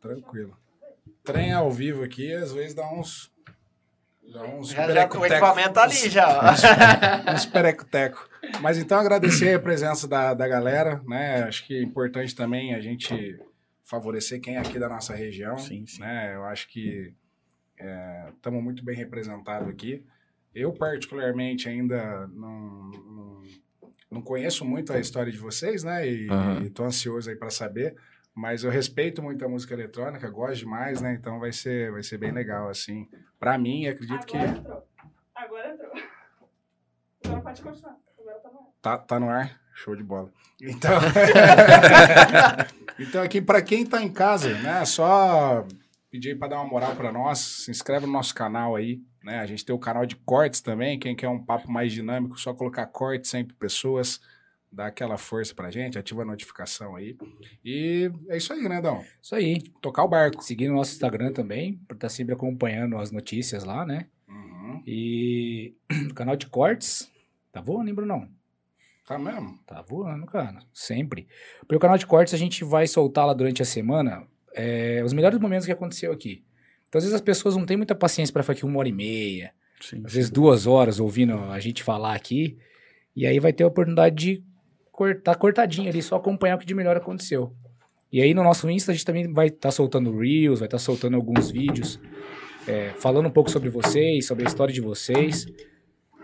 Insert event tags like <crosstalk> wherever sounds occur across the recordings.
Tranquilo. Trem ao vivo aqui, às vezes dá uns. Dá uns Já, já, o equipamento tá ali já. ó. <laughs> uns perecoteco. Mas então agradecer a presença da, da galera, né? Acho que é importante também a gente favorecer quem é aqui da nossa região. Sim, sim. Né? Eu acho que estamos muito bem representados aqui. Eu, particularmente, ainda não, não, não conheço muito a história de vocês, né? E Aham. estou ansioso aí para saber. Mas eu respeito muito a música eletrônica, gosto demais, né? Então vai ser, vai ser bem legal, assim. Para mim, acredito que Agora entrou. Agora entrou. Agora pode continuar. Agora tá bom. Tá, tá no ar? Show de bola. Então, <laughs> então aqui, para quem tá em casa, né, só pedir para dar uma moral para nós, se inscreve no nosso canal aí, né? A gente tem o canal de cortes também, quem quer um papo mais dinâmico, só colocar corte sempre pessoas, dá aquela força pra gente, ativa a notificação aí. E é isso aí, né, Dão? Isso aí. Tocar o barco. Seguir no nosso Instagram também, para estar sempre acompanhando as notícias lá, né? Uhum. E o <clears throat> canal de cortes. Tá voando, hein, Brunão? Tá mesmo? Tá voando, cara. Sempre. Porque o canal de cortes a gente vai soltar lá durante a semana é, os melhores momentos que aconteceu aqui. Então, às vezes as pessoas não têm muita paciência para ficar aqui uma hora e meia, Sim, às vezes duas horas ouvindo a gente falar aqui. E aí vai ter a oportunidade de cortar cortadinho ali, só acompanhar o que de melhor aconteceu. E aí no nosso Insta a gente também vai estar soltando Reels, vai estar soltando alguns vídeos, é, falando um pouco sobre vocês, sobre a história de vocês.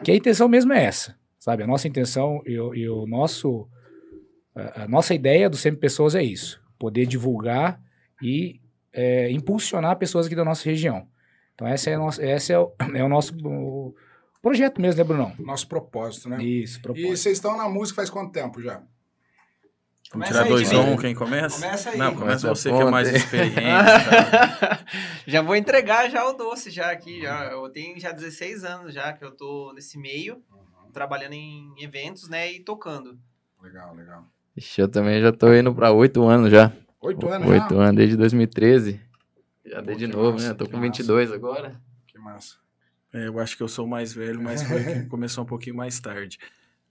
Que a intenção mesmo é essa, sabe? A nossa intenção e, o- e o nosso. A, a nossa ideia do Sempre Pessoas é isso: poder divulgar e é, impulsionar pessoas aqui da nossa região. Então, essa é, a nossa, esse é, o, é o nosso o projeto mesmo, né, Brunão? Nosso propósito, né? Isso, E propósito. vocês estão na música faz quanto tempo já? Vamos tirar aí, dois um, quem começa? Começa aí. Não, começa Começa você que é mais experiente. tá? <laughs> já vou entregar já o doce já aqui. Já. Eu tenho já 16 anos já que eu tô nesse meio, trabalhando em eventos, né, e tocando. Legal, legal. Ixi, eu também já tô indo pra oito anos já. Oito anos Oito anos, desde 2013. Já Pô, dei de novo, massa, né? Tô com massa. 22 agora. Que massa. É, eu acho que eu sou mais velho, mas foi que <laughs> começou um pouquinho mais tarde.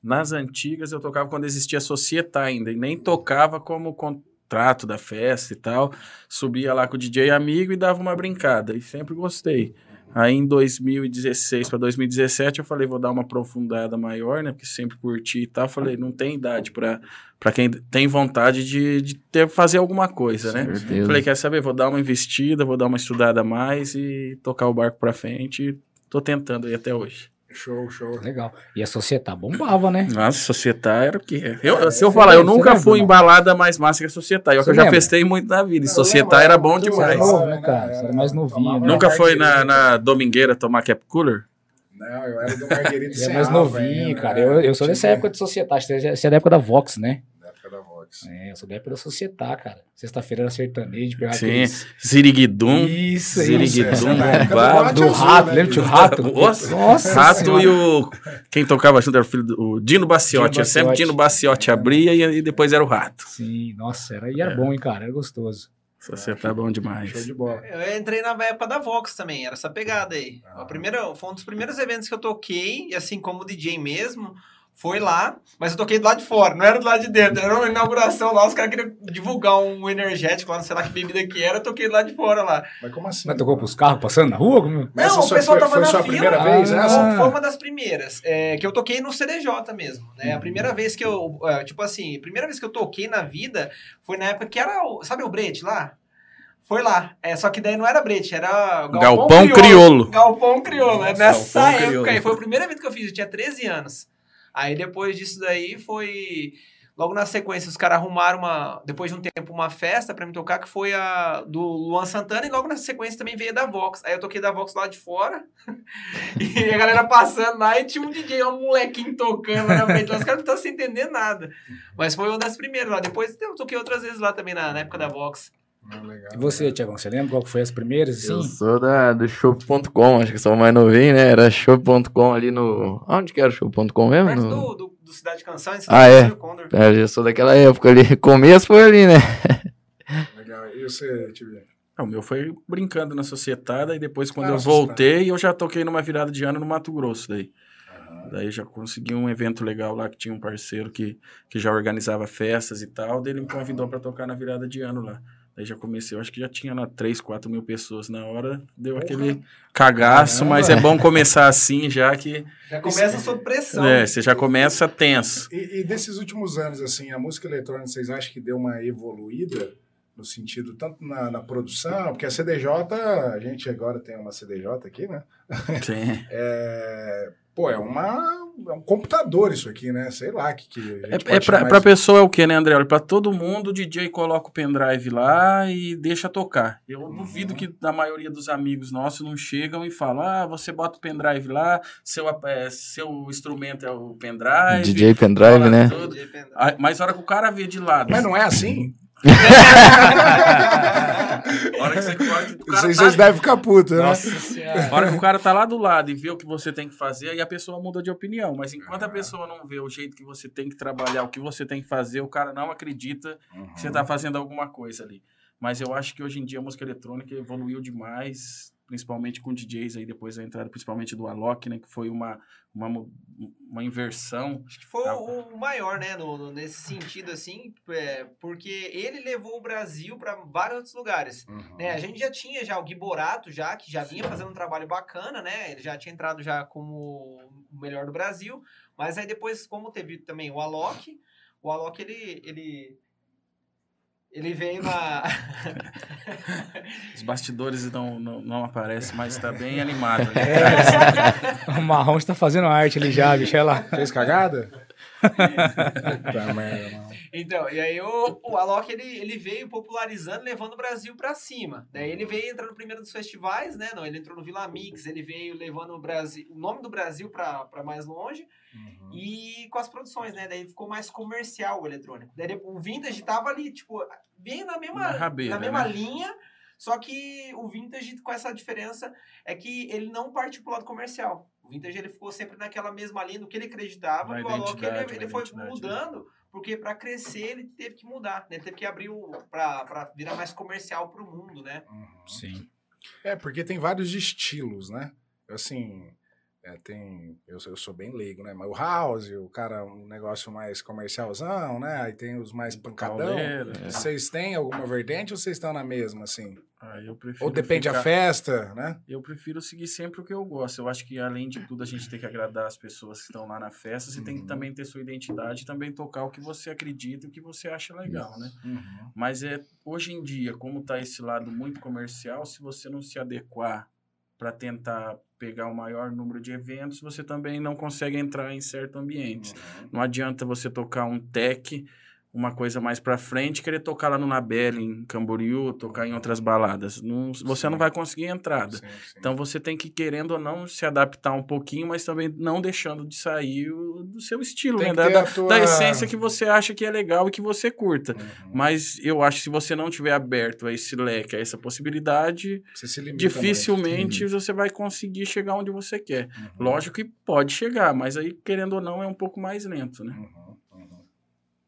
Nas antigas eu tocava quando existia Societá ainda, e nem tocava como contrato da festa e tal. Subia lá com o DJ amigo e dava uma brincada, e sempre gostei. Aí em 2016 para 2017 eu falei, vou dar uma aprofundada maior, né? Porque sempre curti e tal. Falei, não tem idade para para quem tem vontade de, de ter, fazer alguma coisa, né? Certeza. Falei, quer saber? Vou dar uma investida, vou dar uma estudada a mais e tocar o barco pra frente. Tô tentando aí até hoje. Show, show. Legal. E a sociedade bombava, né? Nossa, Societar era o quê? Eu, se eu falar, eu nunca lembra, fui embalada mais massa que a Societar. Eu, Você que eu já festei muito na vida. E Eu Societar lembro, era bom demais. era novo, né, cara? Você era mais novinho, né? Nunca foi na, na Domingueira tomar cap cooler? Não, eu era do Marguerite Você é mais novinho, ainda, cara. né? Eu, eu sou dessa época de sociedade. Você é da época da Vox, né? É, eu sou da época da sociedade, cara. Sexta-feira era sertanejo, pegava Sim. aqueles... Ziriguidum. Isso, Ziriguidum, é época do Do rato, né, lembra do rato? Nossa, Rato Senhora. e o. Quem tocava junto era o filho do o Dino Baciotti. Dino sempre. Dino Baciotti abria e, e depois era o Rato. Sim, nossa, era, e era bom, hein, cara? Era gostoso. Societar é bom Show demais. de bola. Eu entrei na época da Vox também, era essa pegada aí. Ah. O primeiro, foi um dos primeiros eventos que eu toquei, e assim como DJ mesmo, foi lá, mas eu toquei do lado de fora, não era do lado de dentro, era uma inauguração lá, os caras queriam divulgar um energético lá, não sei lá que bebida que era, eu toquei do lado de fora lá. Mas como assim? Mas tocou pros carros passando na rua? Como... Não, essa o pessoal foi, tava foi na sua fila. primeira vez Ah. essa? Foi, uma das primeiras, é, que eu toquei no CDJ mesmo, né? A primeira vez que eu, é, tipo assim, a primeira vez que eu toquei na vida foi na época que era, o, sabe o Brete lá? Foi lá, é, só que daí não era Brete, era Galpão Criolo. Galpão Criolo, é Nossa, nessa Galpão época Criolo. aí, foi a primeira vez que eu fiz, eu tinha 13 anos. Aí depois disso daí foi... Logo na sequência, os caras arrumaram uma, depois de um tempo, uma festa pra me tocar, que foi a do Luan Santana, e logo na sequência também veio a da Vox. Aí eu toquei da Vox lá de fora, <laughs> e a galera passando lá, e tinha um DJ, um molequinho tocando na frente, os caras não estavam sem entender nada. Mas foi uma das primeiras lá. Depois eu toquei outras vezes lá também, na, na época da Vox. Ah, legal. E você, Tiagão, você lembra qual que foi as primeiras? Eu Assim? sou da, do shop.com, acho que sou mais novinho, né? Era shop.com ali no. Onde que era o shop.com mesmo? Perto No- do, do, do Cidade Canção, em Ah, é? Condor. É, eu sou daquela época ali. <laughs> Começo foi ali, né? Legal. E você, Tio? Ah, O meu foi brincando na societada e depois quando Ah, eu voltei, eu já toquei numa virada de ano no Mato Grosso daí. Daí já consegui um evento legal lá que tinha um parceiro que, que já organizava festas e tal, daí ele me convidou para tocar na virada de ano lá. Daí já comecei, eu acho que já tinha lá 3, 4 mil pessoas na hora. Deu aquele cagaço, Caramba. mas é bom começar assim, já que Já começa sob pressão. é, você já começa tenso. E, e desses últimos anos, assim, a música eletrônica, vocês acham que deu uma evoluída no sentido tanto na, na produção, porque a CDJ, a gente agora tem uma CDJ aqui, né? Sim. É, pô, é uma é um computador isso aqui, né? Sei lá que que a gente É, pode é pra, pra pessoa é o que, né, André? Olha, pra todo mundo, o DJ coloca o pendrive lá e deixa tocar. Eu Uhum. duvido que a maioria dos amigos nossos não chegam e falam: ah, você bota o pendrive lá, seu, é, seu instrumento é o pendrive. DJ pendrive, né? tudo. Ah, Mas a hora que o cara vê de lado. Mas não é assim? A <laughs> hora que você corta, o cara Vocês, tá- vocês devem ficar putos, né? Nossa senhora. A hora que o cara tá lá do lado e vê o que você tem que fazer, aí a pessoa muda de opinião. Mas enquanto a pessoa não vê o jeito que você tem que trabalhar, o que você tem que fazer, o cara não acredita que você tá fazendo alguma coisa ali. Mas eu acho que hoje em dia a música eletrônica evoluiu demais, principalmente com DJs aí, depois da entrada, principalmente do Alok, né? Que foi uma, uma, uma inversão. Acho que foi o, o maior, né, no, no- nesse sentido, assim, é, porque ele levou o Brasil para vários outros lugares. Uhum. né? A gente já tinha já o Gui Borato, já, que já vinha fazendo um trabalho bacana, né? Ele já tinha entrado já como o melhor do Brasil, mas aí depois, como teve também o Alok, o Alok, ele... ele ele veio na. <laughs> Os bastidores não, não, não aparecem, mas tá bem animado. É. Né? O Marrom está fazendo arte ali já, bicho. Olha lá. Fez cagada? Puta merda, mano. Então, e aí o, o Alok, ele, ele veio popularizando, levando o Brasil pra cima. Daí ele veio entrando primeiro dos festivais, né? Não, ele entrou no Vila Mix, ele veio levando o Brasil, o nome do Brasil pra mais longe. Uhum. E com as produções, né? Daí ficou mais comercial o eletrônico. Daí o Vintage tava ali, tipo, bem na mesma, Na rabeira, na mesma né? linha. Só que o Vintage, com essa diferença, é que ele não partiu pro lado comercial. O Vintage, ele ficou sempre naquela mesma linha do que ele acreditava. Na e o Alok, ele, ele foi identidade, né? Porque para crescer, ele teve que mudar. Né? Ele teve que abrir o... Pra, pra virar mais comercial pro mundo, né? Uhum. Sim. É, porque tem vários estilos, né? Assim, é, tem. Eu, sou- eu sou bem leigo, né? Mas o house, o cara, um negócio mais comercialzão, né? Aí tem os mais pancadão. Pauleira. Vocês têm alguma vertente ou vocês estão na mesma, assim? Ah, eu prefiro Ou depende ficar- a festa, né? Eu prefiro seguir sempre o que eu gosto. Eu acho que, além de tudo, a gente tem que agradar as pessoas que estão lá na festa. Você tem que Uhum. também ter sua identidade e também tocar o que você acredita e o que você acha legal, né? Uhum. Mas é hoje em dia, como tá esse lado muito comercial, se você não se adequar para tentar pegar o maior número de eventos, você também não consegue entrar em certos ambientes. Uhum. Não adianta você tocar um tech, uma coisa mais pra frente, querer tocar lá no Nabel, em Camboriú, tocar em outras baladas. Não- você não vai conseguir entrada. Sim, sim. Então você tem que, querendo ou não, se adaptar um pouquinho, mas também não deixando de sair do seu estilo, né? Da, tua- da essência que você acha que é legal e que você curta. Uhum. Mas eu acho que se você não tiver aberto a esse leque, a essa possibilidade, dificilmente você vai conseguir chegar onde você quer. Uhum. Lógico que pode chegar, mas aí, querendo ou não, é um pouco mais lento, né? Uhum, uhum.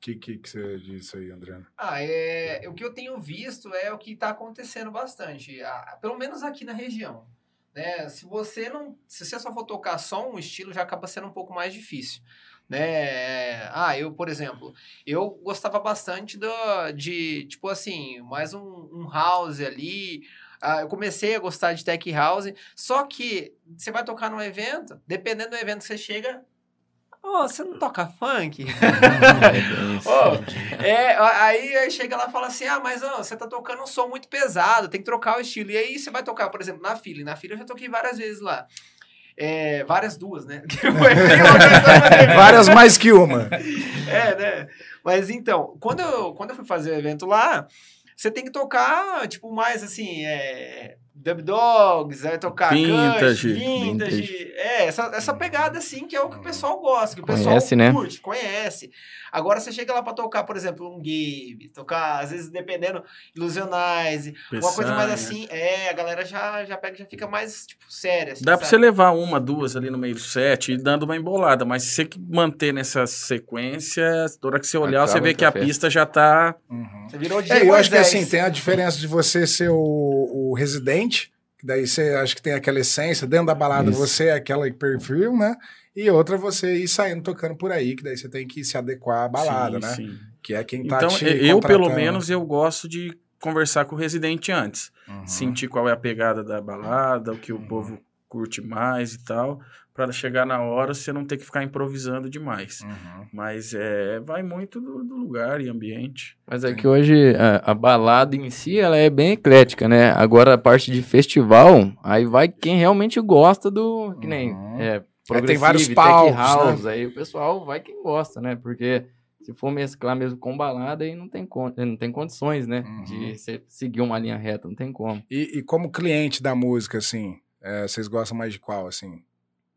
Que, que, que você disse aí, André? Ah, é, o que eu tenho visto é o que está acontecendo bastante, ah, pelo menos aqui na região. Né? Se você não, se você só for tocar só um estilo, já acaba sendo um pouco mais difícil. Né? Ah, eu, por exemplo, eu gostava bastante do, de, tipo assim, mais um, um house ali. Ah, eu comecei a gostar de tech house, só que você vai tocar num evento, dependendo do evento que você chega, oh, você não toca funk? <laughs> Ô, é, a- aí, aí chega lá e fala assim: ah, mas você tá tocando um som muito pesado, tem que trocar o estilo. E aí você vai tocar, por exemplo, na fila. E na fila eu já toquei várias vezes lá. É, várias duas, né? <laughs> <laughs> Várias mais que uma. é, né? Mas então, quando eu, quando eu fui fazer o evento lá, você tem que tocar, tipo, mais assim, é. Dub Dogs, vai tocar Vintage. Kush, vintage. É, essa, essa pegada assim que é o que o pessoal gosta, que o pessoal Conhece, né? curte, conhece. Agora você chega lá pra tocar, por exemplo, um Gabe, tocar, às vezes dependendo, Illusionize, uma coisa mais assim, é, a galera já, já pega, já fica mais, tipo, séria. assim, Dá pra sabe? você levar uma, duas ali no meio do set e dando uma embolada, mas se você que manter nessa sequência, toda hora que você olhar, Acaba você vê que a festa. pista já tá. Uhum. Você virou DJ É, eu acho que Moisés. assim, tem a diferença de você ser o, o residente, que daí você acha que tem aquela essência, dentro da balada Isso. você é aquela perfil, né? E outra você ir saindo tocando por aí, que daí você tem que se adequar à balada, Sim, né? sim. Que é quem tá Então, te eu, pelo menos, eu gosto de conversar com o residente antes. Uhum. Sentir qual é a pegada da balada, o que o povo curte mais e tal, para chegar na hora você não ter que ficar improvisando demais. Uhum. Mas é, vai muito do, do lugar e ambiente. Mas é que hoje a, a balada em si, ela é bem eclética, né? Agora a parte de festival, aí vai quem realmente gosta do, que nem, Uhum. É, tem vários palcos, house, aí o pessoal vai quem gosta, né? Porque se for mesclar mesmo com balada, aí não tem, con- não tem condições, né? Uhum. De você seguir uma linha reta, não tem como. E, e como cliente da música, assim, é, vocês gostam mais de qual, assim?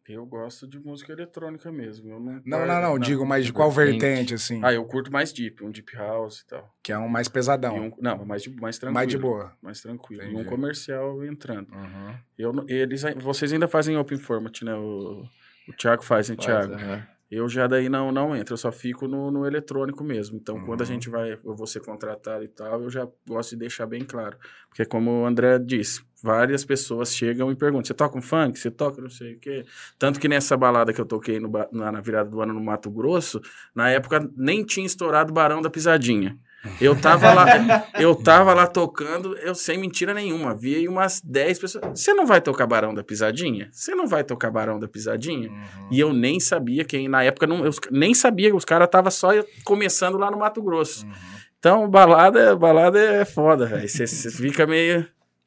Eu gosto de música eletrônica mesmo. Eu não, Não, não, não, digo mais de qual vertente. vertente, assim, Ah, eu curto mais deep, um deep house e tal. que é um mais pesadão, um- não, mais, de, mais tranquilo. mais de boa. Mais tranquilo. E Entendi. um comercial entrando. Uhum. Eu, não- eles, vocês ainda fazem open format, né? O, o Thiago faz, hein, Thiago? Faz, aham. Eu já daí não, não entro, eu só fico no, no eletrônico mesmo. Então, quando a Uhum. gente vai, eu vou ser contratado e tal, eu já gosto de deixar bem claro. Porque como o André disse, várias pessoas chegam e perguntam, você toca um funk? Você toca não sei o quê? Tanto que nessa balada que eu toquei no, na, na virada do ano no Mato Grosso, na época nem tinha estourado o Barão da Pisadinha. Eu tava lá, <laughs> eu tava lá tocando, eu sem mentira nenhuma, vi aí umas 10 pessoas. Você não vai tocar Barão da Pisadinha? Você não vai tocar Barão da Pisadinha? Uhum. E eu nem sabia quem, na época, não, eu nem sabia, os caras estavam só começando lá no Mato Grosso. Uhum. Então, balada, balada é foda, velho. Você fica meio.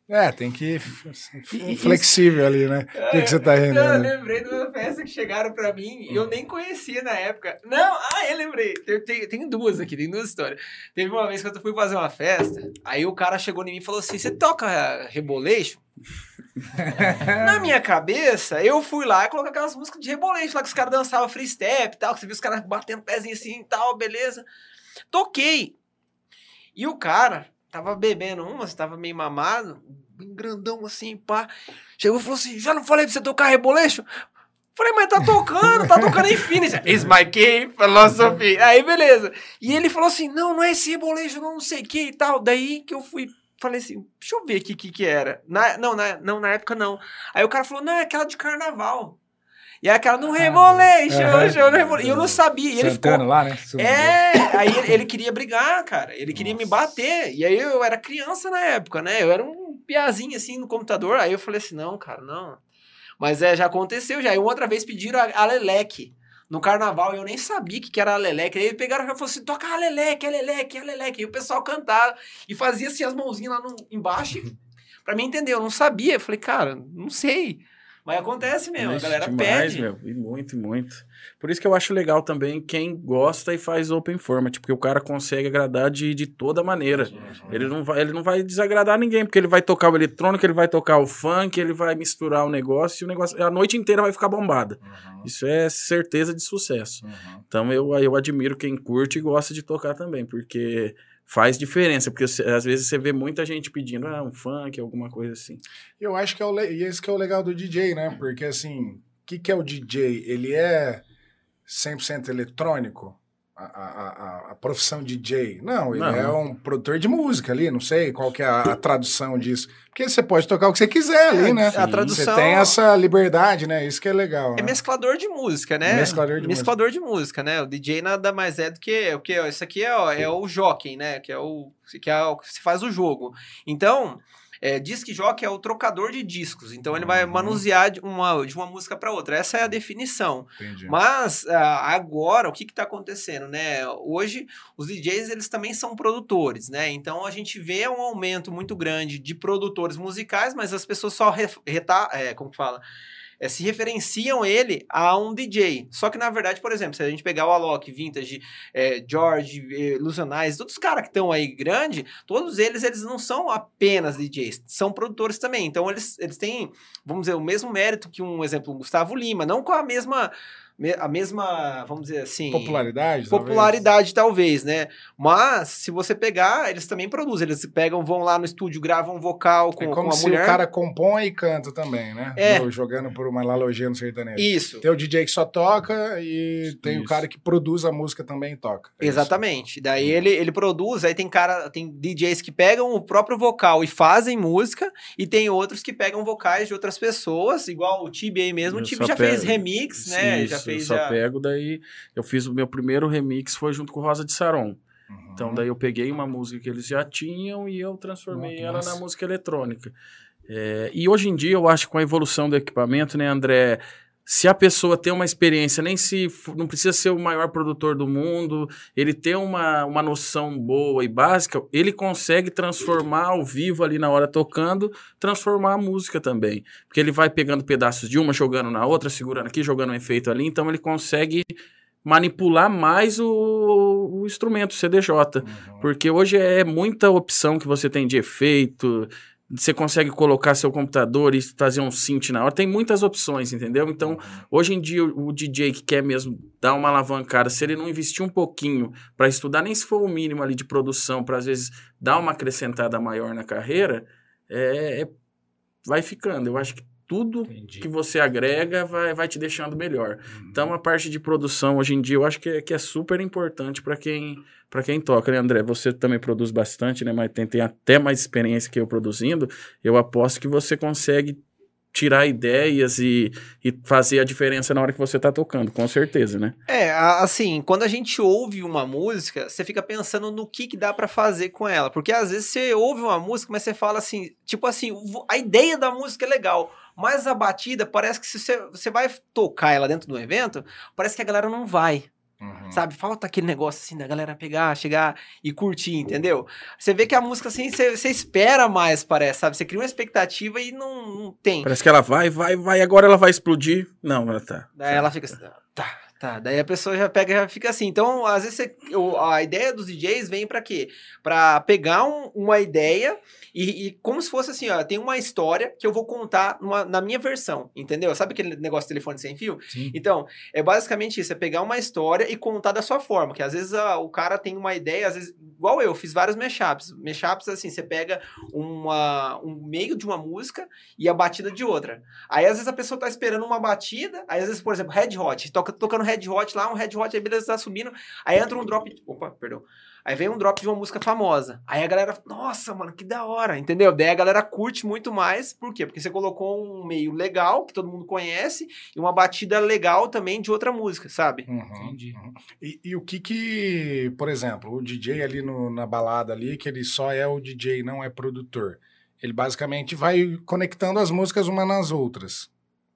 É, tem que ir flexível ali, né? O que, que você tá rindo? Não, eu né? lembrei de uma festa que chegaram pra mim e eu nem conhecia na época. Não, ah, eu lembrei. Tem, tem, tem duas aqui, tem duas histórias. Teve uma vez que eu fui fazer uma festa, aí o cara chegou em mim e falou assim: Você toca Rebolation? <laughs> na minha cabeça, eu fui lá e coloquei aquelas músicas de Rebolation lá que os caras dançavam free step e tal, que você viu os caras batendo pezinho assim e tal, beleza. Toquei. E o cara tava bebendo uma, tava meio mamado, bem grandão assim, pá. Chegou e falou assim: já não falei pra você tocar Rebolation? Falei, mas tá tocando, tá tocando Infinity. It's my key, philosophy. Aí, beleza. E ele falou assim: não, não é esse Rebolation, não, sei o que e tal. Daí que eu fui, falei assim: deixa eu ver o que, que era. Na, não, na, não, na época não. Aí o cara falou: não, é aquela de carnaval. E é aquela do Rebolation, Aham. show do Rebolation. E eu não sabia. E ele ficou. Lá, né? É, aí ele, ele queria brigar, cara. Ele queria me bater. E aí eu era criança na época, né? Eu era um piazinho assim no computador. Aí eu falei assim: não, cara, não. Mas é, já aconteceu já. E outra vez pediram a, a Leleque no carnaval. e Eu nem sabia o que, que era a Leleque. Aí pegaram e falaram assim: toca a Leleque, a Leleque, a Leleque. E o pessoal cantava e fazia assim as mãozinhas lá no, embaixo. <laughs> pra mim entender. Eu não sabia. Eu falei, cara, não sei. Mas acontece mesmo. A Ixi, galera demais, pede. meu. E muito, e muito. Por isso que eu acho legal também quem gosta e faz open format, porque o cara consegue agradar de, de toda maneira. Ele não, vai, ele não vai desagradar ninguém, porque ele vai tocar o eletrônico, ele vai tocar o funk, ele vai misturar o negócio e o negócio. A noite inteira vai ficar bombada. Uhum. Isso é certeza de sucesso. Uhum. Então eu, eu admiro quem curte e gosta de tocar também, porque faz diferença. Porque às vezes você vê muita gente pedindo ah, um funk, alguma coisa assim. Eu acho que é o le... e esse que é o legal do DJ, né? Porque assim, o que, que é o DJ? Ele é 100% eletrônico? A, a, a, profissão DJ? Não, ele Não. é um produtor de música ali, não sei qual que é a, a tradução disso. Porque você pode tocar o que você quiser ali, É, né? a tradução- Você tem essa liberdade, né? Isso que é legal. É né? mesclador de música, né? Mesclador de mesclador de música, né? O DJ nada mais é do que o que isso aqui é, ó, é o jockey, né? Que é o que é o que se faz o jogo. Então, é, disc jockey é o trocador de discos. Então ele vai Uhum. manusear de uma, de uma música para outra. Essa é a definição. Entendi. Mas ah, agora, o que está acontecendo, né? Hoje, os DJs eles também são produtores, né? Então a gente vê um aumento muito grande de produtores musicais, mas as pessoas só re, reta, é, como que fala? É, se referenciam ele a um DJ. Só que, na verdade, por exemplo, se a gente pegar o Alok, Vintage, é, George, é, todos os caras que estão aí grande, todos eles, eles não são apenas DJs, são produtores também. Então, eles, eles têm, vamos dizer, o mesmo mérito que um exemplo, o Gustavo Lima, não com a mesma, me- a mesma, vamos dizer assim... Popularidade? talvez? Popularidade, talvez, né? Mas, se você pegar, eles também produzem. Eles pegam, vão lá no estúdio, gravam um vocal com, É com como a se mulher. o cara compõe e canta também, né? É. No- Jogando por uma analogia no sertanejo. Isso. Tem o DJ que só toca e tem o Isso. cara que produz a música também e toca. É isso. Exatamente. Daí ele, ele produz, aí tem cara, tem DJs que pegam o próprio vocal e fazem música, e tem outros que pegam vocais de outras pessoas, igual o Tibi aí mesmo. O Eu Tibi só já fez pego- remix, né? Isso, já fez eu só já... pego daí. Eu fiz o meu primeiro remix foi junto com o Rosa de Saron. Então daí eu peguei uma música que eles já tinham e eu transformei que ela massa. na música eletrônica. É, e hoje em dia eu acho que com a evolução do equipamento, né, André? Se a pessoa tem uma experiência, nem se não precisa ser o maior produtor do mundo, ele tem uma, uma noção boa e básica, ele consegue transformar ao vivo ali na hora tocando, transformar a música também. Porque ele vai pegando pedaços de uma, jogando na outra, segurando aqui, jogando um efeito ali, então ele consegue manipular mais o, o instrumento, o CDJ. Uhum. Porque hoje é muita opção que você tem de efeito, você consegue colocar seu computador e fazer um synth na hora, tem muitas opções, entendeu? Então, hoje em dia, o, o DJ que quer mesmo dar uma alavancada, se ele não investir um pouquinho para estudar, nem se for o mínimo ali de produção, para às vezes dar uma acrescentada maior na carreira, é, é- vai ficando. Eu acho que tudo Entendi. que você agrega vai, vai te deixando melhor. Então, a parte de produção hoje em dia eu acho que é, que é super importante para quem, pra quem toca, né, André? Você também produz bastante, né? Mas tem, tem até mais experiência que eu produzindo. Eu aposto que você consegue tirar ideias e, e fazer a diferença na hora que você tá tocando, com certeza, né? É, assim, quando a gente ouve uma música, você fica pensando no que, que dá pra fazer com ela. Porque às vezes você ouve uma música, mas você fala assim, tipo assim, a ideia da música é legal, mas a batida parece que se você, você vai tocar ela dentro do evento, parece que a galera não vai. Uhum. Sabe? Falta aquele negócio assim da galera pegar, chegar e curtir, entendeu? Você vê que a música assim, você, espera mais, parece, sabe? Você cria uma expectativa e não, não tem. Parece que ela vai, vai, vai, agora ela vai explodir. Não, ela tá. Daí ela fica assim, tá, tá. Daí a pessoa já pega e já fica assim. Então, às vezes, você- a ideia dos DJs vem pra quê? Pra pegar um- uma ideia e, e como se fosse assim, ó, tem uma história que eu vou contar numa- na minha versão, entendeu? Sabe aquele negócio de telefone sem fio? Sim. Então, é basicamente isso, é pegar uma história e contar da sua forma, que às vezes ah, o cara tem uma ideia, às vezes, igual eu, fiz vários mashups. Mashups, assim, você pega uma, um meio de uma música e a batida de outra. Aí, às vezes, a pessoa tá esperando uma batida, aí, às vezes, por exemplo, Red Hot, toca, tocando Red Hot lá, um Red Hot, aí beleza, tá subindo, aí entra um drop, opa, perdão, aí vem um drop de uma música famosa, aí a galera, nossa, mano, que da hora, entendeu? Daí a galera curte muito mais, por quê? Porque você colocou um meio legal, que todo mundo conhece, e uma batida legal também de outra música, sabe? Uhum, Entendi. uhum. E, e o que que, por exemplo, o DJ ali no- na balada ali, que ele só é o DJ, não é produtor, ele basicamente vai conectando as músicas uma nas outras,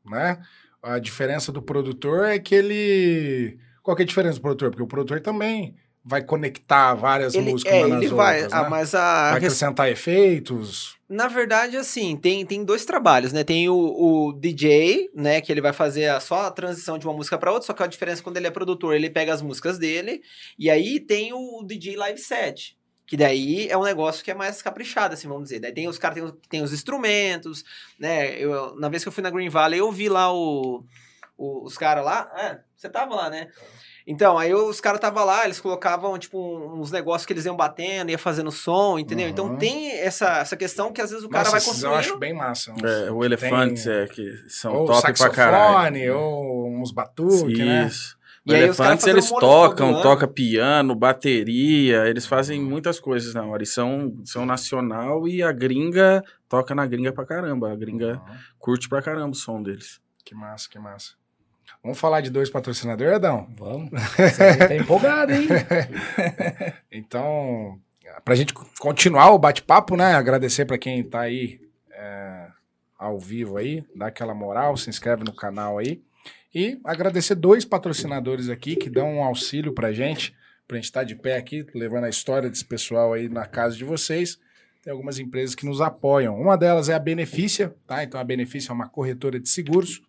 né? A diferença do produtor é que ele... Qual que é a diferença do produtor? Porque o produtor também vai conectar várias Ele, músicas é, nas ele vai, outras, ah, né? mas a... Vai res- acrescentar efeitos... Na verdade, assim, tem, tem dois trabalhos, né? Tem o, o DJ, né? Que ele vai fazer a, só a transição de uma música para outra, só que a diferença é quando ele é produtor, ele pega as músicas dele, e aí tem o DJ Live Set. Que daí é um negócio que é mais caprichado, assim, vamos dizer. Daí tem os caras tem, os- tem os instrumentos, né? Eu, na vez que eu fui na Green Valley, eu vi lá o, o- os caras lá. É, você tava lá, né? Então, aí os caras tava lá, eles colocavam, tipo, uns negócios que eles iam batendo, ia fazendo som, entendeu? Então Uhum. tem essa, essa questão que às vezes o cara Nossa, vai esses eu construindo. acho bem massa. É, o Elefantes, tem- é, que são ou top pra saxofone, caralho. ou uns batuques, né? Isso. E Elefantes, eles um tocam, toca piano, bateria, eles fazem muitas coisas na hora. E são, são nacional e a gringa toca na gringa pra caramba. A gringa Uhum. curte pra caramba o som deles. Que massa, que massa. Vamos falar de dois patrocinadores, Adão? Vamos. Você aí tá empolgado, hein? <laughs> Então, pra gente continuar o bate-papo, né? Agradecer pra quem tá aí é, ao vivo aí, dá aquela moral, se inscreve no canal aí. E agradecer dois patrocinadores aqui que dão um auxílio pra gente, pra gente estar de pé aqui, levando a história desse pessoal aí na casa de vocês. Tem algumas empresas que nos apoiam. Uma delas é a Benefícia, tá? Então a Benefícia é uma corretora de seguros.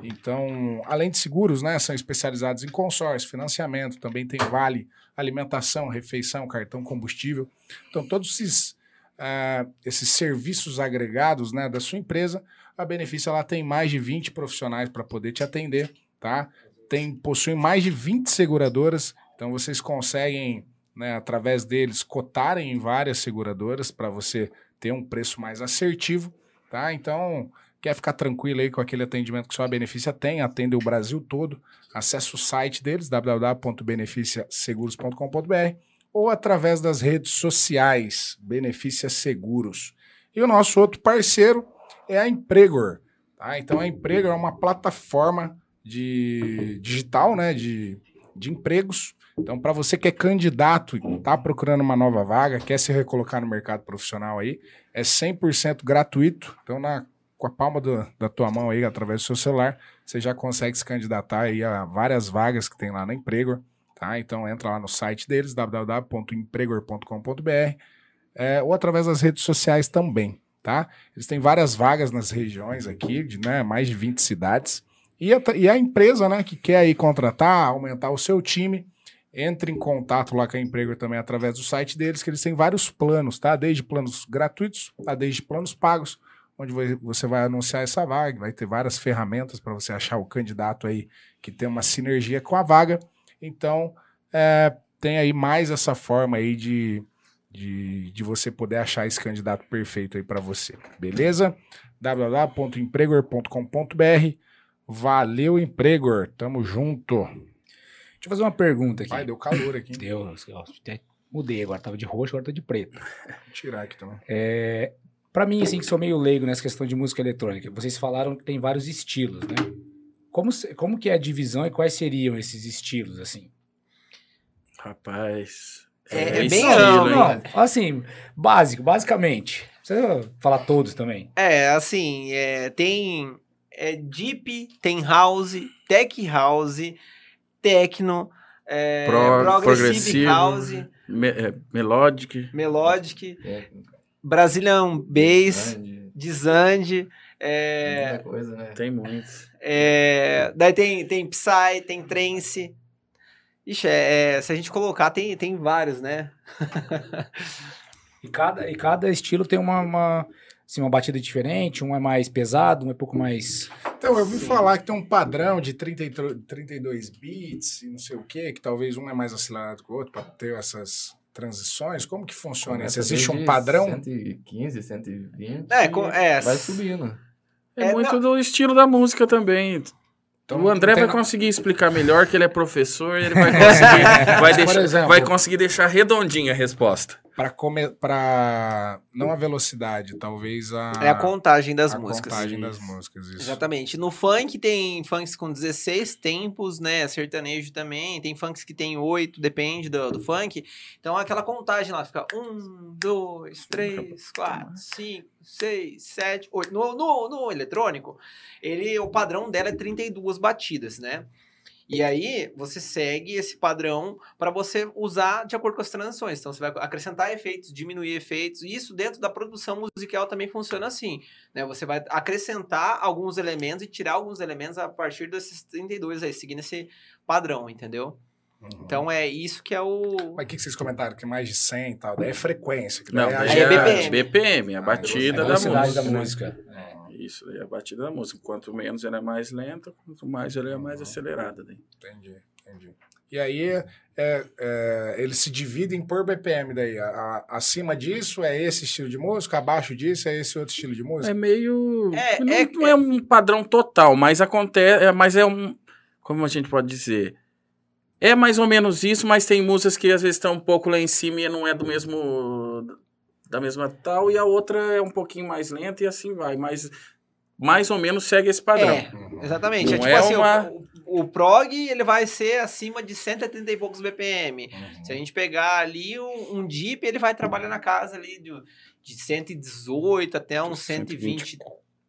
Então, além de seguros, né, são especializados em consórcio, financiamento, também tem vale alimentação, refeição, cartão combustível. Então, todos esses, ah, esses serviços agregados né, da sua empresa, a Benefício ela tem mais de 20 profissionais para poder te atender, tá? Tem, possui mais de 20 seguradoras, então vocês conseguem, né, através deles, cotarem em várias seguradoras para você ter um preço mais assertivo, tá? Então, quer ficar tranquilo aí com aquele atendimento que só a Benefícia tem, atende o Brasil todo, acesse o site deles, www.beneficiaseguros.com.br ou através das redes sociais, Benefícia Seguros. E o nosso outro parceiro é a Empregor. Tá? Então a Empregor é uma plataforma de digital, né, de, de empregos. Então, para você que é candidato e está procurando uma nova vaga, quer se recolocar no mercado profissional aí, é 100% gratuito. Então, na, com a palma do- da tua mão aí, através do seu celular, você já consegue se candidatar aí a várias vagas que tem lá na Empregor, tá? Então, entra lá no site deles, www.empregor.com.br, é, ou através das redes sociais também, tá? Eles têm várias vagas nas regiões aqui, de né, mais de 20 cidades. E a, e a empresa né, que quer aí contratar, aumentar o seu time, entre em contato lá com a Emprego também através do site deles, que eles têm vários planos, tá? Desde planos gratuitos a desde planos pagos, onde você vai anunciar essa vaga, vai ter várias ferramentas para você achar o candidato aí que tem uma sinergia com a vaga. Então, é, tem aí mais essa forma aí de, de, de você poder achar esse candidato perfeito aí para você, beleza? www.empregor.com.br Valeu, Empregor. Tamo junto. Deixa eu fazer uma pergunta aqui. Vai, deu calor aqui. ó, até mudei agora, tava de roxo, agora tô de preto. Vou tirar aqui também. É, para mim, assim, que sou meio leigo nessa questão de música eletrônica, vocês falaram que tem vários estilos, né? Como, como que é a divisão e quais seriam esses estilos, assim? Rapaz. É- é bem estilo, amplo? Não, assim, básico, basicamente. Não precisa falar todos também. É, assim, é, tem é, Deep, tem House, Tech House, Techno, é, Pro- Progressive progressivo. House, Me- é, melodic. Melodic, É, Brazilian Bass, Dizande, é, muita coisa, né? Tem muitos. é, daí tem, tem Psy, tem Trance. Ixi, é, é, se a gente colocar, tem, tem vários, né? <laughs> E cada, e cada estilo tem uma, uma, assim, uma batida diferente, um é mais pesado, um é um pouco mais... Então, eu ouvi falar que tem um padrão de 30 e tro- 32 bits e não sei o quê, que talvez um é mais acelerado que o outro para ter essas transições. Como que funciona isso? Existe um padrão? 115, 120. É, com- é, Vai subindo. É, É, muito não. do estilo da música também. Então, o André vai na- conseguir explicar melhor que ele é professor e ele <laughs> vai conseguir, vai, deixar, exemplo- vai conseguir deixar redondinha a resposta. Para come... para não a velocidade, talvez a é a contagem das a músicas. contagem das músicas, isso. Exatamente. No funk tem funks com 16 tempos, né? Sertanejo também. Tem funks que tem 8, depende do, do funk. Então aquela contagem lá fica 1, 2, 3, 4, 5, 6, 7, 8. No, no, no eletrônico, ele, o padrão dela é 32 batidas, né? E aí você segue esse padrão para você usar de acordo com as transições. Então você vai acrescentar efeitos, diminuir efeitos. E isso dentro da produção musical também funciona assim né? Você vai acrescentar alguns elementos e tirar alguns elementos a partir desses 32 aí, seguindo esse padrão, entendeu? Uhum. Então é isso que é o. Mas o que que vocês comentaram? Que é mais de 100 e tal. Daí é frequência. Que Não, daí Aí é é BPM. BPM, a Ah, batida a da velocidade música. da música. Isso, daí é a batida da música. Quanto menos ela é mais lenta, quanto mais ela é mais acelerada. Daí. Entendi, entendi. E aí, é, é, eles se dividem por BPM daí. A- a- acima disso é esse estilo de música, abaixo disso é esse outro estilo de música. É meio. É, não, é- não é um padrão total, mas acontece. é- Mas é um. Como a gente pode dizer? É mais ou menos isso, mas tem músicas que às vezes estão um pouco lá em cima e não é do mesmo. Da mesma tal, e a outra é um pouquinho mais lenta e assim vai. Mas mais ou menos segue esse padrão. É, exatamente. É Não tipo é assim, o- uma- o, o prog ele vai ser acima de 130 e poucos BPM. Uhum. Se a gente pegar ali um, um Deep, ele vai trabalhar na casa ali de, de 118 até uns 120.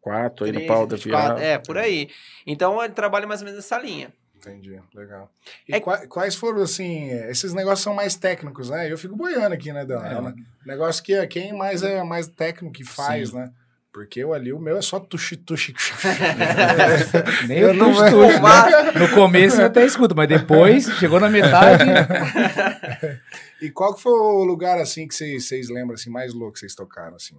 4 aí no 13, pau da 24, virada. É, por aí. Então ele trabalha mais ou menos nessa linha. Entendi, legal. E É- qua- quais foram, assim, esses negócios são mais técnicos, né? Eu fico boiando aqui, né, Dan? É. É um negócio que é quem mais é mais técnico que faz, Sim. né? Porque eu ali, o meu é só tuxi, tuxi. <laughs> Nem Eu o não tuxo, vou- tuxo, né? No começo eu até escuto, mas depois, chegou na metade... <laughs> e qual que foi o lugar, assim, que vocês, vocês lembram, assim, mais louco que vocês tocaram, assim?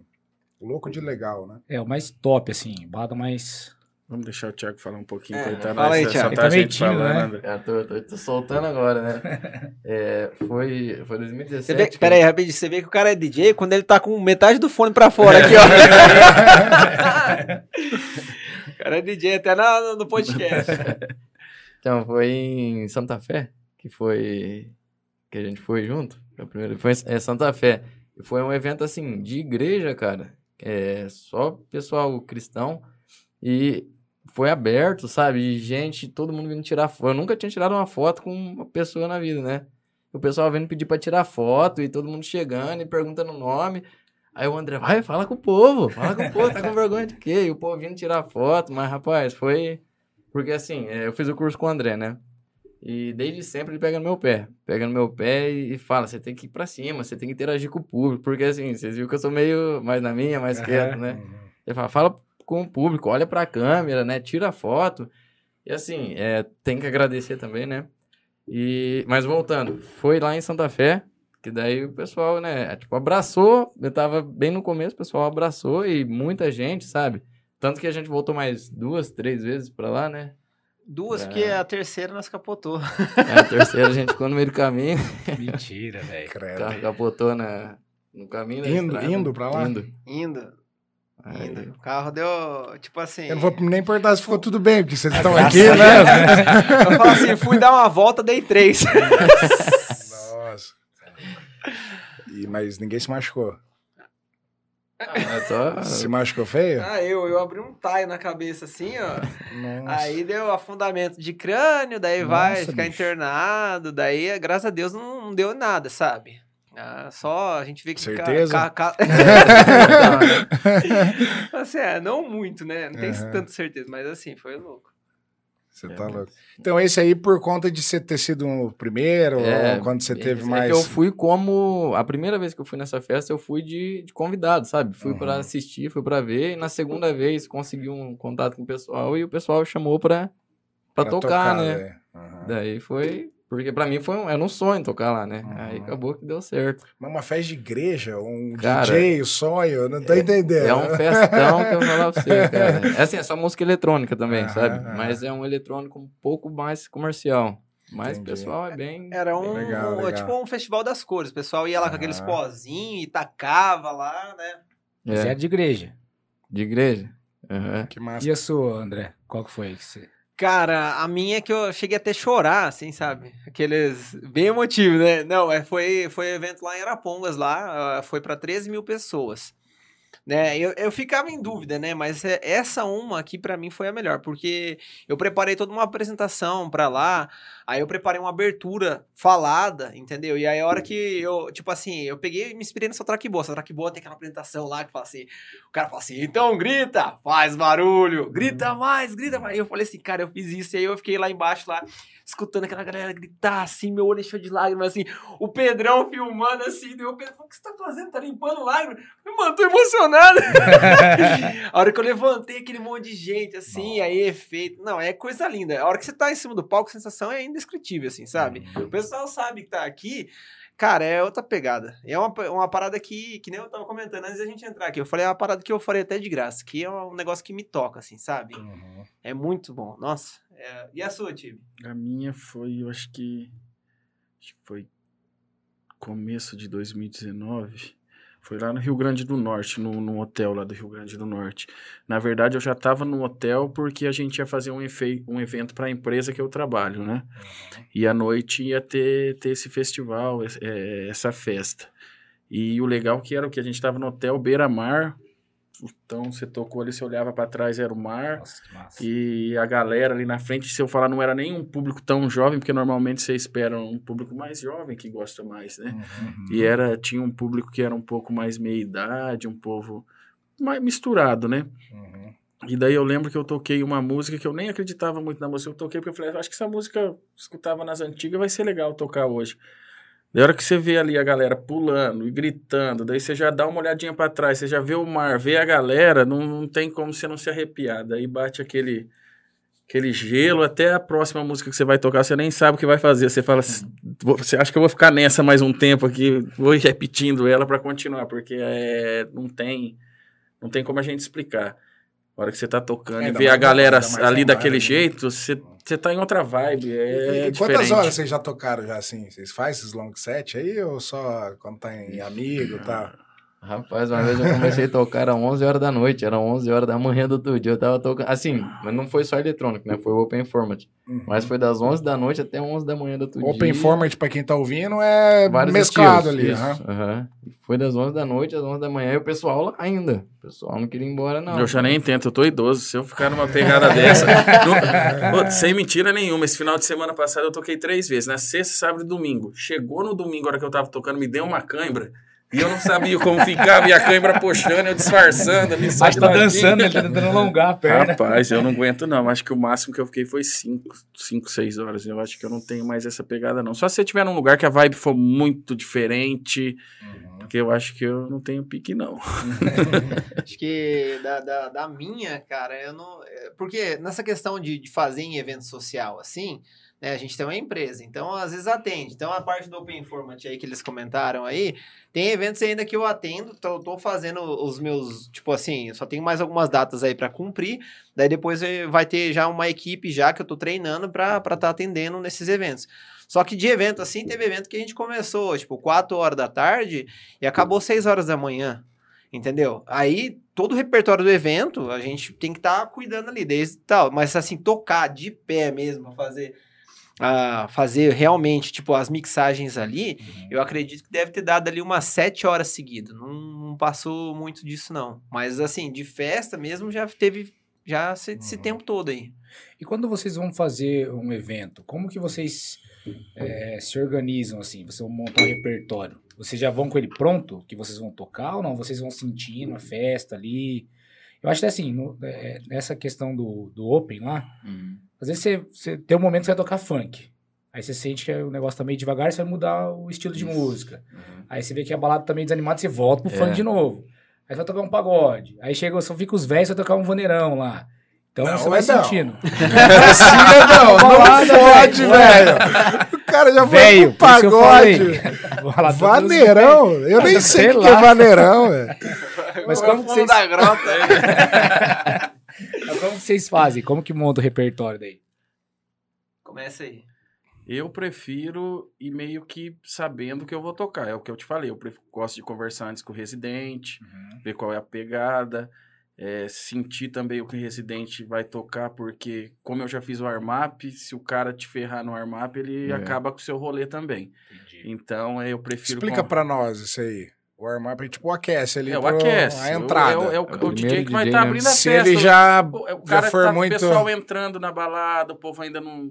Louco de legal, né? É, o mais top, assim, bada mais... Vamos deixar o Thiago falar um pouquinho, É, coitado. fala aí, Thiago. Tá tá falando. né? André. É, tô, tô, tô soltando agora, né? É, foi, foi 2017. Você vê, que- pera aí, rapidinho. Você vê que o cara é DJ quando ele tá com metade do fone pra fora aqui, ó. <laughs> o cara é DJ até na- no podcast. Então, foi em Santa Fé, que foi. que a gente foi junto. Foi, a primeira, foi em é, Santa Fé. E Foi um evento assim, de igreja, cara. É, só pessoal cristão. E foi aberto, sabe? E gente, todo mundo vindo tirar foto. Eu nunca tinha tirado uma foto com uma pessoa na vida, né? o pessoal vindo pedir pra tirar foto e todo mundo chegando e perguntando o nome. Aí o André, vai, fala com o povo, fala com o povo, tá com vergonha de quê? E o povo vindo tirar foto, mas rapaz, foi. Porque assim, é, eu fiz o curso com o André, né? E desde sempre ele pega no meu pé, pega no meu pé e, fala: você tem que ir pra cima, você tem que interagir com o público, porque assim, vocês viram que eu sou meio mais na minha, mais quieto, né? Uhum. Ele fala, fala com o público, olha pra câmera, né? Tira foto. E assim, é, tem que agradecer também, né? E, mas voltando, foi lá em Santa Fé, que daí o pessoal, né, tipo, abraçou. Eu tava bem no começo, o pessoal abraçou e muita gente, sabe? Tanto que a gente voltou mais duas, três vezes pra lá, né? Duas, É. porque a terceira nós capotou. Aí a terceira a gente ficou no meio do caminho, <laughs> Mentira, velho. capotou na, no caminho. da Indo- estrada. indo pra lá? Indo. Indo, Aí- indo. O carro deu, tipo assim... Eu não vou nem perguntar se ficou tudo bem, porque vocês estão graças aqui, a né? <laughs> Eu falo assim, fui dar uma volta, dei três. <laughs> Nossa. E, mas ninguém se machucou. Ah, é. Se machucou feio? Ah, eu, eu abri um taio na cabeça assim, ó. Nossa. Aí deu afundamento de crânio, daí Nossa, vai ficar bicho. internado, daí, graças a Deus, não, não deu nada, sabe? Ah, só a gente vê que... ca- Certeza? ca- ca- <laughs> <laughs> assim, é, não muito, né? Não tem Aham. tanta certeza, mas assim, foi louco. Você tá louco. Então, esse aí, por conta de você ter sido o primeiro, É, ou quando você teve É mais. que eu fui como. A primeira vez que eu fui nessa festa, eu fui de, de convidado, sabe? Fui pra Uhum. assistir, fui pra ver. E na segunda vez consegui um contato com o pessoal e o pessoal chamou pra, pra, tocar, né? é. Aham. Daí foi. Porque pra mim foi um, era um sonho tocar lá, né? Aí Uhum. acabou que deu certo. Mas uma festa de igreja, um Cara, DJ, o sonho, eu não tô entendendo. É um festão que eu vou falar pra você, <laughs> cara. É assim, é só música eletrônica também, Aham, sabe? Mas é um eletrônico um pouco mais comercial. Mas o Entendi. pessoal é bem. Era um, Legal, um- legal. tipo um festival das cores. O pessoal ia lá com aqueles pozinhos e tacava lá, né? Mas É, é de igreja. de igreja. Aham. Que massa. E a sua, André? Qual que foi? que você- Cara, a minha é que eu cheguei até chorar, assim, sabe? Aqueles. Bem emotivo, né? Não, é, foi, foi evento lá em Arapongas, lá, ah, foi pra 13 mil pessoas. Né? Eu, eu ficava em dúvida, né? Mas é- essa uma aqui pra mim foi a melhor, porque eu preparei toda uma apresentação pra lá, aí eu preparei uma abertura falada, entendeu? E aí a hora que eu, tipo assim, eu peguei e me inspirei nessa track boa. Essa track boa tem aquela apresentação lá que fala assim, o cara fala assim, então grita, faz barulho, grita mais, grita mais. E eu falei assim, cara, eu fiz isso. E aí eu fiquei lá embaixo, lá, escutando aquela galera gritar assim, meu olho encheu de lágrimas, assim, o Pedrão filmando assim, daí o Pedro falou, o que você tá fazendo? Tá limpando lágrimas? Mano, tô emocionado. <laughs> a hora que eu levantei aquele monte de gente, assim, aí efeito. Não, é coisa linda. A hora que você tá em cima do palco, a sensação é indescritível, assim, sabe? O pessoal sabe que tá aqui. Cara, é outra pegada. É uma, uma parada que, que nem eu tava comentando antes da gente entrar aqui. Eu falei, é uma parada que eu farei até de graça, que é um negócio que me toca, assim, sabe? Uhum. É muito bom. Nossa. É, E a sua, time? A minha foi, eu acho que. Acho que foi começo de 2019. Foi lá no Rio Grande do Norte, no, no hotel lá do Rio Grande do Norte. Na verdade, eu já estava no hotel porque a gente ia fazer um, efe- um evento para a empresa que eu trabalho, né? E à noite ia ter, ter esse festival, es- é, essa festa. E o legal que era o que a gente estava no hotel beira-mar. Então você tocou ali, você olhava para trás, era o mar. Nossa. E a galera ali na frente, se eu falar, não era nem um público tão jovem, porque normalmente você espera um público mais jovem que gosta mais, né? Uhum. E era, tinha um público que era um pouco mais meia-idade, um povo mais misturado, né? Uhum. E daí eu lembro que eu toquei uma música que eu nem acreditava muito na música. Eu toquei porque eu falei, acho que essa música eu escutava nas antigas, vai ser legal tocar hoje. Da hora que você vê ali a galera pulando e gritando, daí você já dá uma olhadinha pra trás, você já vê o mar, vê a galera, não, não tem como você não se arrepiar. Daí bate aquele, aquele gelo, até a próxima música que você vai tocar, você nem sabe o que vai fazer. Você fala, assim, "Vou- você acha que eu vou ficar nessa mais um tempo aqui, vou repetindo ela pra continuar, porque é, não tem não tem como a gente explicar. A hora que você tá tocando e Ainda vê a galera ali daquele né? jeito, você, você tá em outra vibe, é e diferente. quantas horas vocês já tocaram já assim? Vocês fazem esses long set aí ou só quando tá em amigo e tal? Rapaz, uma vez eu comecei a tocar, era 11 horas da noite, era 11 horas da manhã do outro dia, eu tava tocando, assim, mas não foi só eletrônico, né, foi o Open Format, Uhum. mas foi das 11 da noite até 11 da manhã do outro dia. Open Format, pra quem tá ouvindo, é Vários mesclado estilos, ali. isso, aham. Foi das 11 da noite às 11 da manhã e o pessoal lá ainda, o pessoal não queria ir embora não. Eu já nem tento, eu tô idoso. Se eu ficar numa pegada <laughs> dessa. não- Ô, sem mentira nenhuma. Esse final de semana passado eu toquei três vezes, na sexta, sábado e domingo. Chegou no domingo, a hora que eu tava tocando, me deu uma cãibra. E eu não sabia como ficava, e a cãibra puxando, eu disfarçando ali. Acho que tá dançando, ele tá tentando alongar a perna. Rapaz, eu não aguento não. Acho que o máximo que eu fiquei foi 5, 5, 6 horas. Eu acho que eu não tenho mais essa pegada não. Só se você estiver num lugar que a vibe for muito diferente, porque eu acho que eu não tenho pique não. <laughs> Acho que da, da, da minha, cara, eu não. é, Porque nessa questão de, de fazer em evento social assim, né, a gente tem uma empresa, então às vezes atende. Então a parte do Open Format aí que eles comentaram aí, tem eventos ainda que eu atendo, tô, tô fazendo os meus, tipo assim, só tenho mais algumas datas aí para cumprir, daí depois eh, vai ter já uma equipe já que eu tô treinando para estar tá atendendo nesses eventos. Só que de evento assim, teve evento que a gente começou, tipo, 4 horas da tarde e acabou 6 horas da manhã. Entendeu? Aí, todo o repertório do evento, a gente tem que estar cuidando ali, desde tal. Mas, assim, tocar de pé mesmo, fazer, ah, fazer realmente, tipo, as mixagens ali, eu acredito que deve ter dado ali umas sete horas seguidas. Não, não passou muito disso, não. Mas, assim, de festa mesmo, já teve já esse, esse Uhum. tempo todo aí. E quando vocês vão fazer um evento, como que vocês eh, se organizam assim? Vocês vão montar um repertório? Vocês já vão com ele pronto, que vocês vão tocar ou não? Vocês vão sentindo a festa ali? Eu acho que assim, no- eh, nessa questão do, do Open lá, Uhum. Às vezes você, você tem um momento que você vai tocar funk. Aí você sente que o negócio tá meio devagar, você vai mudar o estilo de Isso. música. Uhum. Aí você vê que a balada tá meio desanimada, você volta pro É. funk de novo. Aí você vai tocar um pagode. Aí chega, só fica os velhos, você vai tocar um vaneirão lá. Então Não, você vai é não. sentindo. <laughs> Não, não Balada, pode, velho. O cara já foi pro que pagode. <laughs> Vaneirão? Eu nem sei Sei o que é lá. vaneirão, velho. Mas como que vocês, da grota. <laughs> mas como que vocês fazem? Como que monta o repertório daí? Começa aí. Eu prefiro ir meio que sabendo que eu vou tocar. É o que eu te falei. Eu gosto de conversar antes com o residente, ver qual é a pegada, é, sentir também o que o residente vai tocar, porque como eu já fiz o armap, se o cara te ferrar no armap, ele É. acaba com o seu rolê também. Então é, eu prefiro. Explica com- pra nós isso aí. O warm-up é tipo o aquece ali. É o pro- aquece. A entrada. É o, é o- É o o DJ que vai estar né? abrindo a Se festa. ele já, O, o já cara for tá, muito. o pessoal entrando na balada, o povo ainda não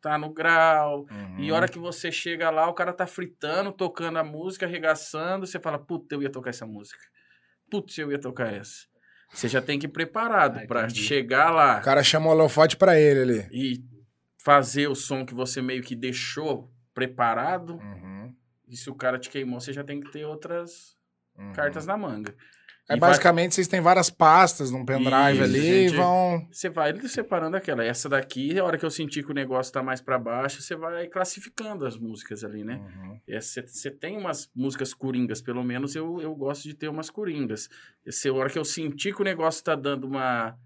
tá no grau. Uhum. E a hora que você chega lá, o cara tá fritando, tocando a música, arregaçando, você fala, puta, eu ia tocar essa música. Putz, eu ia tocar essa. Você já tem que ir preparado Ah, pra entendi. chegar lá O cara chama o holofote pra ele ali. e fazer o som que você meio que deixou preparado. Uhum, E se o cara te queimou, você já tem que ter outras uhum. cartas na manga. Aí E vai- basicamente vocês têm várias pastas num pendrive Isso, ali e vão. Você vai separando aquela. Essa daqui, a hora que eu sentir que o negócio tá mais pra baixo, você vai classificando as músicas ali, né? Uhum. Você tem umas músicas coringas, pelo menos eu, eu gosto de ter umas coringas. Esse, a hora que eu sentir que o negócio tá dando uma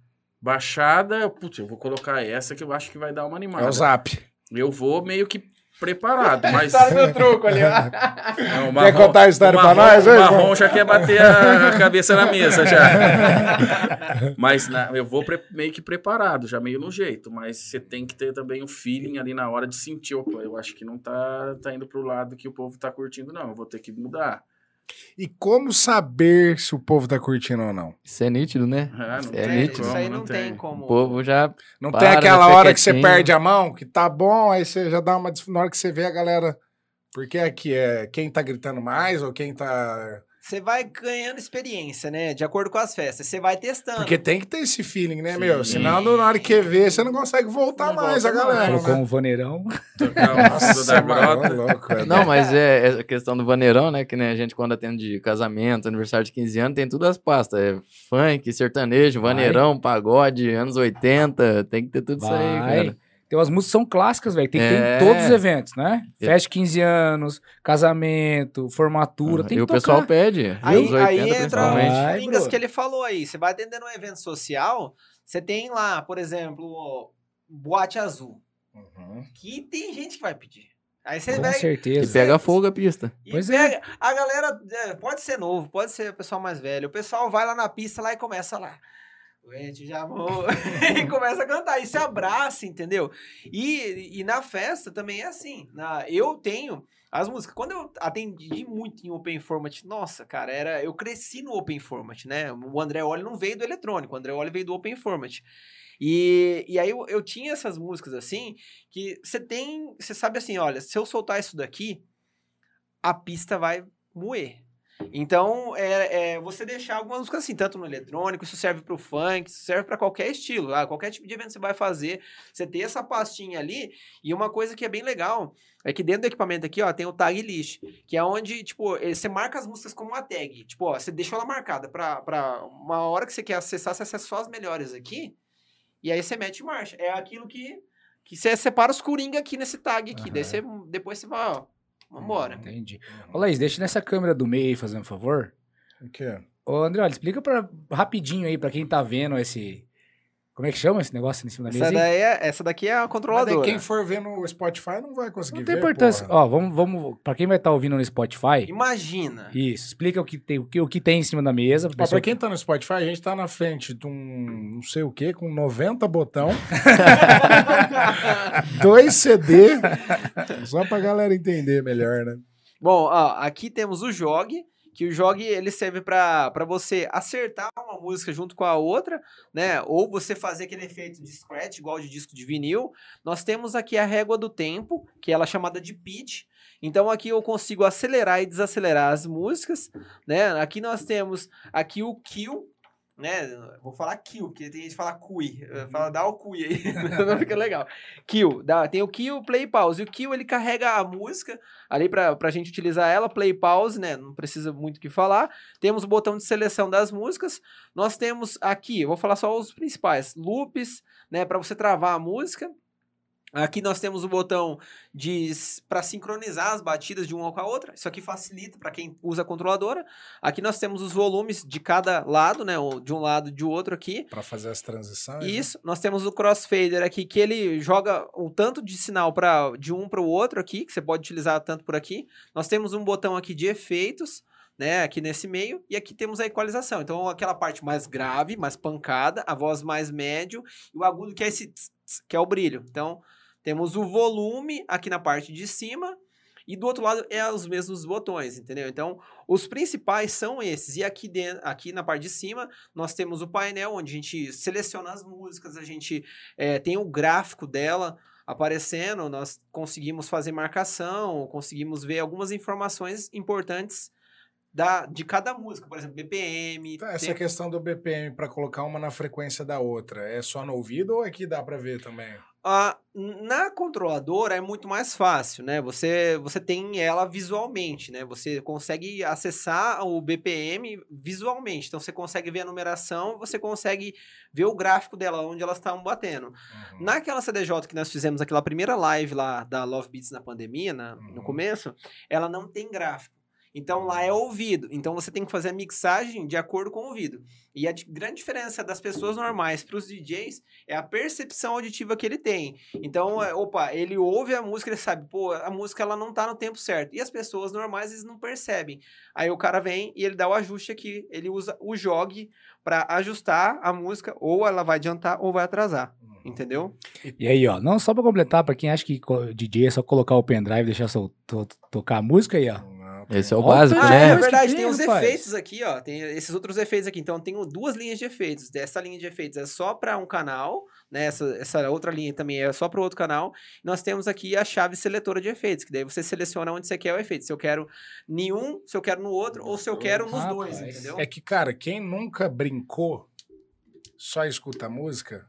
baixada, eu, putz, eu vou colocar essa que eu acho que vai dar uma É animada. o zap. Eu vou meio que preparado, mas... História do truco ali, ó. <laughs> Não, o Quer contar a história marrom- nós, O hein, marrom irmão? já quer bater a, <laughs> cabeça na mesa já. <laughs> mas na- eu vou pre- meio que preparado, já meio no jeito. Mas você tem que ter também o feeling ali na hora de sentir. Opa, eu acho que não tá, tá indo pro lado que o povo tá curtindo, não. Eu vou ter que mudar. E como saber se o povo tá curtindo ou não? Isso é nítido, né? Ah, não É tem nítido. Isso aí como, não tem como. O povo já. Não Para, tem aquela hora que você perde a mão, que tá bom, aí você já dá uma. Na hora que você vê a galera. Porque aqui é quem tá gritando mais ou quem tá. Você vai ganhando experiência, né? De acordo com as festas. Você vai testando. Porque tem que ter esse feeling, né, Sim. meu? Senão, na hora que vê, você não consegue voltar Não mais volta a galera. mais. Colocou né? um vaneirão. Nossa, da mano, grota. louco, é. Não, mas é, é a questão do vaneirão, né? Que nem a gente, quando atende casamento, aniversário de 15 anos, tem tudo as pastas. É funk, sertanejo, Vai. vaneirão, pagode, anos 80. Tem que ter tudo isso aí, Vai. cara. Tem umas músicas são clássicas, velho. Tem É. em todos os eventos, né? É. Festa de 15 anos, casamento, formatura. Tem e que o tocar. pessoal pede. Aí, anos 80, aí entra as bro. que ele falou aí. Você vai atendendo um evento social, você tem lá, por exemplo, o Boate Azul. Uhum. Que tem gente que vai pedir. Aí você Com vai. E certeza. pega fogo a pista. E Pois é. pega, a galera, é, pode ser novo, pode ser o pessoal mais velho. O pessoal vai lá na pista lá e começa lá. Gente, já vou. <laughs> e começa a cantar. E se abraça, entendeu? E, e na festa também é assim. Na, eu tenho as músicas. Quando eu atendi muito em Open Format, nossa, cara, era, eu cresci no Open Format, né? O André Oli não veio do eletrônico, o André Oli veio do Open Format. E, e aí eu, eu tinha essas músicas assim, que você tem. Você sabe assim, olha, se eu soltar isso daqui, a pista vai moer. Então, é, é você deixar algumas músicas assim, tanto no eletrônico, isso serve pro funk, isso serve para qualquer estilo, ah, qualquer tipo de evento que você vai fazer, você ter essa pastinha ali, e uma coisa que é bem legal, é que dentro do equipamento aqui, ó, tem o tag list, que é onde, tipo, eh, você marca as músicas como uma tag, tipo, ó, você deixou ela marcada pra, pra uma hora que você quer acessar, você acessa só as melhores aqui, e aí você mete em marcha, é aquilo que, que você separa os coringa aqui nesse tag aqui, daí você, depois você vai, ó, vambora. Entendi. Ô, Laís, deixa nessa câmera do meio aí, fazendo um favor. O quê? Ô, André, olha, explica pra, rapidinho aí pra quem tá vendo esse... Como é que chama esse negócio em cima da mesa? Essa, aí? daí é, essa daqui é a controladora. daí quem for ver no Spotify não vai conseguir Não tem ver, importância. porra. Ó, vamos, vamos... Pra quem vai estar ouvindo no Spotify... Imagina. Isso, explica o que tem, o que, o que tem em cima da mesa. Ó, pessoa pra quem tá no Spotify, a gente tá na frente de um não sei o que, com 90 botão, <laughs> dois CD, só pra galera entender melhor, né? Bom, ó, aqui temos o Jog, que o Jog ele serve para você acertar uma música junto com a outra, né? Ou você fazer aquele efeito de scratch, igual de disco de vinil. Nós temos aqui a régua do tempo, que ela é chamada de pitch. Então aqui eu consigo acelerar e desacelerar as músicas, né? Aqui nós temos aqui o kill, né? Vou falar kill, porque tem gente que fala cui. Fala, dá o cui aí, <laughs> não fica legal. Kill, dá, tem o kill, play pause. E o kill ele carrega a música ali pra, pra gente utilizar ela, play pause, né? Não precisa muito o que falar. Temos o botão de seleção das músicas. Nós temos aqui, vou falar só os principais, loops, né? Pra você travar a música. Aqui nós temos o botão de para sincronizar as batidas de uma com a outra. Isso aqui facilita para quem usa a controladora. Aqui nós temos os volumes de cada lado, né? ou De um lado e de outro aqui. Pra fazer as transições. né? Isso, nós temos o crossfader aqui, que ele joga o tanto de sinal para de um para o outro aqui, que você pode utilizar tanto por aqui. Nós temos um botão aqui de efeitos, né, aqui nesse meio, e aqui temos a equalização. Então, aquela parte mais grave, mais pancada, a voz mais médio, e o agudo que é esse tss, tss, que é o brilho. Então, temos o volume aqui na parte de cima, e do outro lado é os mesmos botões, entendeu? Então, os principais são esses. E aqui, dentro, aqui na parte de cima, nós temos o painel onde a gente seleciona as músicas, a gente eh, tem o gráfico dela aparecendo, nós conseguimos fazer marcação, conseguimos ver algumas informações importantes da, de cada música, por exemplo, BPM. Tá, Essa tem- questão do BPM pra colocar uma na frequência da outra, é só no ouvido ou aqui dá pra ver também? Ah, na controladora é muito mais fácil, né? Você, você tem ela visualmente, né? Você consegue acessar o BPM visualmente. Então você consegue ver a numeração, você consegue ver o gráfico dela, onde elas estão batendo. Uhum. Naquela CDJ que nós fizemos aquela primeira live lá da Love Beats na pandemia, na- no Uhum. começo, ela não tem gráfico. Então lá é ouvido. Então você tem que fazer a mixagem de acordo com o ouvido. E a grande diferença das pessoas normais para os DJs é a percepção auditiva que ele tem. Então, é, opa, ele ouve a música, ele sabe, pô, a música ela não tá no tempo certo. E as pessoas normais eles não percebem. Aí o cara vem e ele dá o ajuste aqui, ele usa o jog para ajustar a música, ou ela vai adiantar ou vai atrasar, Uhum. entendeu? E aí, ó, não só pra completar, pra quem acha que DJ é só colocar o pendrive e deixar to- tocar a música aí, ó. Esse é o básico, Ah, Ah, né? é verdade, tem, os efeitos aqui, ó. Tem esses outros efeitos aqui. Então, tem duas linhas de efeitos. Essa linha de efeitos é só para um canal, né? Essa, essa outra linha também é só para outro canal. Nós temos aqui a chave seletora de efeitos, que daí você seleciona onde você quer o efeito. Se eu quero nenhum, se eu quero no outro, ou se eu quero nos Rapaz. dois, entendeu? É que, cara, quem nunca brincou, só escuta a música,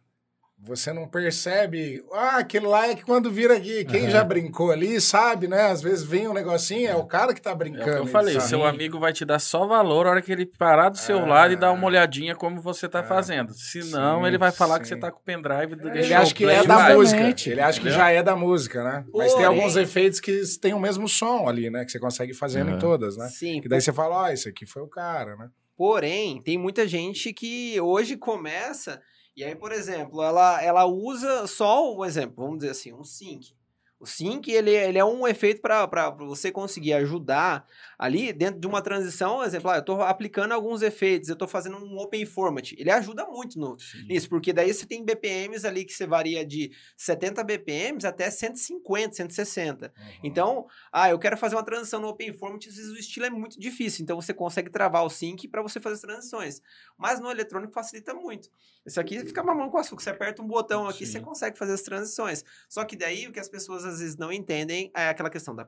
você não percebe. Ah, aquele lá é que quando vira aqui. Quem Aham. já brincou ali sabe, né? Às vezes vem um negocinho, é o cara que tá É o brincando. que eu falei, sabe. seu amigo vai te dar só valor a hora que ele parar do seu Ah. lado e dar uma olhadinha como você tá É. fazendo. Senão, Sim, ele vai falar que sim. você tá com o pendrive do Ele acha que play é da vai. música. Ele acha que Entendeu? já é da música, né? Mas tem Porém- alguns efeitos que têm o mesmo som ali, né? Que você consegue fazendo em Uhum. todas, né? Sim, Que daí você fala, ó, esse aqui foi o cara, né? Porém, tem muita gente que hoje começa, e aí, por exemplo, ela, ela usa só um exemplo, vamos dizer assim, um sync. O sync, ele, ele é um efeito para você conseguir ajudar ali dentro de uma transição, exemplo, ah, eu estou aplicando alguns efeitos, eu estou fazendo um open format. Ele ajuda muito no, nisso, porque daí você tem BPMs ali que você varia de 70 BPMs até 150, 160. Uhum. Então, ah, eu quero fazer uma transição no open format, às vezes o estilo é muito difícil, então você consegue travar o sync para você fazer as transições. Mas no eletrônico facilita muito. Isso aqui fica mamão com açúcar, você aperta um botão aqui, Sim. você consegue fazer as transições. Só que daí o que as pessoas às vezes não entendem é aquela questão da,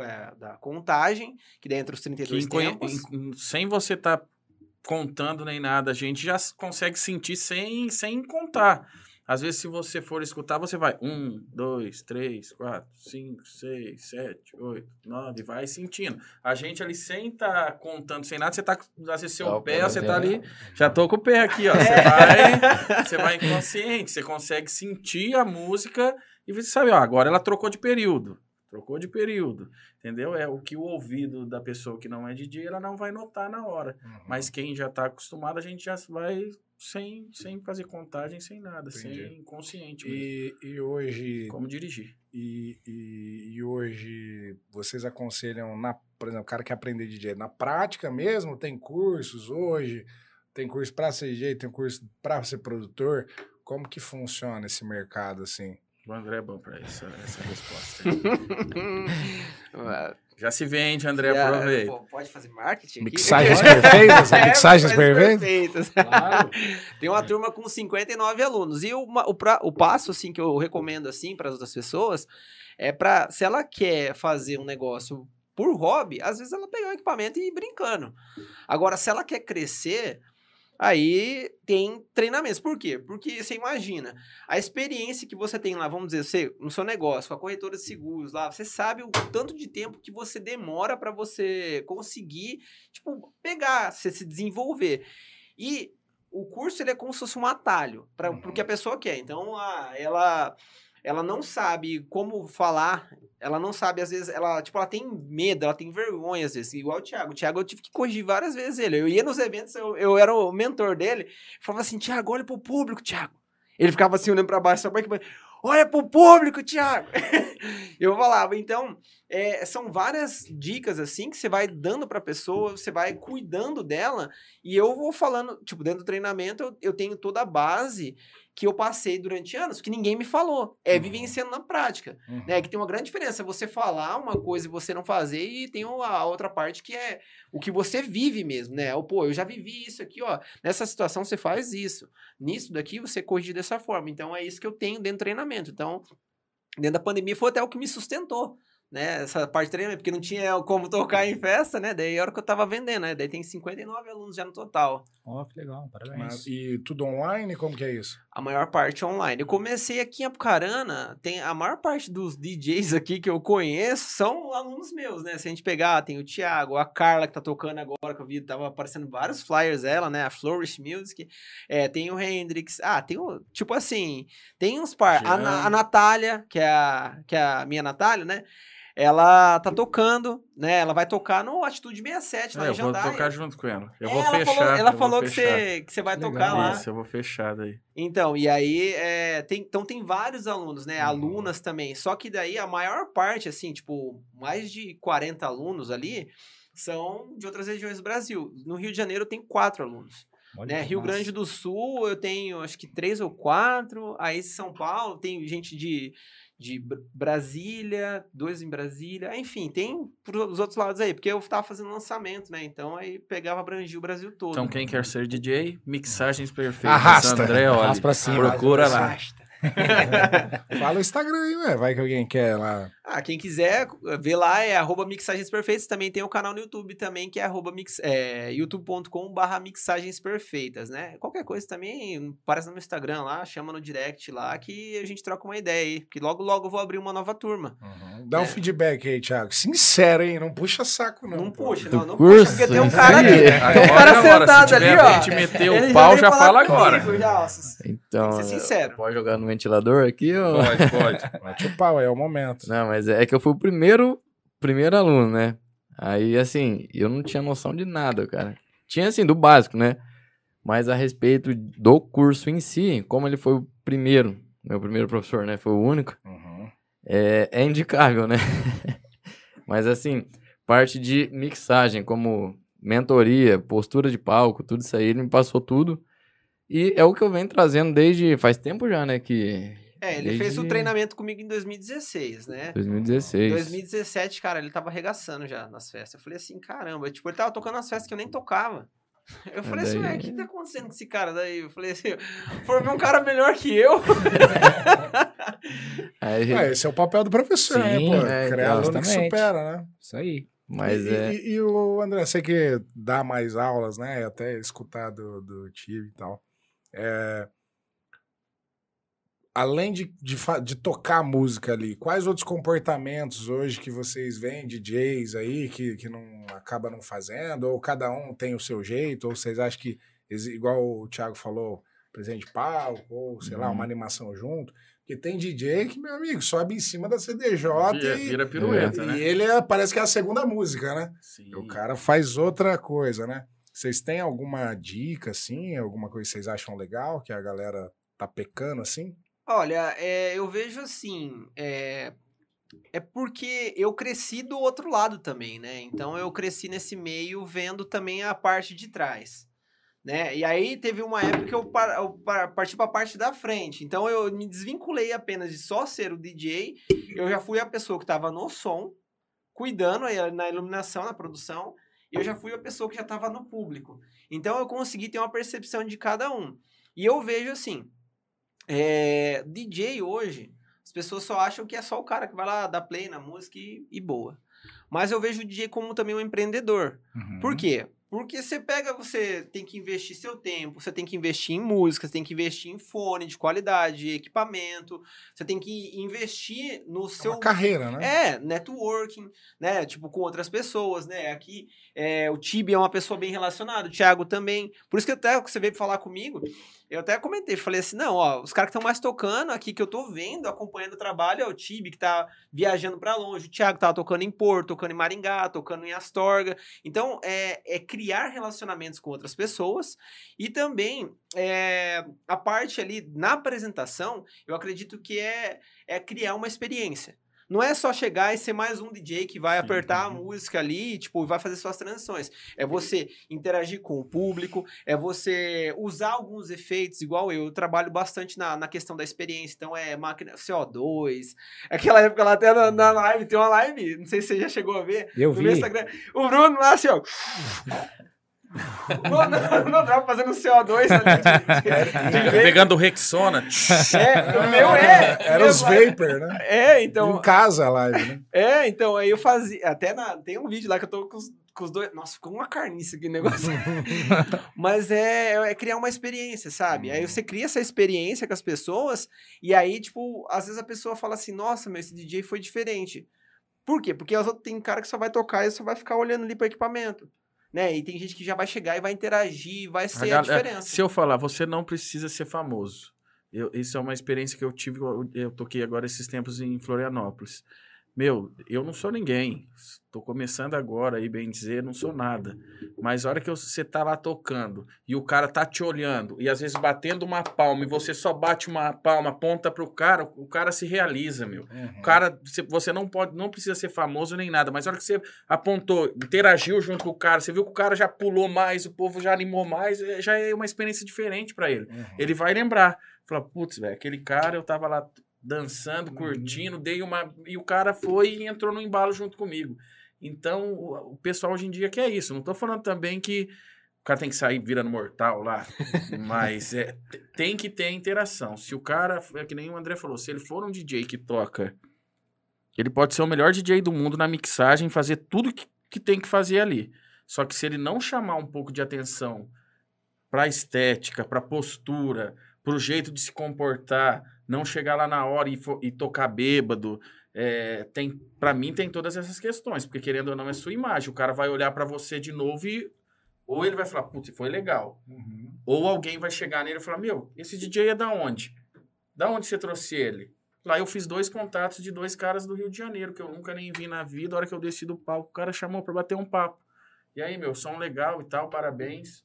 é, da contagem, que daí entra os Que 32 em conhe- tempos. em- em- sem você estar contando nem nada, a gente já consegue sentir sem, sem contar. Às vezes, se você for escutar, você vai um, dois, três, quatro, cinco, seis, sete, oito, nove, vai sentindo. A gente ali sem estar contando, sem nada, você tá, às vezes, seu Tá, o pé, você tá ali, já tô com o pé aqui, ó. <laughs> Você vai, você vai inconsciente, você consegue sentir a música e você sabe, ó, agora ela trocou de período. Trocou de período, entendeu? É o que o ouvido da pessoa que não é DJ, ela não vai notar na hora. Uhum. Mas quem já tá acostumado, a gente já vai sem, sem fazer contagem, sem nada, Entendi. sem inconsciente mesmo. E, e hoje Como dirigir. E, e, e hoje vocês aconselham, na, por exemplo, o cara quer aprender DJ na prática mesmo? Tem cursos hoje? Tem curso para ser DJ? Tem curso para ser produtor? Como que funciona esse mercado assim? O André é bom pra essa, essa resposta. <laughs> já se vende, André, Já, aproveita. pô, Pode fazer marketing aqui? Mixagens <laughs> perfeitas? É, Mixagens perfeitas? perfeitas. Claro. <laughs> Tem uma turma com 59 alunos. E uma- o, pra- o passo, assim, que eu recomendo, assim, para as outras pessoas, é para se ela quer fazer um negócio por hobby, às vezes ela pegar o equipamento e ir brincando. Agora, se ela quer crescer, aí tem treinamentos. Por quê? Porque você imagina, a experiência que você tem lá, vamos dizer, você, no seu negócio, com a corretora de seguros lá, você sabe o tanto de tempo que você demora para você conseguir, tipo, pegar, você se desenvolver. E o curso ele é como se fosse um atalho para o que a pessoa quer. Então, a, ela ela não sabe como falar, ela não sabe, às vezes, ela, tipo, ela tem medo, ela tem vergonha, às vezes, igual o Thiago. O Thiago eu tive que corrigir várias vezes ele. Eu ia nos eventos, eu, eu era o mentor dele, falava assim, Thiago, olha pro público, Thiago. Ele ficava assim, olhando pra baixo, só pra que olha pro público, Thiago. <laughs> eu falava, então, é, são várias dicas, assim, que você vai dando pra pessoa, você vai cuidando dela, e eu vou falando, tipo, dentro do treinamento, eu, eu tenho toda a base que eu passei durante anos, que ninguém me falou. É Uhum. vivenciando na prática. Uhum. Né? Que tem uma grande diferença você falar uma coisa e você não fazer, e tem a outra parte que é o que você vive mesmo, né? O, Pô, eu já vivi isso aqui, ó. Nessa situação você faz isso. Nisso daqui você corrige dessa forma. Então é isso que eu tenho dentro do treinamento. Então, dentro da pandemia foi até o que me sustentou. Né, essa parte de treinamento, porque não tinha como tocar em festa, né? Daí a hora que eu tava vendendo, né? Daí tem 59 alunos já no total. Ó, que legal, parabéns. Mas- e tudo online? Como que é isso? A maior parte online. Eu comecei aqui em Apucarana, tem a maior parte dos DJs aqui que eu conheço são alunos meus, né? Se a gente pegar, tem o Thiago, a Carla que tá tocando agora, que eu vi, tava aparecendo vários flyers dela, né? A Flourish Music. É, tem o Hendrix. Ah, tem o. Tipo assim, tem uns par. A, a. Natália, que é a, que é a minha Natália, né? Ela tá tocando, né? Ela vai tocar no Atitude 67 lá É, em eu vou tocar junto com ela. Eu É, vou ela fechar. falou, ela falou que, você, que você vai Legal. tocar lá. Isso, eu vou fechar daí. Então, e aí, é, tem, então tem vários alunos, né? Uhum. Alunas também. Só que daí a maior parte, assim, tipo, mais de 40 alunos ali são de outras regiões do Brasil. No Rio de Janeiro tem quatro alunos. Olha Né? Rio massa. Grande do Sul eu tenho acho que três ou quatro. Aí São Paulo tem gente de, de Br- Brasília, dois em Brasília. Enfim, tem pros outros lados aí, porque eu tava fazendo lançamento, né? Então aí pegava, abrangia o Brasil todo. Então, quem quer ser DJ, mixagens perfeitas. Arrasta. André, Arrasta olha. pra cima. Procura lá. Basta. <laughs> Fala o Instagram aí, ué. Vai que alguém quer lá. Ah, quem quiser ver lá é arroba mixagens perfeitas. Também tem o canal no YouTube também, que é arroba mix, é, youtube.com barra mixagens perfeitas, né? Qualquer coisa também, aparece no meu Instagram lá, chama no direct lá, que a gente troca uma ideia aí. Que logo, logo eu vou abrir uma nova turma. Dá um É. feedback aí, Thiago. Sincero, hein? Não puxa saco, não. Não, pô. puxa, não, não curso, puxa, porque tem um cara ali. Tem um cara sentado se ali, ó. a gente meter o pau, já fala comigo, agora. já, ó. Então, Tem que ser sincero. pode jogar no ventilador aqui ou... Pode, pode. Mete o pau, é o momento. Não, mas é que eu fui o primeiro, primeiro aluno, né? Aí, assim, eu não tinha noção de nada, cara. Tinha, assim, do básico, né? Mas a respeito do curso em si, como ele foi o primeiro, meu primeiro professor, né? Foi o único. Uhum. é, é indicável, né? <laughs> Mas assim, parte de mixagem, como mentoria, postura de palco, tudo isso aí, ele me passou tudo. E é o que eu venho trazendo desde faz tempo já, né? Que É, ele Desde- fez o treinamento comigo em 2016, né? 2016. 2017, cara, ele tava arregaçando já nas festas. Eu falei assim, caramba, tipo, ele tava tocando nas festas que eu nem tocava. Eu falei assim, daí- ué, o que tá acontecendo com esse cara daí? Eu falei assim, formei um cara melhor que eu. <laughs> Aí, Ah, esse é o papel do professor, né, Sim, pô? é, Criar aluno que supera, né? Isso aí. mas e, é. e, e o André, você que dá mais aulas, né? Até escutar do, do Tive e tal. É, além de, de, fa- de tocar música ali, quais outros comportamentos hoje que vocês veem, DJs aí, que, que não acaba não fazendo? Ou cada um tem o seu jeito? Ou vocês acham que, igual o Thiago falou, presente de palco, ou sei lá, Uhum. uma animação junto? Porque tem DJ que, meu amigo, sobe em cima da CDJ Vira, e, vira pirueta, e né? ele é- parece que é a segunda música, né? Sim. O cara faz outra coisa, né? Vocês têm alguma dica, assim? Alguma coisa que vocês acham legal, que a galera tá pecando, assim? Olha, é, eu vejo assim, é, é porque eu cresci do outro lado também, né? Então eu cresci nesse meio vendo também a parte de trás, né? E aí teve uma época que eu, par- eu par- parti para a parte da frente. Então eu me desvinculei apenas de só ser o DJ, eu já fui a pessoa que estava no som, cuidando aí na iluminação, na produção, e eu já fui a pessoa que já estava no público. Então eu consegui ter uma percepção de cada um. E eu vejo assim, é, DJ hoje, as pessoas só acham que é só o cara que vai lá dar play na música e, e boa. Mas eu vejo o DJ como também um empreendedor. Uhum. Por quê? Porque você pega, você tem que investir seu tempo, você tem que investir em música, você tem que investir em fone de qualidade, equipamento, você tem que investir no É seu carreira, né? é, networking, né? Tipo, com outras pessoas, né? Aqui, é, o Tibi é uma pessoa bem relacionada, o Thiago também. Por isso que até você veio falar comigo, eu até comentei, falei assim, não, ó, os caras que estão mais tocando aqui, que eu tô vendo, acompanhando o trabalho, é o Tibi, que tá viajando pra longe, o Thiago tava tocando em Porto, tocando em Maringá, tocando em Astorga. Então, é, é criar relacionamentos com outras pessoas e também é, a parte ali na apresentação, eu acredito que é, é criar uma experiência. Não é só chegar e ser mais um DJ que vai Sim, apertar a uhum. música ali e, tipo, vai fazer suas transições. É você interagir com o público, é você usar alguns efeitos, igual eu. Eu trabalho bastante na, na questão da experiência. Então, é máquina CO2. <laughs> Aquela época lá até na, na live, tem uma live, não sei se você já chegou a ver. Eu vi. Instagram. O Bruno lá, assim, ó. <laughs> não, não, não dá fazendo CO2 ali. de- de-. Pegando o Rexona. É, o meu é. Era meu os é- Vapor, né? É, então. Em casa a live, né? É, então, aí eu fazia. Até na, tem um vídeo lá que eu tô com os, com os dois. Nossa, ficou uma carniça aqui o negócio. <laughs> Mas é, é criar uma experiência, sabe? Aí você cria essa experiência com as pessoas, e aí, tipo, às vezes a pessoa fala assim: nossa, meu, esse DJ foi diferente. Por quê? Porque as outras, tem cara que só vai tocar e só vai ficar olhando ali pro equipamento. Né? E tem gente que já vai chegar e vai interagir, vai A ser a, é, diferença. Se eu falar, você não precisa ser famoso. Eu, isso é uma experiência que eu tive, eu, eu toquei agora esses tempos em Florianópolis. Meu, eu não sou ninguém. Tô começando agora aí, bem dizer, não sou nada. Mas a hora que você tá lá tocando e o cara tá te olhando e às vezes batendo uma palma e você só bate uma palma, aponta pro cara, o cara se realiza, meu. O cara, você- não pode, não precisa ser famoso nem nada, mas a hora que você apontou, interagiu junto com o cara, você viu que o cara já pulou mais, o povo já animou mais, é- já é uma experiência diferente pra ele. Uhum. Ele vai lembrar, fala, putz, velho, aquele cara eu tava lá dançando, Uhum. curtindo, dei uma e o cara foi e entrou no embalo junto comigo. Então, o, pessoal hoje em dia quer isso. Não tô falando também que o cara tem que sair virando mortal lá, <laughs> mas é, tem que ter interação. Se o cara, é que nem o André falou, se ele for um DJ que toca, ele pode ser o melhor DJ do mundo na mixagem, fazer tudo que, que tem que fazer ali. Só que se ele não chamar um pouco de atenção pra estética, pra postura, pro jeito de se comportar, não chegar lá na hora e, e tocar bêbado, é, tem, para mim tem todas essas questões, porque querendo ou não é sua imagem. O cara vai olhar pra você de novo e ou ele vai falar, putz, foi legal. Uhum. Ou alguém vai chegar nele e falar: Meu, esse DJ é da onde? Da onde você trouxe ele? Lá eu fiz dois contatos de dois caras do Rio de Janeiro, que eu nunca nem vi na vida. A hora que eu desci do palco, o cara chamou pra bater um papo. E aí, meu, som legal e tal, parabéns.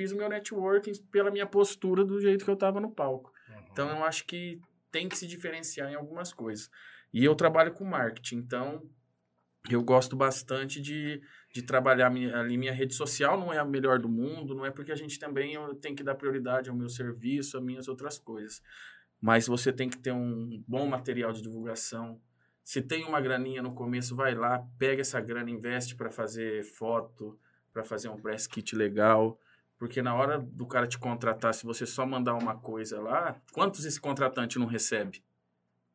Fiz o meu networking pela minha postura do jeito que eu tava no palco. Então eu acho que tem que se diferenciar em algumas coisas. E eu trabalho com marketing, então eu gosto bastante de, de trabalhar minha, ali minha rede social, não é a melhor do mundo, não é porque a gente também tem que dar prioridade ao meu serviço, a minhas outras coisas. Mas você tem que ter um bom material de divulgação. Se tem uma graninha no começo, vai lá, pega essa grana, investe para fazer foto, para fazer um press kit legal. Porque na hora do cara te contratar, se você só mandar uma coisa lá, quantos esse contratante não recebe?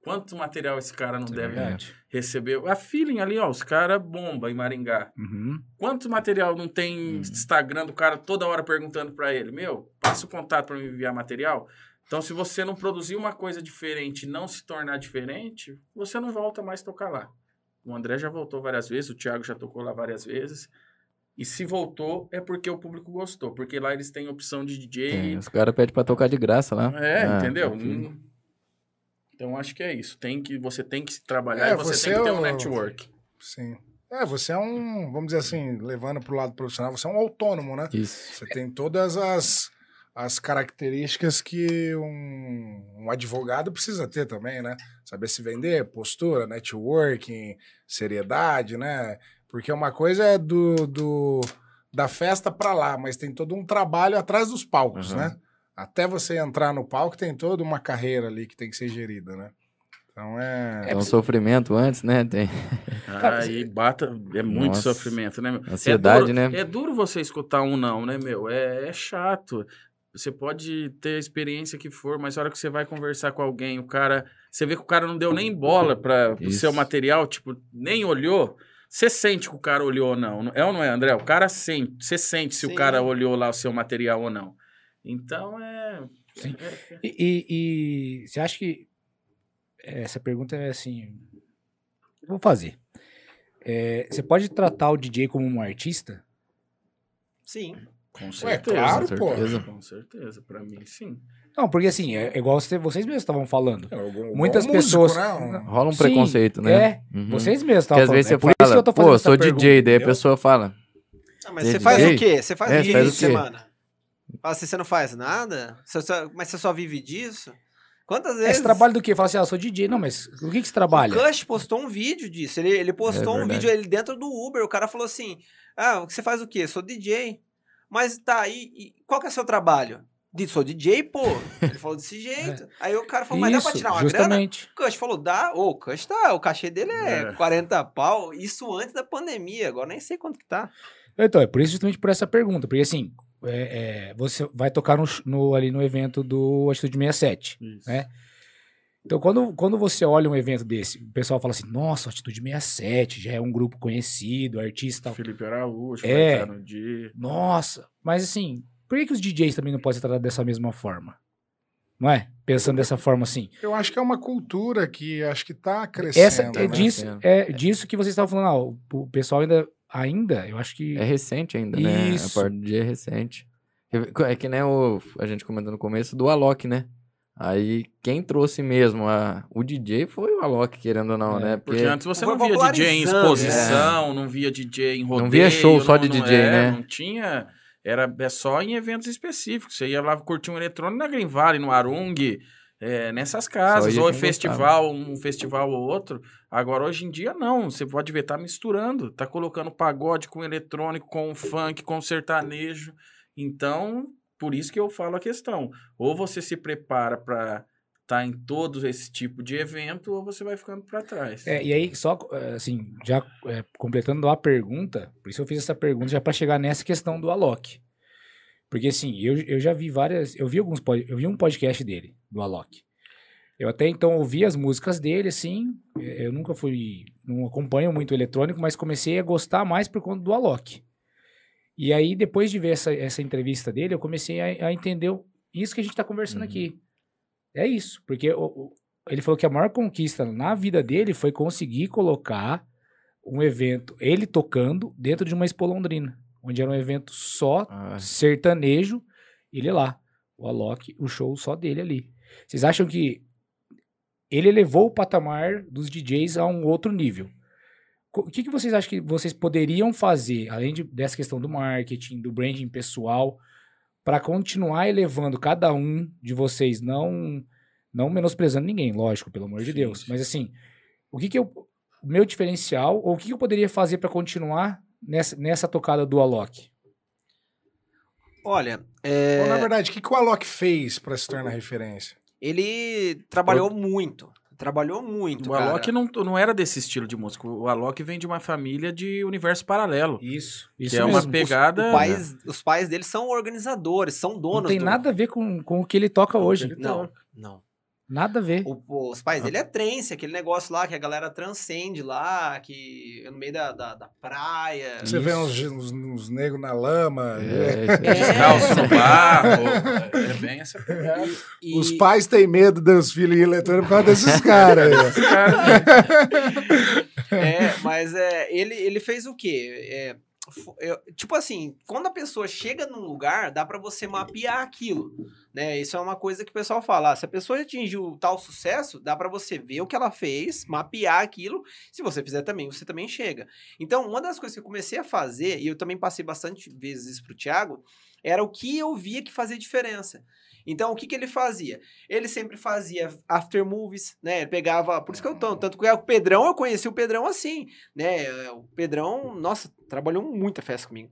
Quanto material esse cara não é deve verdade. receber? A feeling ali, ó, os caras bomba em Maringá. Uhum. Quanto material não tem Hum. Instagram do cara toda hora perguntando para ele? Meu, passa o contato para me enviar material. Então, se você não produzir uma coisa diferente e não se tornar diferente, você não volta mais a tocar lá. O André já voltou várias vezes, o Thiago já tocou lá várias vezes. E se voltou, é porque o público gostou. Porque lá eles têm opção de DJ. Tem, os caras pedem pra tocar de graça lá. É, Ah, entendeu? ok. Hum. Então, acho que é isso. Tem que, você tem que se trabalhar É, e você, você tem que ter é um network. Sim. É, você é um, vamos dizer assim, levando pro lado profissional, você é um autônomo, né? Isso. Você tem todas as, as características que um, um advogado precisa ter também, né? Saber se vender, postura, networking, seriedade, né? Porque uma coisa é do, do da festa pra lá, mas tem todo um trabalho atrás dos palcos, Uhum. né? Até você entrar no palco, tem toda uma carreira ali que tem que ser gerida, né? Então é. É um sofrimento antes, né? Tem Aí bata, é muito Nossa. sofrimento, né? meu? ansiedade, é né? duro, É duro você escutar um não, né, meu? É, é chato. Você pode ter a experiência que for, mas a hora que você vai conversar com alguém, o cara. Você vê que o cara não deu nem bola para o seu material, tipo, nem olhou. Você sente que o cara olhou ou não. É ou não é, André? O cara sente. Você sente se Sim. o cara olhou lá o seu material ou não. Então é. Sim. é- E, e- e você acha que essa pergunta é assim? eu Vou fazer. É, você pode tratar o DJ como um artista? Sim. com Ué, certeza. claro, com pô. certeza. Com certeza. Pra mim, sim. Não, porque assim, é igual você- vocês mesmos estavam falando. É, igual Muitas músico, pessoas. né? Um- Rola um Sim, preconceito, né? É, Uhum. vocês mesmos Porque estavam às falando. vezes é você por isso que fala, eu pô, essa sou pergunta, DJ, daí a pessoa fala, Ah, mas Você faz DJ? o quê? Você faz É, o quê? semana? Fala assim, você não faz nada? Você só- mas você só vive disso? Quantas É, vezes... Você trabalha do quê? Fala assim, ah, eu sou DJ. Não, mas o que, que você trabalha? O Cush postou um vídeo disso. Ele, ele postou É um vídeo ele dentro do Uber. O cara falou assim: Ah, você faz o quê? Sou DJ. Mas tá aí. e qual que é o seu trabalho? De, sou DJ, pô. Ele falou desse <laughs> jeito. Aí o cara falou, mas dá pra Isso, tirar uma grana? justamente. O Cush falou, dá. Ô, o Cush tá. O cachê dele é, É. 40 pau. Isso antes da pandemia. Agora nem sei quanto que tá. Então, é por isso justamente por essa pergunta. Porque assim, é, é, você vai tocar no, no- ali no evento do Atitude 67. Isso. É. Então, quando, quando você olha um evento desse, o pessoal fala assim, nossa, Atitude 67, já é um grupo conhecido, artista e tal. Felipe Araújo, É. no dia. Nossa, mas assim, por que, que os DJs também não podem ser tratados dessa mesma forma? Não é? Pensando dessa forma assim. Eu acho que é uma cultura que acho que tá crescendo. Essa, é, né? disso, Crescendo. é disso que vocês estavam falando. Ah, o, o pessoal ainda, ainda, eu acho que. é recente ainda, né? Isso. A parte do dia é recente. É que nem o, a gente comentou no começo do Alok, né? Aí quem trouxe mesmo a, o DJ foi o Alok, querendo ou não, É, né? Porque antes você não via DJ em exposição, não via DJ em rodeio. Não via show só de DJ, é, né? Não tinha... Era é só em eventos específicos. Você ia lá curtir um eletrônico na Green Valley, no Arung, é, nessas casas. Ou festival, um festival ou outro. Agora, hoje em dia, não. Você pode ver, tá misturando. Tá colocando pagode com eletrônico, com funk, com sertanejo. Então, por isso que eu falo a questão. Ou você se prepara para estar em todos esse tipo de evento, ou você vai ficando para trás. É, e aí, só é, assim, já é, completando a pergunta, por isso eu fiz essa pergunta já para chegar nessa questão do Alok. Porque assim, eu, eu já vi várias. Eu vi alguns eu vi um podcast dele, do Alok. Eu até então ouvi as músicas dele, assim. Eu nunca fui. Não acompanho muito eletrônico, mas comecei a gostar mais por conta do Alok. E aí, depois de ver essa, essa entrevista dele, eu comecei a, a entender o- isso que a gente tá conversando Uhum. aqui. É isso. Porque o- o, ele falou que a maior conquista na vida dele foi conseguir colocar um evento, ele tocando, dentro de uma Expo Londrina, onde era um evento só Ah, sertanejo, ele lá, o Alok, o show só dele ali. Vocês acham que ele elevou o patamar dos DJs a um outro nível? O que, que vocês acham que vocês poderiam fazer, além de- dessa questão do marketing, do branding pessoal, para continuar elevando cada um de vocês, não não menosprezando ninguém, lógico, pelo amor de Sim, Deus, mas assim, o que que eu, o meu diferencial, ou o que que eu poderia fazer para continuar nessa, nessa tocada do Alok? Olha, é, Ou, na verdade, o que, que o Alok fez pra se tornar referência? ele trabalhou muito. Trabalhou muito, O cara. Alok não, não era desse estilo de música. O Alok vem de uma família de universo paralelo. Isso. Que Isso é uma mesmo. pegada. O pais, os pais dele são organizadores, são donos Não tem do- nada a ver com, com o que ele toca hoje. ele Não, não. Nada a ver. O- os pais dele é trance, aquele negócio lá que a galera transcende lá, que é no meio da, da, da praia. Você vê uns, uns, uns negros na lama. É, né? <laughs> isso aí. Descalço no barro. É bem essa pegada. E- Os pais têm medo dos filhos eletrônicos por causa desses caras. <laughs> É, mas é, ele, ele fez o quê? É, eu- tipo assim, quando a pessoa chega num lugar, dá pra você mapear aquilo, né? Isso é uma coisa que o pessoal fala. ah, se a pessoa atingiu tal sucesso, dá pra você ver o que ela fez, mapear aquilo. Se você fizer também, você também chega. Então, uma das coisas que eu comecei a fazer, e eu também passei bastante vezes isso pro Thiago, era o que eu via que fazia diferença. Então, o que, que ele fazia? Ele sempre fazia after movies, né? Ele pegava. Por isso que eu tô. Tanto que o Pedrão, eu conheci o Pedrão assim, né? O Pedrão, nossa, trabalhou muita festa comigo.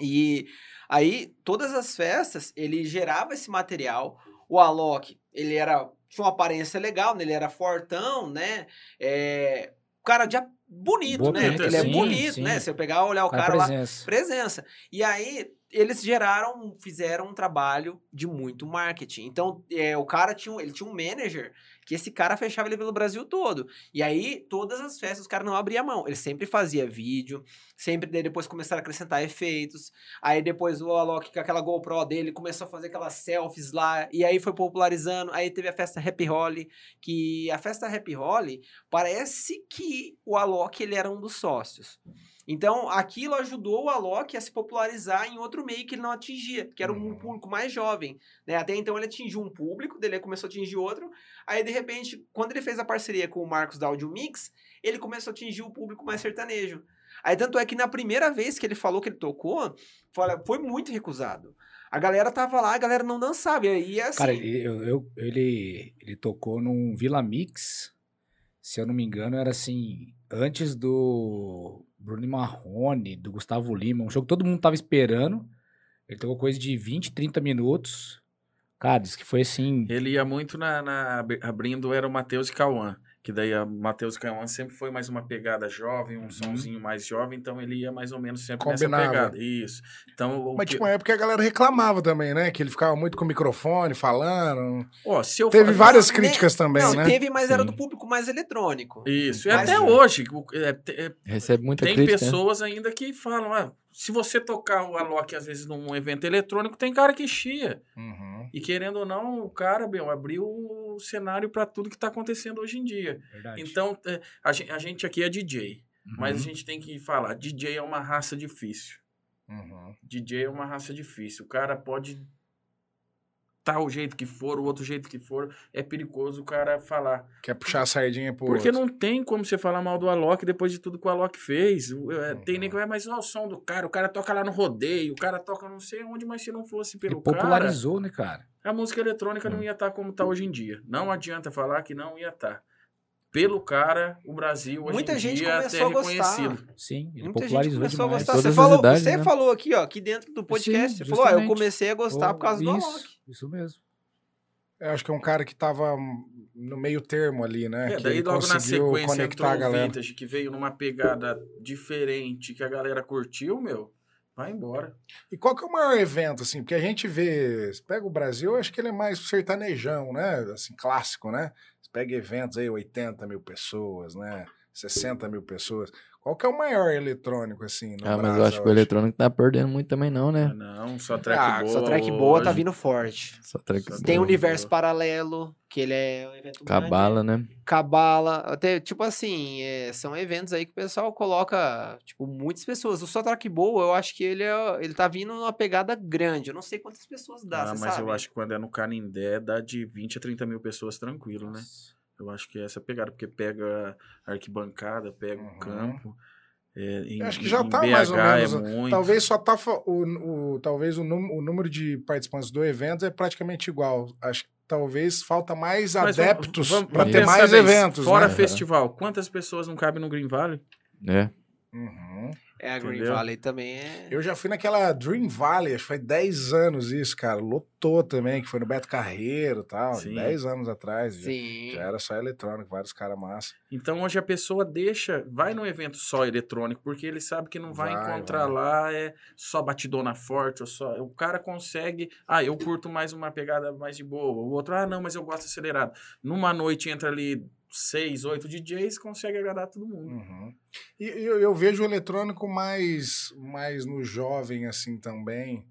E aí, todas as festas, ele gerava esse material. O Alok, ele era. Tinha uma aparência legal, né? Ele era fortão, né? É, cara de bonito, né? Ele é sim, bonito, sim. né? Se eu pegar olhar o Cara, cara lá, presença. presença. E aí, eles geraram, fizeram um trabalho de muito marketing. Então, é, o cara tinha, ele tinha um manager que esse cara fechava ele pelo Brasil todo. E aí, todas as festas, os caras não abriam mão. Ele sempre fazia vídeo, sempre depois começaram a acrescentar efeitos. Aí depois o Alok, com aquela GoPro dele, começou a fazer aquelas selfies lá. E aí foi popularizando. Aí teve a festa Happy Holly, que a festa Happy Holly parece que o Alok ele era um dos sócios. Então, aquilo ajudou o Alok a se popularizar em outro meio que ele não atingia, que era um Uhum. público mais jovem. Né? Até então ele atingiu um público, dele começou a atingir outro. Aí, de repente, quando ele fez a parceria com o Marcos da Audio Mix, ele começou a atingir o público mais sertanejo. Aí, tanto é que na primeira vez que ele falou que ele tocou, foi, muito recusado. A galera tava lá, a galera não dançava. E aí, assim, Cara, ele, eu- eu- ele, ele tocou num Vila Mix, se eu não me engano, era assim, antes do Bruno Marrone, do Gustavo Lima, um jogo que todo mundo tava esperando. Ele tocou coisa de 20, 30 minutos. Cara, disse que foi assim. Ele ia muito na, na- ab- abrindo, era o Matheus e Cauã. Que daí a Matheus Cauã sempre foi mais uma pegada jovem, um sonzinho mais jovem, então ele ia mais ou menos sempre Combinava. nessa pegada. Isso. Então, o Mas que- tinha uma época que a galera reclamava também, né? Que ele ficava muito com o microfone, falando. Ó, se eu Teve várias Não, críticas também, não, né? teve, mas era Sim. do público mais eletrônico. Isso, e Mas- até hoje. é, é, Recebe muita tem crítica. né? pessoas ainda que falam, ah, se você tocar o Alok às vezes num evento eletrônico, tem cara que chia. Uhum. E querendo ou não, o cara, meu, abriu o cenário para tudo que tá acontecendo hoje em dia. Verdade. Então, é, a, gen- a gente aqui é DJ, mas a Uhum. gente tem que falar, DJ é uma raça difícil. Uhum. DJ é uma raça difícil. O cara pode tal jeito que for, o outro jeito que for, é perigoso o cara falar. Quer puxar a sardinha pro Porque outro. não tem como você falar mal do Alok depois de tudo que o Alok fez. É, Tem Uhum. nem que vai, mas olha o som do cara, o cara toca lá no rodeio, o cara toca não sei onde, mas se não fosse pelo cara, popularizou, né, cara? a música eletrônica não Hum. ia estar como está hoje em dia. Não adianta falar que não ia estar. Pelo cara, o Brasil hoje Muita em gente dia começou é a gostar. reconhecido. Sim, ele Muita gente popularizou começou a demais. gostar. Todas Você, falou, idades, você né? falou aqui, ó, aqui dentro do podcast, Sim, você falou, ó, eu comecei a gostar por causa do isso, Alok. Isso mesmo. Eu acho que é um cara que tava hum, no meio termo ali, né? É, que daí ele logo na conseguiu sequência entrou conectar a o galera. Vintage, que veio numa pegada diferente, que a galera curtiu, meu, vai embora. E qual que é o maior evento, assim? Porque a gente vê, você pega o Brasil, eu acho que ele é mais sertanejão, né? Assim, clássico, né? Pega eventos aí, 80 mil pessoas, né? 60 mil pessoas. Qual que é o maior eletrônico, assim, no Ah, mas eu acho que o hoje? eletrônico tá perdendo muito também não, Ah, né? não, só track Ah, boa. Só track boa tá hoje. vindo forte. Só track Só Tem o boa. Universo Paralelo, que ele é um evento grande. Cabala, né? Cabala, até, tipo assim, é, são eventos aí que o pessoal coloca, tipo, muitas pessoas. O Só Track Boa, eu acho que ele, é, ele tá vindo numa pegada grande. Eu não sei quantas pessoas dá, Ah, você mas sabe? eu acho que quando é no Canindé dá de 20 a 30 mil pessoas tranquilo, né? Eu acho que é essa pegada, porque pega a arquibancada, pega Uhum. o campo. é, em, acho que já em tá BH mais ou menos, É muito. Talvez só tá. O, o- talvez o, num- o número de participantes do evento é praticamente igual. Acho que talvez falta mais Mas adeptos para ter mais eventos. Fora né? festival, quantas pessoas não cabem no Green Valley? É. Uhum. É, a Green Entendeu? Valley também é. Eu já fui naquela Dream Valley, acho que foi 10 anos isso, cara. Lotou também, que foi no Beto Carreiro e tal. Sim. 10 anos atrás. já- Sim. Já era só eletrônico, vários caras massa. Então hoje a pessoa deixa, vai num evento só eletrônico, porque ele sabe que não vai, Vai, encontrar vai. lá é só batidona forte, ou só. O cara consegue. Ah, eu curto mais uma pegada mais de boa. O outro, ah, não, mas eu gosto acelerado. Numa noite entra ali seis, oito DJs, consegue agradar todo mundo. Uhum. E eu, eu vejo o eletrônico mais, mais no jovem, assim, também.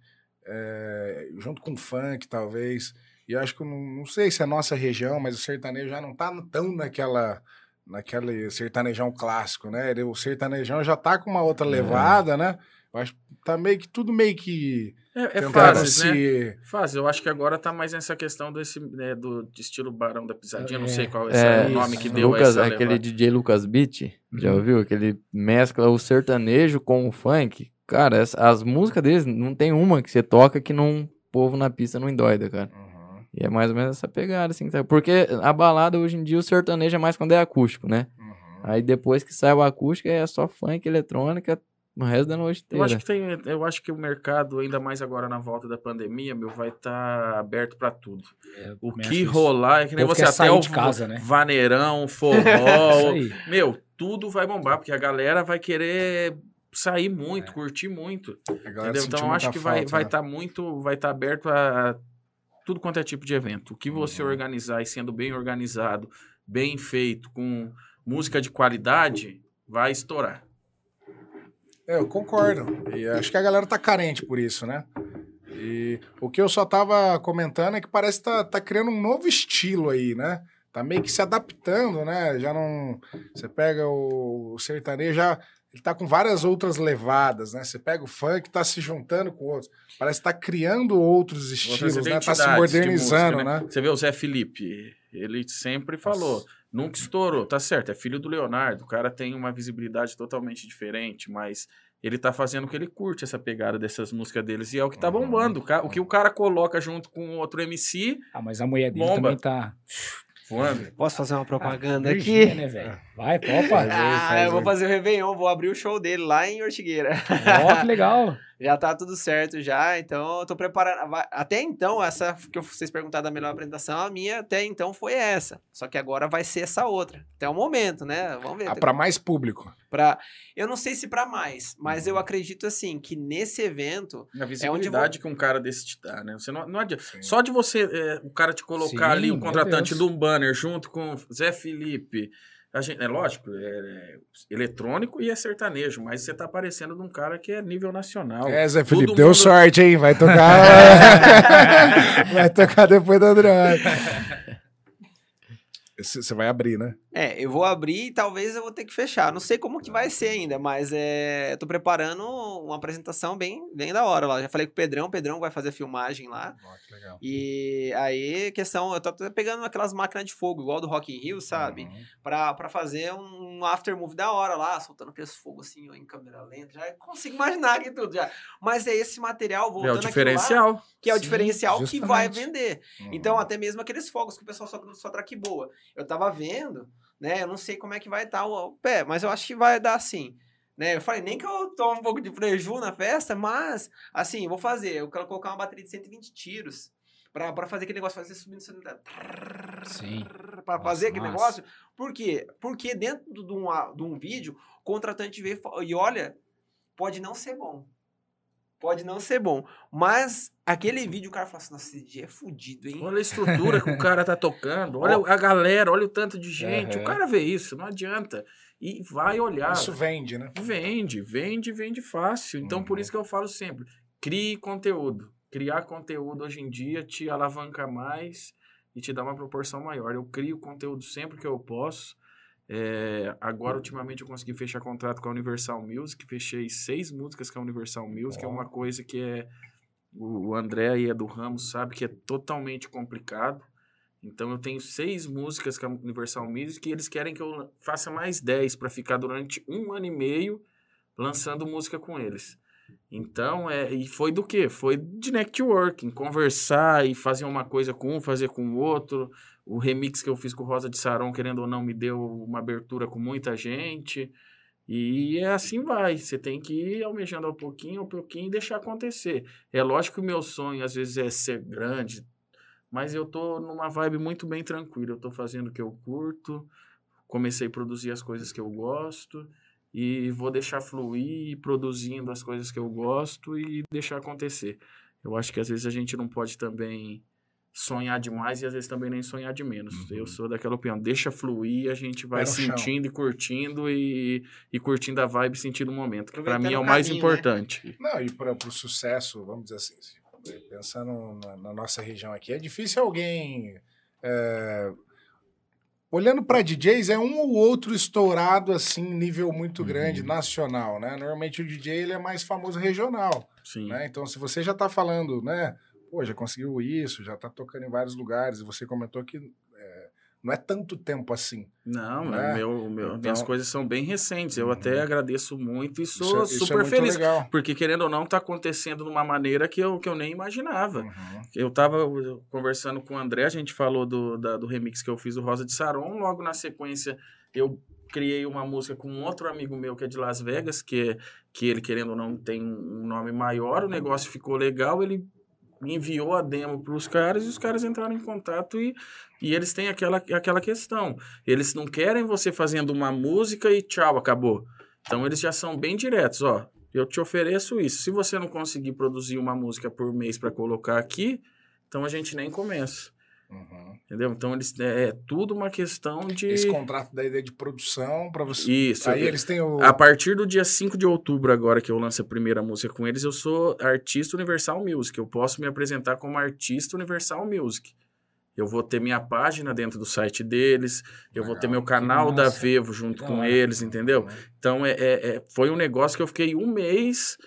é, junto com o funk, talvez. E acho que, não, não sei se é a nossa região, mas o sertanejo já não tá tão naquela... Naquele sertanejão clássico, né? O sertanejão já tá com uma outra levada, né? Que tá meio que tudo meio que É, é tentando fases, né? se- Fase, eu acho que agora tá mais nessa questão desse, né, do de estilo Barão da Pisadinha, não É. sei qual É, é o nome que deu Lucas, essa aquele levada. DJ Lucas Beat, já Uhum. ouviu? Aquele mescla o sertanejo com o funk. Cara, as, as músicas deles, não tem uma que você toca que não, o povo na pista não endoida, cara. Uhum. E é mais ou menos essa pegada, assim. tá? Porque a balada hoje em dia, o sertanejo é mais quando é acústico, né? Uhum. Aí depois que sai o acústico, é só funk, eletrônica, o resto da noite Eu inteira. acho, que tem, eu acho que o mercado, ainda mais agora na volta da pandemia, meu, vai estar aberto para tudo. É, O que rolar, é que nem você até sair o de casa, né? vaneirão, <laughs> forró, aí. meu, tudo vai bombar, porque a galera vai querer sair muito, É. curtir muito. Entendeu? Então eu acho que vai falta, vai né? estar muito, vai estar aberto a tudo quanto é tipo de evento. O que você Uhum. organizar e sendo bem organizado, bem feito, com música de qualidade, vai estourar. É, eu concordo. E acho que a galera tá carente por isso, né? E o que eu só tava comentando é que parece que tá, tá criando um novo estilo aí, né? Tá meio que se adaptando, né? Já não. Você pega o, o sertanejo, já. Ele tá com várias outras levadas, né? Você pega o funk, tá se juntando com outros. Parece que tá criando outros estilos, né? Tá se modernizando, música, né? Você vê o Zé Felipe, ele sempre falou, nunca estourou, tá certo, é filho do Leonardo, o cara tem uma visibilidade totalmente diferente, mas ele tá fazendo o que ele curte, essa pegada dessas músicas deles, e é o que tá Uhum. bombando. O que o cara coloca junto com outro MC, Ah, mas a mulher dele Bomba. também tá. voando. Posso fazer uma propaganda Ah, aqui? Virgínia, né, velho? Vai, opa. Ah, eu vou fazer o Réveillon, vou abrir o show dele lá em Ortigueira. Ó, que legal. <laughs> Já tá tudo certo já, então eu tô preparando. vai- Até então, essa que vocês perguntaram da melhor apresentação, a minha até então foi essa. Só que agora vai ser essa outra. Até o momento, né? Vamos ver. Ah, pra mais público. Pra- Eu não sei se pra mais, mas Uhum. eu acredito assim, que nesse evento. A É visibilidade que um cara desse te dá, né? Você não, não adianta. Sim. Só de você, é, o cara te colocar Sim, ali, o contratante de um banner junto com Zé Felipe. A gente, é lógico, é, é eletrônico e é sertanejo, mas você tá aparecendo de um cara que é nível nacional. É, Zé Todo Felipe, deu mundo- sorte, hein? Vai tocar. <laughs> <laughs> vai tocar depois do Android. Você vai abrir, né? É, eu vou abrir e talvez eu vou ter que fechar. Não sei como que vai ser ainda, mas é, eu tô preparando uma apresentação bem, bem da hora lá. Já falei com o Pedrão, o Pedrão vai fazer a filmagem lá. que legal. E aí, questão, eu tô pegando aquelas máquinas de fogo, igual do Rock in Rio, sabe? Pra, pra fazer um aftermovie da hora lá, soltando aqueles fogos assim, ó, em câmera lenta. Já consigo imaginar aqui tudo já. Mas é esse material, É o voltando aquilo lá, diferencial. que é o Sim, diferencial que vai justamente. vender. Uhum. Então, até mesmo aqueles fogos que o pessoal só, só traque boa. Eu tava vendo, né? Eu não sei como é que vai estar o, o pé, mas eu acho que vai dar sim. Né? Eu falei, nem que eu tome um pouco de preju na festa, mas, assim, vou fazer. Eu quero colocar uma bateria de 120 tiros. Pra, pra fazer aquele negócio, fazer subindo, subindo. Sim. Pra Nossa, fazer aquele massa. negócio. Por quê? Porque dentro de um, de um vídeo, o contratante vê e olha, pode não ser bom. Pode não ser bom. Mas aquele vídeo o cara fala assim, nossa, esse dia é fudido, hein? Olha a estrutura que o <laughs> cara tá tocando, olha a galera, olha o tanto de gente. Aham. O cara vê isso, não adianta. E vai olhar. Isso vende, né? Vende, vende, vende fácil. Então, por Uhum. isso que eu falo sempre: crie conteúdo. Criar conteúdo hoje em dia te alavanca mais e te dá uma proporção maior. Eu crio conteúdo sempre que eu posso. É, agora, ultimamente, eu consegui fechar contrato com a Universal Music. Fechei seis músicas com a Universal Music. É uma coisa que é. O o André aí é do ramo, sabe que é totalmente complicado. Então eu tenho seis músicas com a Universal Music e eles querem que eu faça mais dez para ficar durante um ano e meio lançando música com eles. Então, é, e foi do quê? Foi de networking, conversar e fazer uma coisa com um, fazer com o outro. O remix que eu fiz com Rosa de Saron, querendo ou não, me deu uma abertura com muita gente. E é assim vai. Você tem que ir almejando ao pouquinho, ao pouquinho e deixar acontecer. É lógico que o meu sonho às vezes é ser grande, mas eu tô numa vibe muito bem tranquila. Eu tô fazendo o que eu curto, comecei a produzir as coisas que eu gosto e vou deixar fluir produzindo as coisas que eu gosto e deixar acontecer. Eu acho que às vezes a gente não pode também sonhar demais e às vezes também nem sonhar de menos. Uhum. Eu sou daquela opinião, deixa fluir, a gente vai no chão. sentindo e curtindo e, e curtindo a vibe, sentindo o momento, que para mim é o mais caminho, né? importante. Não, e para o sucesso, vamos dizer assim, pensando na, na nossa região aqui, é difícil alguém. é, olhando para DJs, é um ou outro estourado, assim, nível muito grande, nacional, né? Normalmente o DJ ele é mais famoso regional, Sim. né? Então, se você já tá falando, né? Pô, já conseguiu isso, já tá tocando em vários lugares, e você comentou que é, não é tanto tempo assim. Não, Né? meu, meu, minhas Então- coisas são bem recentes. Eu Uhum. até agradeço muito e Isso sou é- isso é super muito feliz. legal. Porque, querendo ou não, tá acontecendo de uma maneira que eu, que eu nem imaginava. Uhum. Eu tava conversando com o André, a gente falou do, da- do remix que eu fiz do Rosa de Saron. Logo na sequência, eu criei uma música com um outro amigo meu que é de Las Vegas, que, é- que ele, querendo ou não, tem um nome maior. O negócio ficou legal, ele enviou a demo para os caras e os caras entraram em contato e, e eles têm aquela, aquela questão. Eles não querem você fazendo uma música e tchau, acabou. Então eles já são bem diretos, ó. Eu te ofereço isso. Se você não conseguir produzir uma música por mês para colocar aqui, então a gente nem começa. Uhum. Entendeu? Então eles é, é tudo uma questão de Esse contrato da ideia de produção para você. isso. Aí eu- eles têm o. A partir do dia 5 de outubro, agora que eu lanço a primeira música com eles, eu sou artista Universal Music. Eu posso me apresentar como artista Universal Music. Eu vou ter minha página dentro do site deles, eu vou ter meu canal da. Vevo junto com eles, entendeu? Então é, é- é- foi um negócio que eu fiquei um mês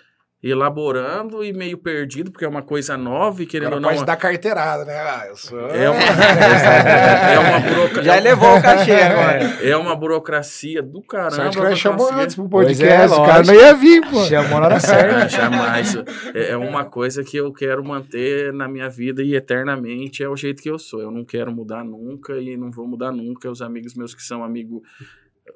elaborando e meio perdido, porque é uma coisa nova e querendo Agora ou não. pode dar carteirada, né? Ah, eu sou... É uma, <laughs> é uma burocracia. Já levou o cachê agora. É uma burocracia do caramba. Pra chamou antes pro é, podcast, o cara não ia vir, pô. Chamou na hora certa. Ah, jamais. É é uma coisa que eu quero manter na minha vida e eternamente é o jeito que eu sou. Eu não quero mudar nunca e não vou mudar nunca. Os amigos meus que são amigo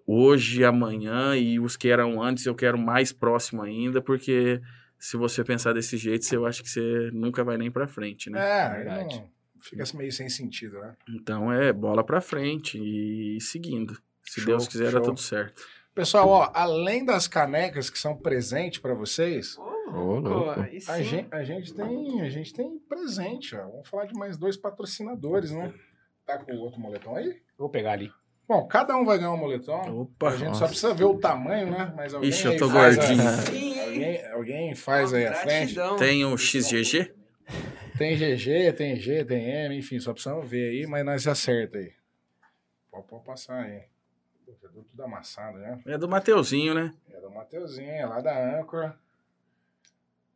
hoje, amanhã e os que eram antes, eu quero mais próximo ainda, porque se você pensar desse jeito, eu acho que você nunca vai nem pra frente, né? É, Verdade. fica meio sem sentido, né? Então é bola pra frente e seguindo. Se Show, Deus quiser, show. dá tudo certo. Pessoal, ó, além das canecas que são presente para vocês, louco. aí a gente, a gente tem, a gente tem presente, ó. Vamos falar de mais dois patrocinadores, né? Tá com o outro moletom aí? Vou pegar ali. Bom, cada um vai ganhar um moletom. Opa! a gente só nossa. precisa ver o tamanho, né? Mas alguém Ixi, eu tô gordinho. Hein? Alguém, alguém faz aí à frente. Tem o XGG? Tem GG, tem G, tem M, enfim, só precisamos ver aí, mas nós acerta aí. Pode, pode passar aí. Já deu tudo amassado, né? É do Mateuzinho, né? É do Mateuzinho, é lá da Anchor.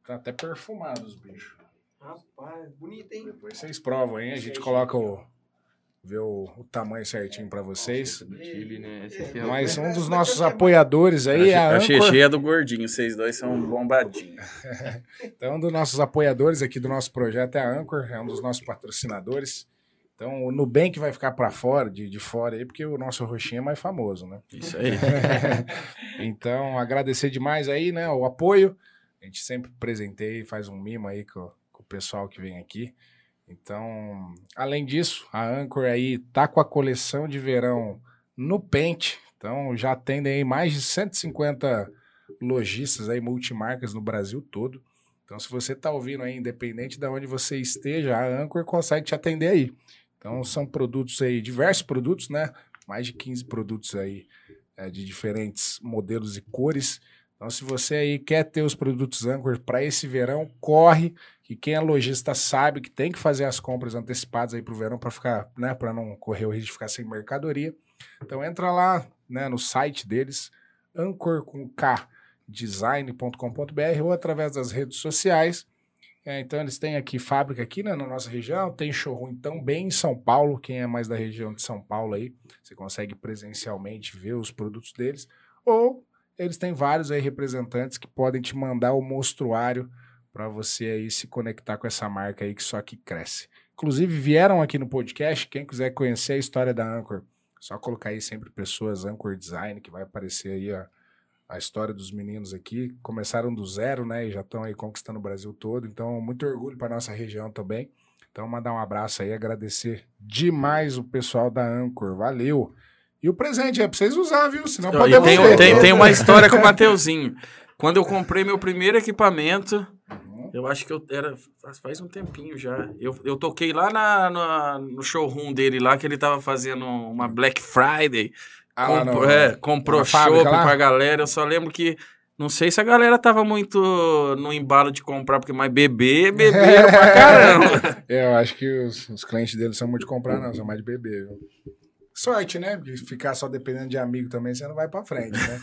Tá até perfumado os bichos. Rapaz, bonito, hein? Depois vocês provam aí, a gente coloca o. Vê o, o tamanho certinho pra vocês. Chile, né? É Mas um dos <laughs> nossos apoiadores aí, a a Anchor. GG é do gordinho, vocês dois são bombadinhos. <laughs> Então, um dos nossos apoiadores aqui do nosso projeto é a Anchor, é um dos nossos patrocinadores. Então, o Nubank vai ficar para fora, de, de fora aí, porque o nosso roxinho é mais famoso, né? Isso aí. <laughs> então, agradecer demais aí, né, o apoio. A gente sempre presenteia e faz um mimo aí com, com o pessoal que vem aqui. Então, além disso, a Anchor aí tá com a coleção de verão no Pente. Então, já atendem aí mais de 150 lojistas aí, multimarcas no Brasil todo. Então, se você tá ouvindo aí, independente de onde você esteja, a Anchor consegue te atender aí. Então, são produtos aí, diversos produtos, né? Mais de 15 produtos aí é, de diferentes modelos e cores. Então, se você aí quer ter os produtos Anchor para esse verão, corre, que quem é lojista sabe que tem que fazer as compras antecipadas aí para o verão para ficar, né, para não correr o risco de ficar sem mercadoria. Então, entra lá, né, no site deles, Anchor com K design.com.br ou através das redes sociais. É, então eles têm aqui fábrica aqui né, na nossa região, tem showroom também em São Paulo, quem é mais da região de São Paulo aí, você consegue presencialmente ver os produtos deles, ou eles têm vários aí representantes que podem te mandar o mostruário para você aí se conectar com essa marca aí que só que cresce. Inclusive vieram aqui no podcast, quem quiser conhecer a história da Anchor, só colocar aí sempre pessoas Anchor Design que vai aparecer aí a, a história dos meninos aqui. Começaram do zero, né, e já estão aí conquistando o Brasil todo. Então, muito orgulho para nossa região também. Então, mandar um abraço aí, agradecer demais o pessoal da Anchor. Valeu! E o presente é pra vocês usar, viu? Senão pode tem, devolver. tem, tem uma história com o Mateuzinho. Quando eu comprei meu primeiro equipamento, eu acho que eu era. faz- um tempinho já. Eu, eu toquei lá na, na- no showroom dele lá, que ele tava fazendo uma Black Friday. Ah, no- é, comprou lá? pra galera. Eu só lembro que. Não sei se a galera tava muito no embalo de comprar, porque mais beber, beberam pra <laughs> caramba. É, eu acho que os, os clientes dele são muito de comprar, não, são mais de beber. viu? Sorte, né? Porque ficar só dependendo de amigo também, você não vai pra frente, né?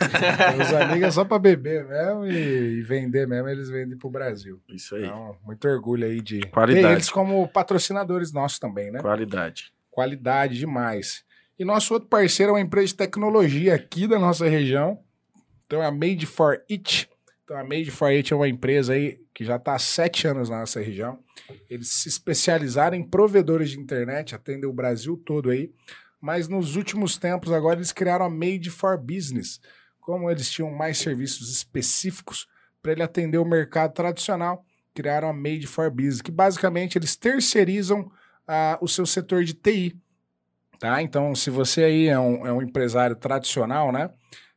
Os amigos é só pra beber mesmo e, e vender mesmo, eles vendem pro Brasil. Isso aí. Então, muito orgulho aí de Qualidade. ter eles como patrocinadores nossos também, né? Qualidade. Qualidade demais. E nosso outro parceiro é uma empresa de tecnologia aqui da nossa região. Então é a Made for It. Então a Made for It é uma empresa aí que já está há sete anos na nossa região. Eles se especializaram em provedores de internet, atendem o Brasil todo aí. Mas nos últimos tempos agora eles criaram a Made for Business. Como eles tinham mais serviços específicos para ele atender o mercado tradicional, criaram a Made for Business, que basicamente eles terceirizam ah, o seu setor de TI. Tá? Então, se você aí é um, é um empresário tradicional, né?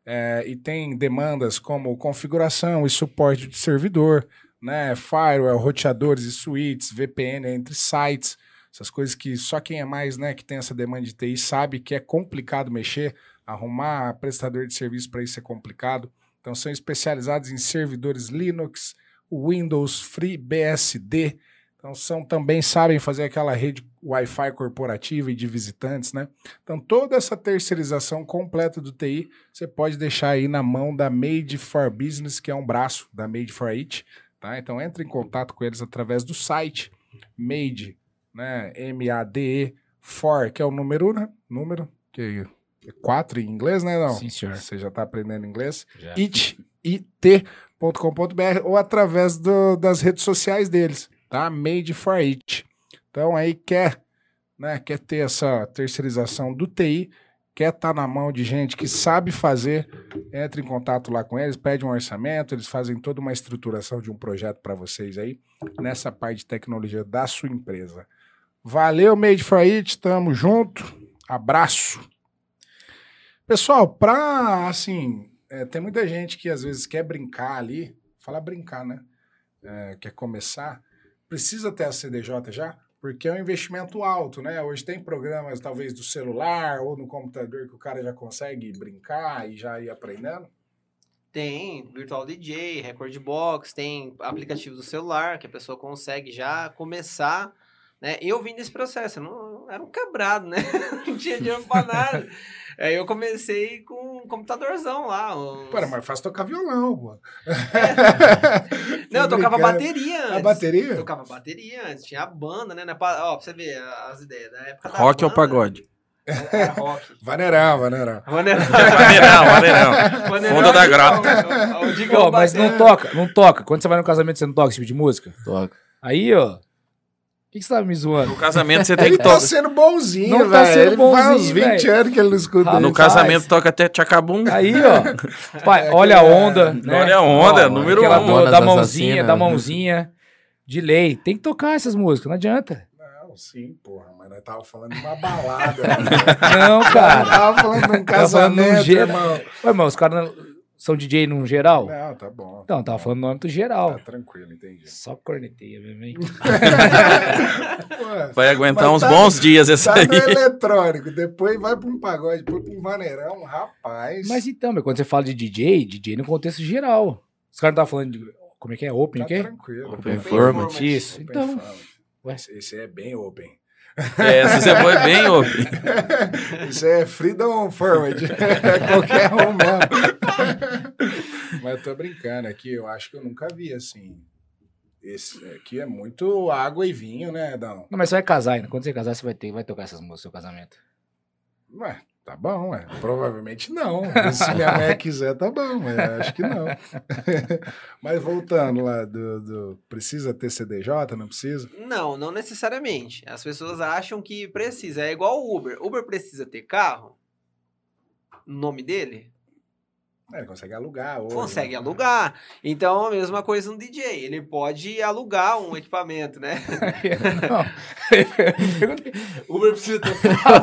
é, e tem demandas como configuração e suporte de servidor, né? Firewall, roteadores e switches, VPN entre sites, essas coisas que só quem é mais, né, que tem essa demanda de TI sabe que é complicado mexer, arrumar prestador de serviço para isso é complicado. Então, são especializados em servidores Linux, Windows, FreeBSD. Então, são também sabem fazer aquela rede Wi-Fi corporativa e de visitantes, né? Então, toda essa terceirização completa do TI, você pode deixar aí na mão da Made for Business, que é um braço da Made for It, tá? Então, entre em contato com eles através do site Made, né? M-A-D-E, for, que é o número, né? Número, que é 4 em inglês, né? Não? Sim, senhor. Você já tá aprendendo inglês? Já. it, it.com.br ou através do- das redes sociais deles, tá? Made for It. Então aí quer, né, quer ter essa terceirização do TI, quer estar na mão de gente que sabe fazer, entre em contato lá com eles, pede um orçamento, eles fazem toda uma estruturação de um projeto para vocês aí, nessa parte de tecnologia da sua empresa. Valeu, Made for It, tamo junto, abraço. Pessoal, pra, assim, é, tem muita gente que às vezes quer brincar ali, fala brincar, né? É, quer começar, precisa ter a CDJ já, porque é um investimento alto, né? Hoje tem programas, talvez, do celular ou no computador que o cara já consegue brincar e já ir aprendendo. Tem Virtual DJ, Record Box, tem aplicativo do celular que a pessoa consegue já começar. Né? Eu vim desse processo, eu não, era um quebrado, né? <laughs> não tinha dinheiro pra nada. Aí eu comecei com um computadorzão lá. uns- Pô, era mais fácil tocar violão, pô. Não, eu tocava bateria antes. A bateria? Eu tocava bateria antes, tinha a banda, né? Ó, pra você ver as ideias da época da Rock ou banda, pagode? Era rock. <laughs> Vaneirão, vaneirão. Maneirão. Maneirão Fundo da é grota. Pô, mas não toca, não toca. Quando você vai no casamento, você não toca esse tipo de música? Toca. Aí, ó. O que, que você tá me zoando? No casamento você tem <laughs> Ele que tá tocar. sendo bonzinho, Não velho. tá sendo Ele faz uns bonzinho, 20 velho. anos que ele não escuta Ah, isso. No casamento toca até tchacabum. Aí, ó. <laughs> Pai, olha a onda, né? Olha a onda, Ó, número um. do- da mãozinha, da mãozinha. De lei. Tem que tocar essas músicas, não adianta. Não, sim, porra, mas nós tava falando de uma balada. Não, Nós cara. tava falando de um falando num casamento, geral. irmão. Ué, mas os caras não- são DJ num geral? Não, tá bom. Então, tava falando no âmbito Tá geral. tranquilo, entendi. Só corneteia mesmo, hein? Vai aguentar Mas uns tá- bons dias essa Tá aí. no eletrônico, depois vai pra um pagode, depois pra um vaneirão, rapaz. Mas então, mas quando você fala de DJ, DJ no contexto geral. Os caras não estavam falando de. Como é que é? Open, tá o quê? tranquilo. Open Format. Format. Isso. Open Então. Format. Esse é bem open. É, essa você foi bem open. <laughs> Isso é Freedom Forward. É <laughs> qualquer um mesmo. Mas eu tô brincando aqui, eu acho que eu nunca vi assim. Esse aqui é muito água e vinho, né, Dão? Não, mas você vai casar ainda. Quando você casar, você vai ter, vai tocar essas músicas no seu casamento. Ué, Tá bom, é. Provavelmente não. Se minha mãe quiser, tá bom, mas acho que não. <laughs> mas voltando lá, do, do- precisa ter CDJ, não precisa? Não, não necessariamente. As pessoas acham que precisa. É igual o Uber. Uber precisa ter carro? Nome dele? É, ele consegue alugar hoje. Consegue né? alugar. Então, a mesma coisa no DJ. Ele pode alugar um equipamento, né? Não. Uber precisa ter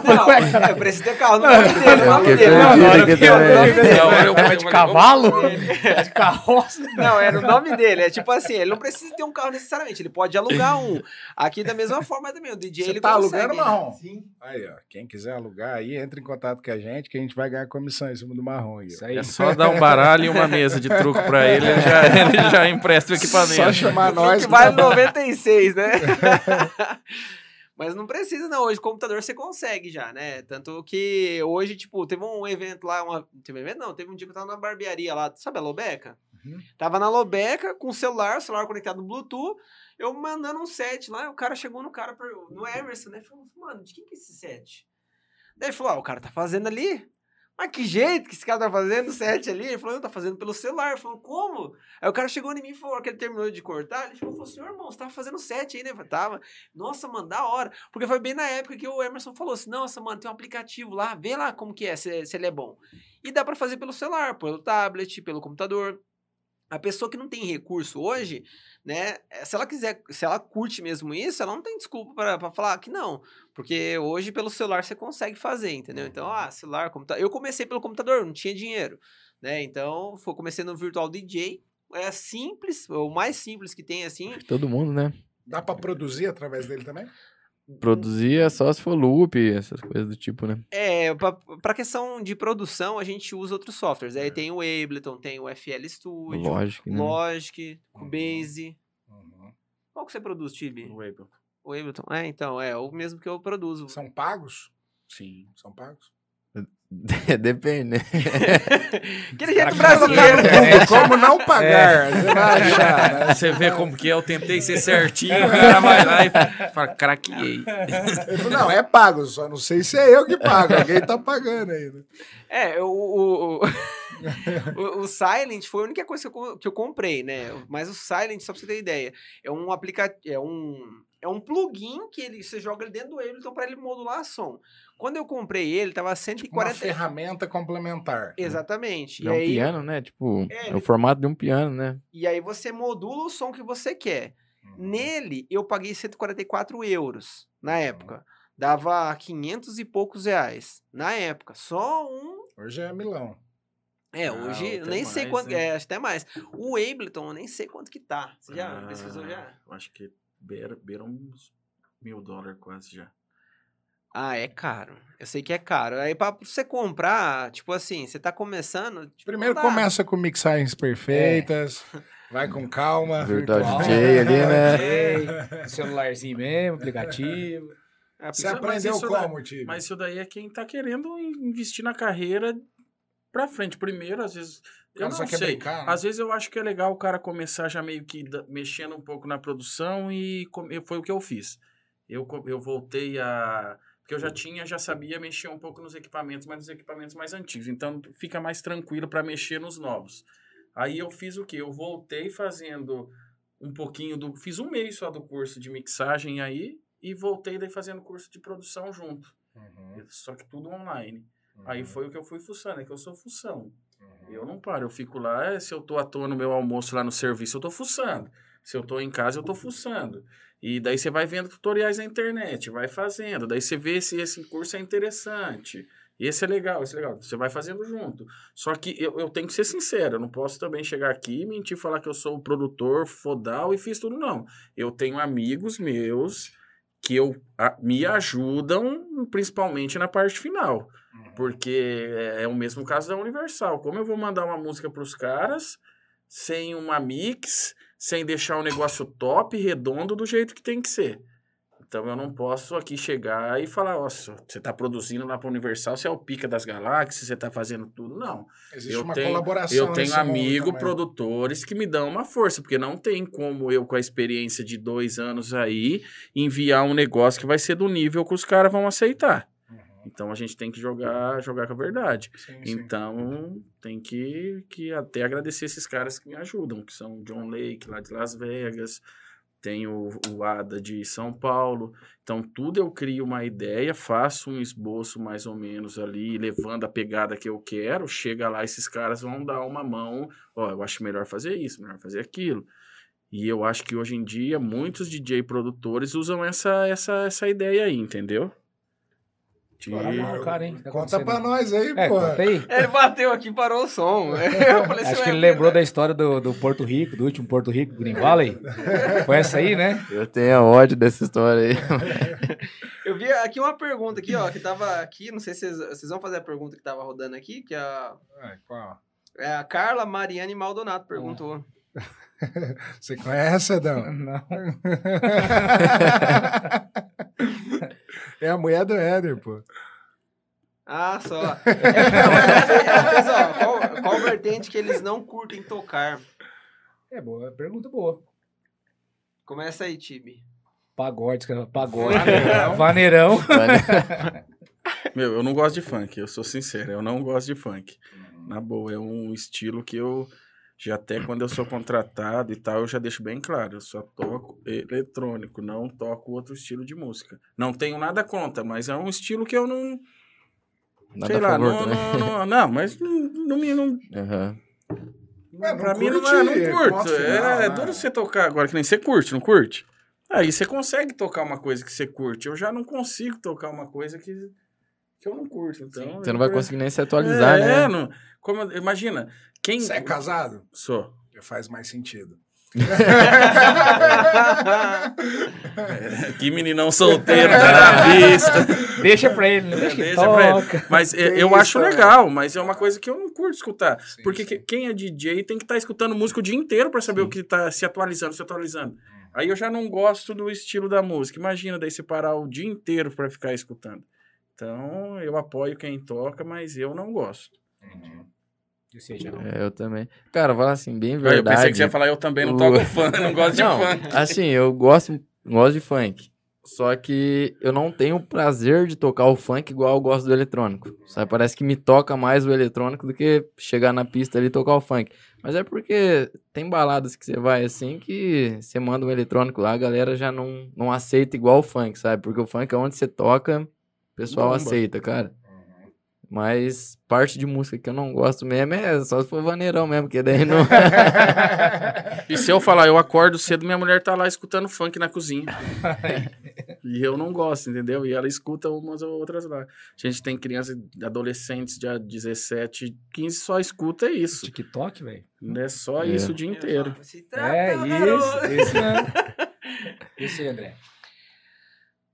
Não, é, precisa ter carro no nome dele. Eu no nome fiquei dele. perdido Não, não, aqui não, não, não, É de cavalo? É de carroça? Não, é no nome dele. É tipo assim, ele não precisa ter um carro necessariamente. Ele pode alugar um. Aqui da mesma forma também. O DJ Você ele tá consegue. alugando, Marrom? Sim. Aí, ó. Quem quiser alugar aí, entra em contato com a gente, que a gente vai ganhar comissão em cima do marrom. Isso aí. É só dar um baralho e uma mesa de truco pra ele, ele já, <laughs> ele já empresta o equipamento. Só chamar nós. que vale 96, né? <laughs> Mas não precisa, não. Hoje, computador você consegue já, né? Tanto que hoje, tipo, teve um evento lá, uma... teve um evento? Não, teve um dia que eu tava na barbearia lá, sabe a Lobeca? Uhum. Tava na Lobeca com o celular, o celular conectado no Bluetooth, eu mandando um set lá, e o cara chegou no cara, no Emerson, né? Falou, mano, de quem que é esse set? Daí ele falou, ah, o cara tá fazendo ali. Mas que jeito que esse cara tá fazendo o set ali? Ele falou, não, tá fazendo pelo celular. Ele falou, como? Aí o cara chegou em mim e falou que ele terminou de cortar. Ele falou, senhor, irmão, você tava fazendo set aí, né? Eu tava. Nossa, mano, da hora. Porque foi bem na época que o Emerson falou assim, nossa, mano, tem um aplicativo lá, vê lá como que é, se, se ele é bom. E dá pra fazer pelo celular, pelo tablet, pelo computador. A pessoa que não tem recurso hoje, né? eh, Se ela quiser, se ela curte mesmo isso, ela não tem desculpa pra pra falar que não. Porque hoje pelo celular você consegue fazer, entendeu? Então, ah, celular, computador. Eu comecei pelo computador, não tinha dinheiro, né? Então, foi, comecei no Virtual DJ. É simples, o mais simples que tem, assim. Todo mundo, né? Dá pra produzir através dele também? Produzir é só se for loop, essas coisas do tipo, né? É, pra, pra questão de produção, a gente usa outros softwares. Aí tem o Ableton, tem o FL Studio, Lógico, né? Logic, Cubase. Uhum. Qual que você produz, Tibi? O Ableton. O Ableton. É, então, é o mesmo que eu produzo. São pagos? Sim. São pagos? <laughs> Depende, né? <laughs> Aquele jeito Cara, brasileiro. Google, <laughs> como não pagar? Você vai achar, né? Você vê como que é, eu tentei ser certinho, o cara vai lá e fala, craqueei. Não, é pago, só não sei se é eu que pago, alguém tá pagando aí. né? É, o, o, o, o- Silent foi a única coisa que eu, que eu comprei, né? Mas o Silent, só pra você ter ideia, é um aplicativo, é um, é um plugin que ele, você joga ele dentro do Ableton pra ele modular som. Quando eu comprei ele, tava Uma 140... ferramenta complementar. Exatamente. É um aí, piano, né? Tipo, É, é, o formato de um piano, né? e aí você modula o som que você quer. Uhum. Nele, eu paguei 144 euros na época. Dava 500 e poucos reais. Na época. Só um Hoje é Milão. É, Ah, hoje eu até nem sei mais, quanto. né? É, acho até mais. O Ableton, eu nem sei quanto que tá. Você já Ah, pesquisou já? eu Acho que beira, beira uns mil dólares quase já. Ah, é caro. Eu sei que é caro. Aí pra você comprar, tipo assim, você tá começando. tipo, Primeiro começa com mixagens perfeitas, vai com <laughs> calma. Virtual virtual. DJ ali, né? DJ, <laughs> celularzinho mesmo, aplicativo. É, Você aprendeu como, Tibi? Mas isso daí é quem tá querendo investir na carreira pra frente. Primeiro, às vezes. Eu não quer sei. brincar, né? Às vezes eu acho que é legal o cara começar já meio que da- mexendo um pouco na produção e foi o que eu fiz. Eu, eu voltei a. Porque eu já tinha, já sabia mexer um pouco nos equipamentos, mas nos equipamentos mais antigos. Então fica mais tranquilo para mexer nos novos. Aí eu fiz o quê? Eu voltei fazendo um pouquinho do. Fiz um mês só do curso de mixagem aí e voltei daí fazendo curso de produção junto. Uhum, Só que tudo online. uhum, Aí foi o que eu fui fuçando, é que eu sou fução. uhum. Eu não paro, eu fico lá, eh, se eu tô à toa no meu almoço lá no serviço, eu tô fuçando. Se eu tô em casa, eu tô fuçando. E daí você vai vendo tutoriais na internet, vai fazendo. Daí você vê se esse curso é interessante. E esse é legal, esse é legal. Você vai fazendo junto. Só que eu, eu tenho que ser sincero, eu não posso também chegar aqui e mentir, falar que eu sou o produtor fodal e fiz tudo, não. Eu tenho amigos meus que eu, a- me ajudam, principalmente na parte final. Uhum. Porque é, é o mesmo caso da Universal. Como eu vou mandar uma música para os caras sem uma mix, sem deixar o negócio top, redondo, do jeito que tem que ser? Então eu não posso aqui chegar e falar, nossa, você está produzindo lá para Universal, você é o pica das galáxias, você está fazendo tudo. Não. Existe Eu uma tenho- colaboração Eu tenho amigo, produtores que me dão uma força, porque não tem como eu, com a experiência de dois anos aí, enviar um negócio que vai ser do nível que os caras vão aceitar. Então a gente tem que jogar, jogar com a verdade. Sim, sim. Então, tem que, que até agradecer esses caras que me ajudam, que são o John Lake, lá de Las Vegas, tem o, o Ada de São Paulo. Então, tudo eu crio uma ideia, faço um esboço mais ou menos ali, levando a pegada que eu quero, chega lá, esses caras vão dar uma mão, ó, eu acho melhor fazer isso, melhor fazer aquilo. E eu acho que hoje em dia muitos DJ produtores usam essa, essa, essa ideia aí, entendeu? Cara, hein? Tá Conta pra nós aí, É, pô. aí. Ele bateu aqui e parou o som. <laughs> <laughs> Eu falei, Acho "Isso que é ele lembrou da verdade." história do, do Porto Rico, do último Porto Rico, Green Valley. Foi essa aí, né? Eu tenho ódio dessa história aí. <laughs> Eu vi aqui uma pergunta aqui, ó, que tava aqui, não sei se vocês, vocês vão fazer a pergunta que tava rodando aqui, que a, É, qual? é a Carla Mariane Maldonato perguntou. Você conhece, Adão? Não. É a mulher do Éder, pô. Ah, só. É, ela fez, ó, qual, qual vertente que eles não curtem tocar? É boa, pergunta boa. Começa aí, Tibi. Pagode, pagode. Vaneirão. Vaneirão. Meu, eu não gosto de funk, eu sou sincero, eu não gosto de funk. Na boa, é um estilo que eu já até quando eu sou contratado e tal, eu já deixo bem claro, eu só toco eletrônico, não toco outro estilo de música. Não tenho nada contra, mas é um estilo que eu não, Nada sei lá, favor não, também. não, não, não, mas não, não me não, Aham. É, não pra mim não, curte, é, não curto. é, final, é né? duro você tocar agora que nem você curte, não curte? Aí você consegue tocar uma coisa que você curte. Eu já não consigo tocar uma coisa que, que eu não curto. Então, Você não vai conseguir nem se atualizar, é, né? não, como, imagina, quem. Você é casado? Sou. Já faz mais sentido. <laughs> Que meninão solteiro, tá na vista. Deixa pra ele, né? Deixa, que Deixa pra ele. toca. Mas é, Que eu isso, acho né? legal, mas é uma coisa que eu não curto escutar. Sim, Porque sim. que- quem é DJ tem que estar escutando música o dia inteiro pra saber o que tá se atualizando, se atualizando. Aí eu já não gosto do estilo da música. Imagina daí você parar o dia inteiro pra ficar escutando. Então, eu apoio quem toca, mas eu não gosto. Eu sei, já não. É, eu também. Cara, fala assim, bem verdade. eu pensei que você ia falar, eu também não o- toco <laughs> funk, não gosto de Não, funk. assim, eu gosto, gosto de funk. Só que eu não tenho o prazer de tocar o funk igual eu gosto do eletrônico. Sabe? Parece que me toca mais o eletrônico do que chegar na pista ali e tocar o funk. Mas é porque tem baladas que você vai assim que você manda um eletrônico lá, a galera já não, não aceita igual o funk, sabe? Porque o funk é onde você toca, o pessoal Bomba. aceita, cara. Mas parte de música que eu não gosto mesmo é só se for vaneirão mesmo, que daí não. <laughs> E se eu falar, eu acordo cedo, minha mulher tá lá escutando funk na cozinha. <laughs> e eu não gosto, entendeu? E ela escuta umas ou outras lá. A gente tem crianças, adolescentes de 17, 15, só escuta isso. TikTok, velho. É só É. isso o dia inteiro. É, trata, isso, garoto. isso mesmo. <laughs> Isso aí, André.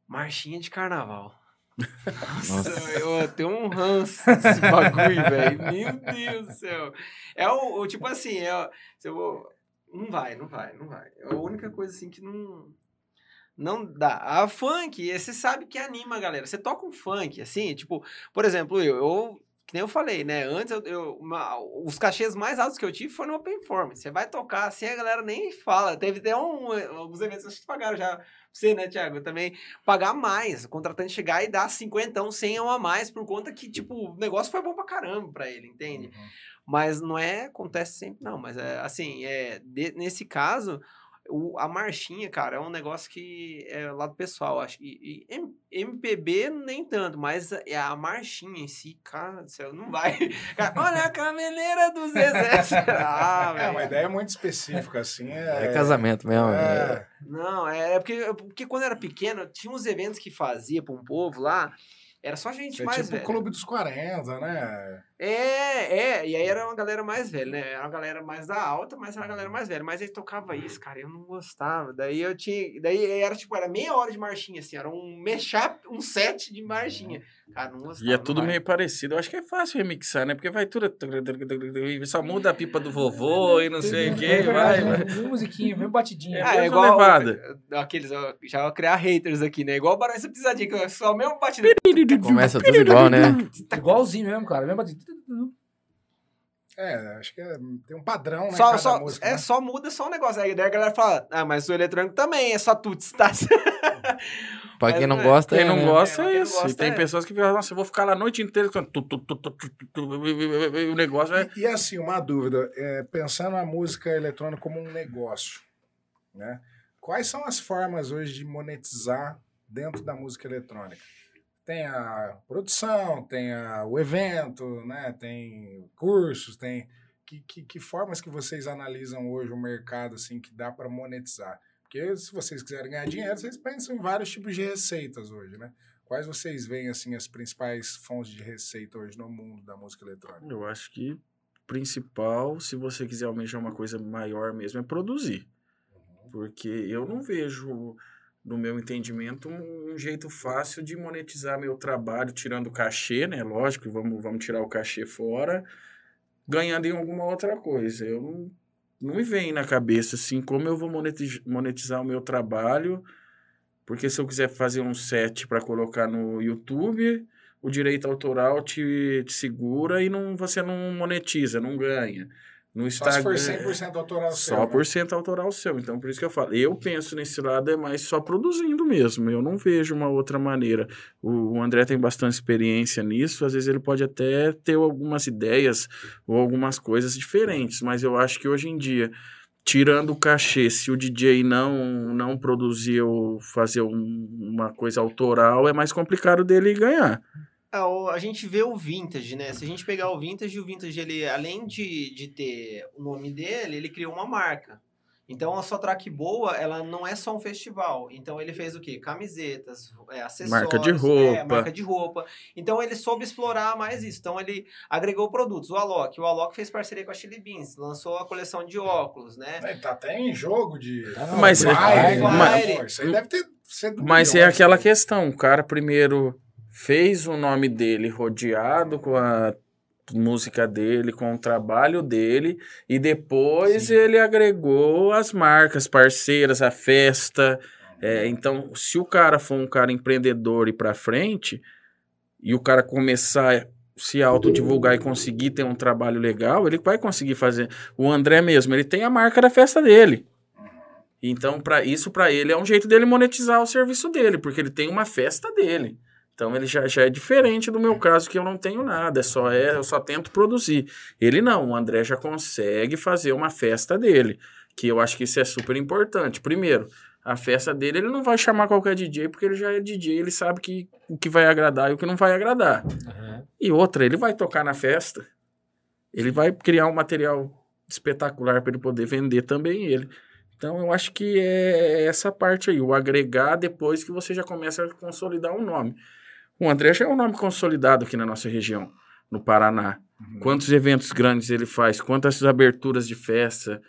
Marchinha de carnaval. Nossa. eu tenho um ranço desse bagulho, velho. Meu Deus do céu. É o, o tipo assim, é, se eu vou- não vai, não vai, não vai. É a única coisa assim que não não dá. A funk, você sabe que anima a galera. Você toca um funk, assim, tipo, por exemplo, eu, eu que nem eu falei, né? Antes, eu, eu- uma- os cachês mais altos que eu tive foram no Open Performance. Você vai tocar assim, a galera nem fala. Teve até um, alguns eventos que pagaram já. Você, né, Thiago? Também pagar mais. O contratante chegar e dar 50, 100 a mais por conta que, tipo, o negócio foi bom pra caramba pra ele, entende? Mas não é, acontece sempre, não. Mas é assim, é, de- nesse caso, o- a marchinha, cara, é um negócio que é lado pessoal, acho. E, e MPB nem tanto, mas é a marchinha em si, cara do céu, não vai. <laughs> <laughs> Cara, olha a cabeleira do Zezé. <laughs> Ah, É uma ideia muito específica, assim. É, É casamento mesmo. é- É, Não, é porque, porque quando eu era pequeno, tinha uns eventos que fazia pra um povo lá. Era só gente é mais tipo o velha. Clube dos 40, né? É, é, e aí era uma galera mais velha, né? Era uma galera mais da alta, mas era uma galera mais velha. Mas aí tocava isso, cara, eu não gostava. Daí eu tinha. Daí era tipo, era meia hora de marchinha, assim, era um mashup, um set de marchinha. Cara, não gostava. E é tudo meio parecido. Eu acho que é fácil remixar, né? Porque vai tudo. Só muda a pipa do vovô e não sei o que, É vai, vai. <laughs> Mesma musiquinha, mesmo batidinha. Ah, é igual levada. aqueles, ó, já vou criar haters aqui, né? Igual o Barão essa pisadinha, que é só o mesmo batido. Começa tudo igual, né? Tá igualzinho mesmo, cara. Mesmo batidinha. É, acho que é- tem um padrão, né? Só, só, música, é, né? só muda só um negócio. Aí daí a galera fala, ah, mas o eletrônico também é só tuts, tá? <laughs> Pra quem não é. gosta, Quem é, não né? gosta É, é isso. e tem é. pessoas que falam, nossa, eu vou ficar lá a noite inteira e o negócio é. E, e assim, uma dúvida, é, pensando a música eletrônica como um negócio, né? Quais são as formas hoje de monetizar dentro da música eletrônica? Tem a produção, tem a- o evento, né? Tem cursos, tem que, que, que formas que vocês analisam hoje o mercado assim que dá para monetizar? Porque se vocês quiserem ganhar dinheiro, vocês pensam em vários tipos de receitas hoje, né? Quais vocês veem assim as principais fontes de receita hoje no mundo da música eletrônica? Eu acho que principal, se você quiser almejar uma coisa maior mesmo, é produzir. Porque eu não vejo, no meu entendimento, um, um jeito fácil de monetizar meu trabalho, tirando o cachê, né? Lógico, vamos, vamos tirar o cachê fora, ganhando em alguma outra coisa. Eu não, não me vem na cabeça assim como eu vou monetiz- monetizar o meu trabalho. Porque se eu quiser fazer um set para colocar no YouTube, o direito autoral te, te segura e não, você não monetiza, não ganha. No Só se for Instagram. 100% autoral seu, Só né? por cento autoral seu. Então, por isso que eu falo. Eu penso nesse lado é mais só produzindo mesmo. Eu não vejo uma outra maneira. O, o André tem bastante experiência nisso. Às vezes ele pode até ter algumas ideias ou algumas coisas diferentes. Mas eu acho que hoje em dia, tirando o cachê, se o DJ não, não produzir ou fazer um- uma coisa autoral, é mais complicado dele ganhar. Ah, o- a gente vê o vintage, né? Se a gente pegar o vintage, o vintage, ele, além de, de ter o nome dele, ele criou uma marca. Então, a sua track boa, ela não é só um festival. Então, ele fez o quê? Camisetas, é, acessórios. Marca de é, roupa. marca de roupa. Então, ele soube explorar mais isso. Então, ele agregou produtos. O Alok. O Alok fez parceria com a Chili Beans. Lançou a coleção de óculos, né? É, Tá até em jogo de. Mas- Fire, mas- né? Pô, Isso aí deve ter sido. Mas é aquela né? questão, o cara primeiro fez o nome dele rodeado com a música dele, com o trabalho dele, e depois ele agregou as marcas parceiras, a festa. É, então, se o cara for um cara empreendedor e pra frente, e o cara começar a se autodivulgar e conseguir ter um trabalho legal, ele vai conseguir fazer. O André mesmo, ele tem a marca da festa dele. Então, para isso para ele é um jeito dele monetizar o serviço dele, porque ele tem uma festa dele. Então ele já, já é diferente do meu caso, que eu não tenho nada, é só é, eu só tento produzir. Ele não, o André já consegue fazer uma festa dele, que eu acho que isso é super importante. Primeiro, a festa dele, ele não vai chamar qualquer DJ, porque ele já é DJ, ele sabe que, o que vai agradar e o que não vai agradar. E outra, ele vai tocar na festa, ele vai criar um material espetacular para ele poder vender também ele. Então eu acho que é essa parte aí, o agregar depois que você já começa a consolidar um nome. O André já é um nome consolidado aqui na nossa região, no Paraná. Quantos eventos grandes ele faz, quantas aberturas de festa,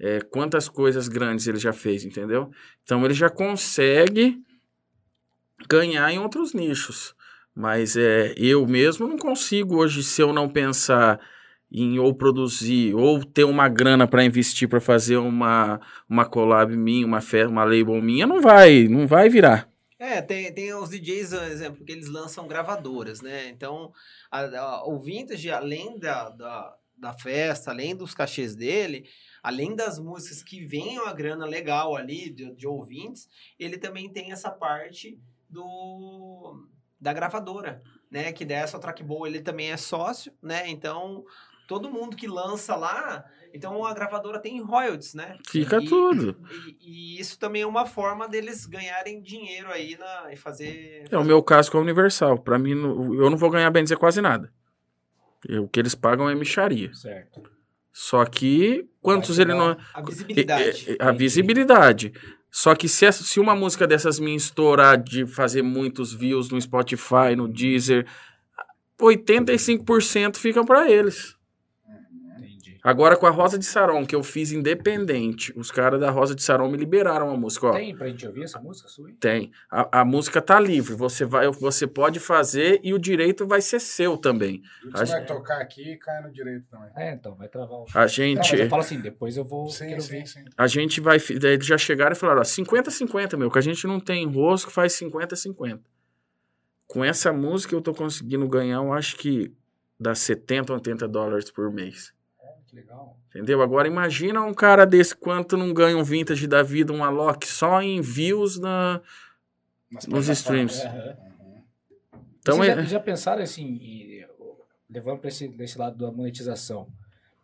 é, quantas coisas grandes ele já fez, entendeu? Então ele já consegue ganhar em outros nichos. Mas é, eu mesmo não consigo hoje, se eu não pensar em ou produzir ou ter uma grana para investir para fazer uma, uma collab minha, uma, uma label minha, não vai, não vai virar. É, tem, tem os DJs, por exemplo, que eles lançam gravadoras, né? Então, a- a- o Vintage, além da, da, da festa, além dos cachês dele, além das músicas que venham a grana legal ali de, de ouvintes, ele também tem essa parte do da gravadora, né? Que dessa track boa ele também é sócio, né? Então, todo mundo que lança lá, então a gravadora tem royalties, né? Fica E- tudo. e, e isso também é uma forma deles ganharem dinheiro aí na, e fazer. É o meu caso com a Universal. Para mim, eu não vou ganhar bem dizer quase nada. Eu- o que eles pagam é micharia. Certo. Só que quantos ele não. A É, visibilidade. é, A visibilidade. Só que se, essa- se uma música dessas minhas estourar de fazer muitos views no Spotify, no Deezer, 85% ficam para eles. Agora com a Rosa de Saron, que eu fiz independente, os caras da Rosa de Saron me liberaram a música. Ó, Tem pra gente ouvir essa música sua? tem. A, a música tá livre. Você, vai, você pode fazer e o direito vai ser seu também. Que A você vai gente- tocar aqui cai no direito também. É, então, vai travar o. A Não, gente. mas eu falo assim, depois eu vou. Sim, quero sim, ouvir. sim. A gente vai. Daí eles já chegaram e falaram: ó, 50-50, meu, que a gente não tem rosco, faz 50-50. Com essa música eu tô conseguindo ganhar, eu acho que dá 70, 80 dólares por mês. Que legal. Entendeu? Agora imagina um cara desse quanto não ganha um vintage da vida, um Alok só em views na, Nas Nos streams. Aham. Então Vocês é- já, já pensaram assim, em- levando para esse, desse lado da monetização,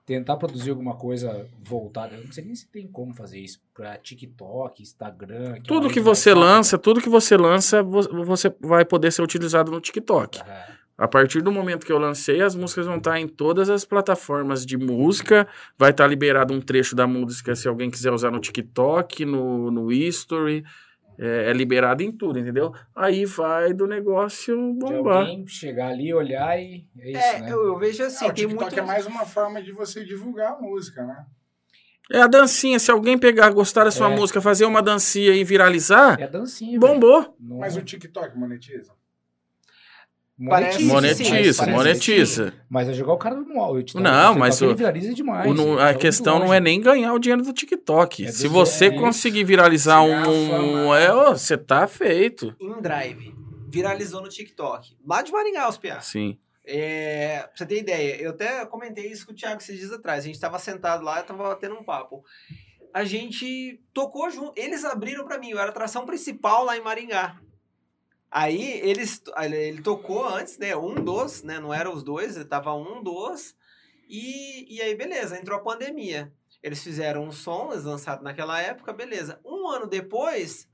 tentar produzir alguma coisa voltada? Eu não sei nem se tem como fazer isso para TikTok, Instagram. é tudo que você lança, tudo que você lança, vo- você vai poder ser utilizado no TikTok. Aham. A partir do momento que eu lancei, as músicas vão estar em todas as plataformas de música. Vai estar liberado um trecho da música se alguém quiser usar no TikTok, no, no History. É, é liberado em tudo, entendeu? Aí vai do negócio De bombar. alguém chegar ali, olhar e é isso, É, né? eu, eu vejo assim, Ah, o tem TikTok muito... é mais uma forma de você divulgar a música, né? É a dancinha. Se alguém pegar, gostar da sua É. música, fazer uma dancinha e viralizar, É a dancinha. bombou. Não- Mas o TikTok monetiza? Parece- Sim, sim, Monetiza, parece monetiza. Mas é jogar o cara no o TikTok, Não, o mas TikTok, ele o- viraliza demais. O ele a joga questão não é nem ganhar o dinheiro do TikTok. É Se do- você é isso. conseguir viralizar um. É, você tá feito. In Drive. Viralizou no TikTok. Lá de Maringá, os piá. Sim. É, pra você ter ideia, eu até comentei isso com o Thiago esses dias atrás. A gente tava sentado lá, eu tava tendo um papo. A gente tocou junto. Eles abriram pra mim, eu era a atração principal lá em Maringá. Aí eles, ele tocou antes, né? Um dos, né? Não eram os dois, ele tava um dos. E, e aí, beleza, entrou a pandemia. Eles fizeram um som, eles lançaram naquela época, beleza. Um ano depois,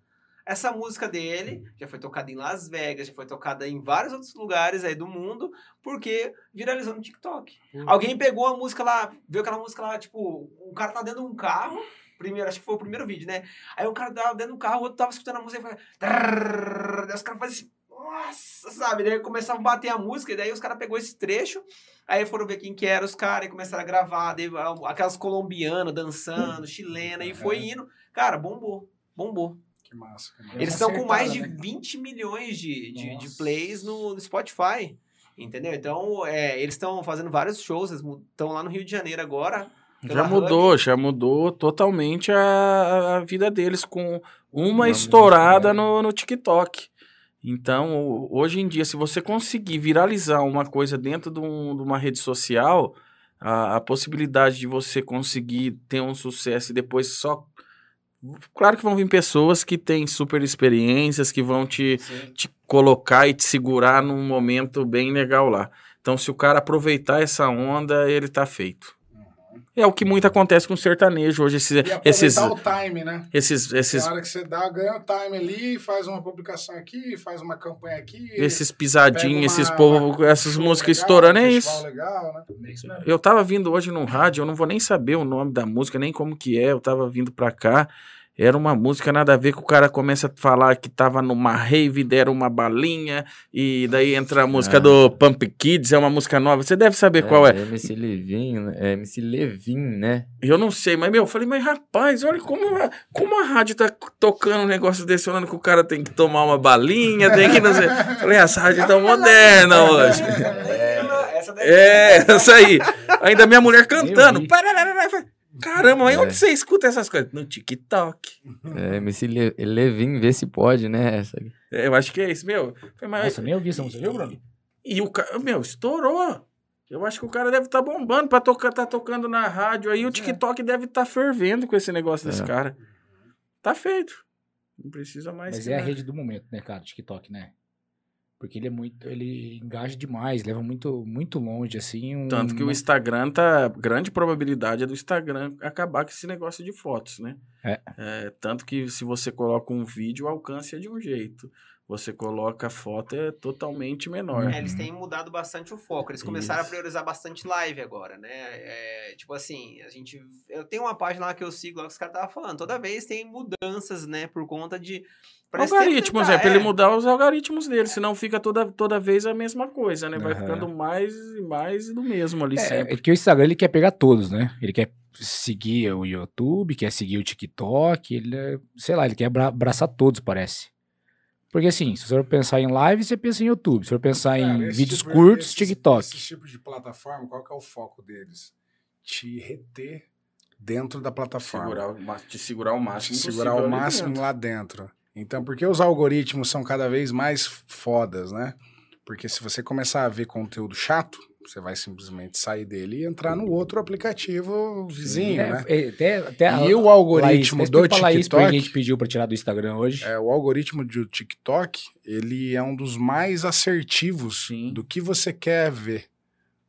essa música dele já foi tocada em Las Vegas, já foi tocada em vários outros lugares aí do mundo, porque viralizou no TikTok. Alguém pegou a música lá, viu aquela música lá, tipo, um cara tá dentro de um carro, primeiro, acho que foi o primeiro vídeo, né? Aí o cara tava dentro do carro, o outro tava escutando a música e trrr, Daí os caras faziam assim, nossa, sabe? Daí começava a bater a música, e daí os caras pegou esse trecho, aí foram ver quem que eram os caras, e começaram a gravar, daí, aquelas colombianas dançando, chilena, e foi indo. Cara, bombou, bombou. Que massa. que massa. Eles estão com mais de acertada, né? 20 milhões de, de, de plays no, no Spotify. Entendeu? Então, é, eles estão fazendo vários shows, eles estão lá no Rio de Janeiro agora. Já mudou, já mudou totalmente a, a vida deles com uma Uma estourada música, no, no TikTok. Então, hoje em dia, se você conseguir viralizar uma coisa dentro de, um- de uma rede social, a, a possibilidade de você conseguir ter um sucesso e depois só. Claro que vão vir pessoas que têm super experiências, que vão te, te colocar e te segurar num momento bem legal lá. Então, se o cara aproveitar essa onda, ele tá feito. É o que muito acontece com o sertanejo hoje. Esses, E esses, o time, né? esses, esses, Na hora que você dá, ganha o time ali, faz uma publicação aqui, faz uma campanha aqui. esses pisadinhos, esses povo, essas músicas legal, estourando, é isso. legal, né? Isso. Eu tava vindo hoje num rádio, eu não vou nem saber o nome da música, nem como que é, eu tava vindo pra cá. Era uma música nada a ver que o cara começa a falar que tava numa rave, deram uma balinha, e daí entra a música Ah. do Pump Kids, é uma música nova. Você deve saber qual é. MC Levin, né? é MC Levin, né? Eu não sei, mas meu, eu falei, mas rapaz, olha como a, como a rádio tá tocando um negócio desse, falando que o cara tem que tomar uma balinha, tem que não sei. Falei, essa rádio tá moderna hoje. Essa daí É, isso aí. Ainda minha mulher cantando. vi. Caramba, mas É. onde você escuta essas coisas? No TikTok. É, MC Le- Levin, vê se pode, né? Essa. É, eu acho que é isso, meu. Falei, mas- Nossa, nem ouvi essa música, viu, Bruno? E o cara, meu, estourou. Eu acho que o cara deve estar bombando pra tocar, tá tocando na rádio aí. O TikTok deve estar fervendo com esse negócio desse É. cara. Tá feito. Não precisa mais. Mas é a rede do momento, né, cara, TikTok, né? Porque ele é muito, ele engaja demais, leva muito, muito longe, assim. Um, Tanto que o Instagram tá. Grande probabilidade é do Instagram acabar com esse negócio de fotos, né? É. tanto que se você coloca um vídeo, o alcance é de um jeito. Você coloca a foto, é totalmente menor. Uhum. É, eles têm mudado bastante o foco. Eles começaram Isso. a priorizar bastante live agora, né? É, tipo assim, a gente. Eu tenho uma página lá que eu sigo lá que os caras estavam falando. Toda vez tem mudanças, né? Por conta de. Parece Algoritmos, sempre é, pra ele é. mudar os algoritmos dele, senão fica toda, toda vez a mesma coisa, né? Vai Aham. ficando mais e mais do mesmo ali É, sempre. é que o Instagram ele quer pegar todos, né? Ele quer seguir o YouTube, quer seguir o TikTok, ele, é- sei lá, ele quer abra- abraçar todos, parece. Porque assim, se você for pensar em live, você pensa em YouTube. Se for pensar Cara, em esse vídeos tipo- curtos, esses- TikTok. Esses tipos de plataforma, qual que é o foco deles? Te reter dentro da plataforma. Segurar, te segurar o máximo Te segurar o máximo dentro. lá dentro. Então, por que os algoritmos são cada vez mais fodas, né? Porque se você começar a ver conteúdo chato, Você vai simplesmente sair dele e entrar no outro aplicativo vizinho, É, né? é, até, até E o Laís, algoritmo mas do pra Laís, porque a TikTok, gente pediu pra tirar do Instagram hoje. é, o algoritmo do TikTok, ele é um dos mais assertivos Sim. do que você quer ver.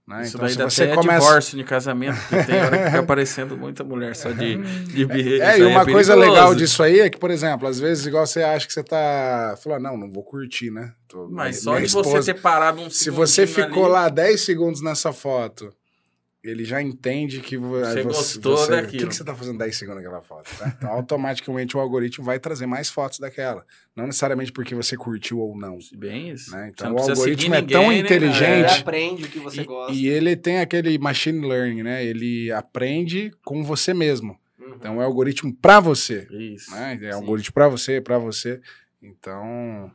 Né? Isso Então, daí se dá você até começa... divórcio de casamento, porque tem hora que fica <laughs> aparecendo muita mulher só de, de birra. É, e aí uma coisa perigoso. legal disso aí é que, por exemplo, às vezes, igual você acha que você tá. Falou, não, não vou curtir, né? Tô- Mas minha- só minha de você esposa- ter parado um Se você ficou ali, lá 10 segundos nessa foto, ele já entende que vo- Você você gostou você- O daquilo. que, que você tá fazendo 10 segundos naquela foto? tá? Então, automaticamente o algoritmo vai trazer mais fotos daquela. Não necessariamente porque você curtiu ou não. Bem isso. Né? Então não o algoritmo é tão né, cara? Ele inteligente. aprende o que você gosta. E, e ele tem aquele machine learning, né? Ele aprende com você mesmo. Uhum. Então é um algoritmo para você. Isso. né? É Sim. algoritmo para você, para você. Então,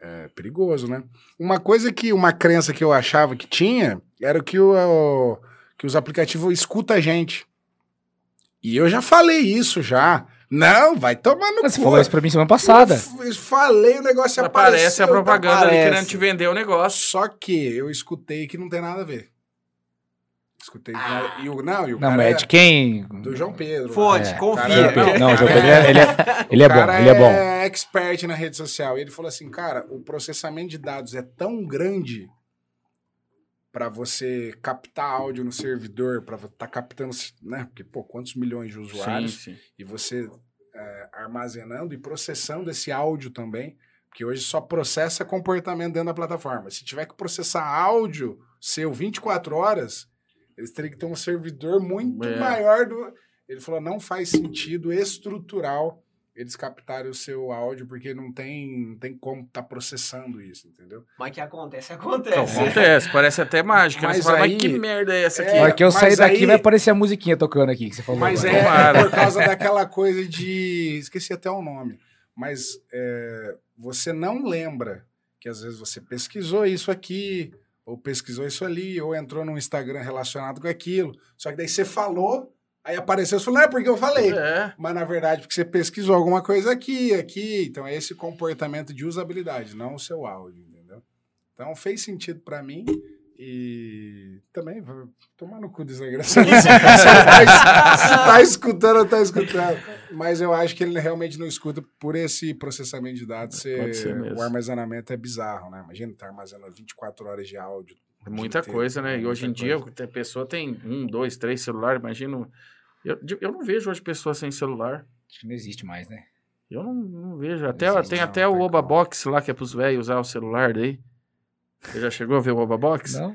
é perigoso, né? Uma coisa que, uma crença que eu achava que tinha, era que, o, o- que os aplicativos escutam a gente. E eu já falei isso já. Não, vai tomar no Mas Você cu. falou isso pra mim semana passada. Eu falei, o negócio Aparece apareceu. a propaganda ali aparece. querendo te vender o negócio. Só que eu escutei que não tem nada a ver. Escutei que nada- e o Não, e o Não, é é de quem? do João Pedro. Fonte, É, confia. cara, Não, o João Pedro, ele é, ele é, ele é bom, ele é bom. é expert na rede social. E ele falou assim, cara, o processamento de dados é tão grande para você captar áudio no servidor, para estar tá captando, né? Porque, pô, quantos milhões de Sim, usuários sim. e você é, armazenando e processando esse áudio também, porque hoje só processa comportamento dentro da plataforma. Se tiver que processar áudio seu 24 horas, eles teriam que ter um servidor muito É. maior do. Ele falou, não faz sentido estrutural eles captarem o seu áudio, porque não tem, não tem como estar processando isso, entendeu? Mas que acontece, Então, acontece. acontece, parece até mágica. Mas, Mas fala, mas aí- que merda é essa aqui? É, Na hora que eu mas sair daqui, aí- vai aparecer a musiquinha tocando aqui que você falou. Mas agora. é Tomara. por causa daquela coisa de. Esqueci até o nome. Mas é, você não lembra que às vezes você pesquisou isso aqui, ou pesquisou isso ali, ou entrou num Instagram relacionado com aquilo. Só que daí você falou, aí apareceu, você falou, não é porque eu falei. É. Mas na verdade, porque você pesquisou alguma coisa aqui, aqui. Então é esse comportamento de usabilidade, não o seu áudio, entendeu? Então fez sentido pra mim. E também, vou tomar no cu desgraçado. se, <laughs> tá, se tá escutando, ou tá escutando. Mas eu acho que ele realmente não escuta por esse processamento de dados. Pode Ser, ser o armazenamento é bizarro, né? Imagina tá armazenando 24 horas de áudio. É Muita inteiro, coisa, né? E muita hoje em dia, coisa. a pessoa tem um, dois, três celulares. Imagina. Eu, eu não vejo hoje pessoas sem celular. Acho que não existe mais, né? Eu não, não vejo. Até, existe, tem não, até não o Oba como. Box lá, que é pros velhos usar o celular daí. Você já chegou a ver o Oba Box? Não?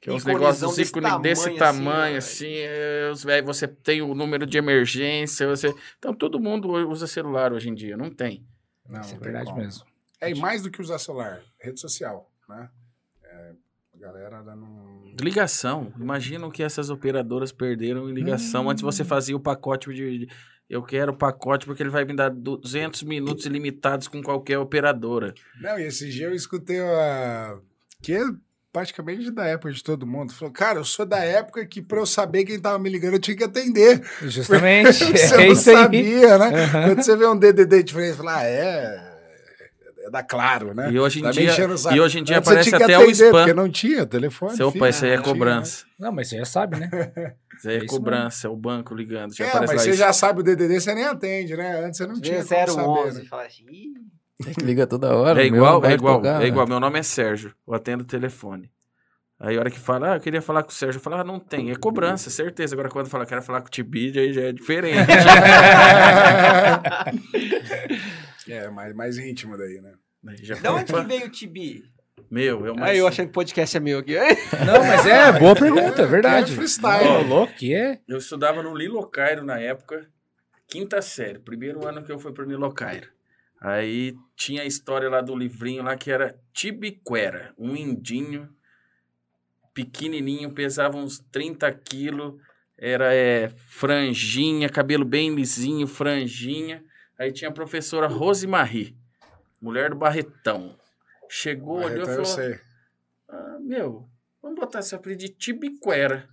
Que é uns negócios desse ícones desse tamanho, tamanho, assim, assim, é, os velhos, você tem o número de emergência, você... Então, todo mundo usa celular hoje em dia, não tem. Não, Isso é não tem verdade como. mesmo. É, e mais do que usar celular, rede social, né? É, galera dando um... Ligação. Imagina o que essas operadoras perderam em ligação. Antes você fazia o pacote de, Eu quero o pacote porque ele vai me dar 200 minutos ilimitados com qualquer operadora. Não, e esse dia eu escutei a... que é praticamente da época de todo mundo. Falou, cara, eu sou da época que pra eu saber quem tava me ligando eu tinha que atender. Justamente. <laughs> você é não isso aí. sabia, né? Aham. Quando você vê um DDD diferente, você fala, ah, é... É da Claro, né? E hoje em Tá dia, o e hoje em dia Antes aparece até o atender, spam. Porque não tinha telefone. Seu filho, pai, isso aí é não tinha, cobrança. Não, mas você já sabe, né? <laughs> Isso aí é, É cobrança, é o banco ligando. Já É, aparece mas lá você isso. já sabe o DDD, você nem atende, né? Antes você não tinha como saber, 011, né? fala assim, "Ih, É que liga toda hora. É o meu igual, é igual, tocar, é né? igual. Meu nome é Sérgio, eu atendo o telefone. Aí a hora que fala, ah, eu queria falar com o Sérgio, eu falo, ah, não tem. É cobrança, certeza. Agora quando fala, quero falar com o Tibid, aí já é diferente. <laughs> <laughs> É, mais, mais íntimo daí, né? Já De onde que veio o Tibi? Meu, é uma... Aí eu achando que o podcast é meu aqui. <laughs> Não, mas é, boa pergunta, é verdade. É freestyle. Ô, louco, que é? Eu estudava no Lilo Cairo na época, quinta série, primeiro ano que eu fui pro Lilo Cairo. Aí tinha a história lá do livrinho lá que era Tibiquera, um indinho pequenininho, pesava uns 30 quilos, era é, franjinha, cabelo bem lisinho, franjinha. Aí tinha a professora Rosemarie, mulher do Barretão. Chegou, olhou e falou... Ah, meu, vamos botar esse apelido de Tibiquera.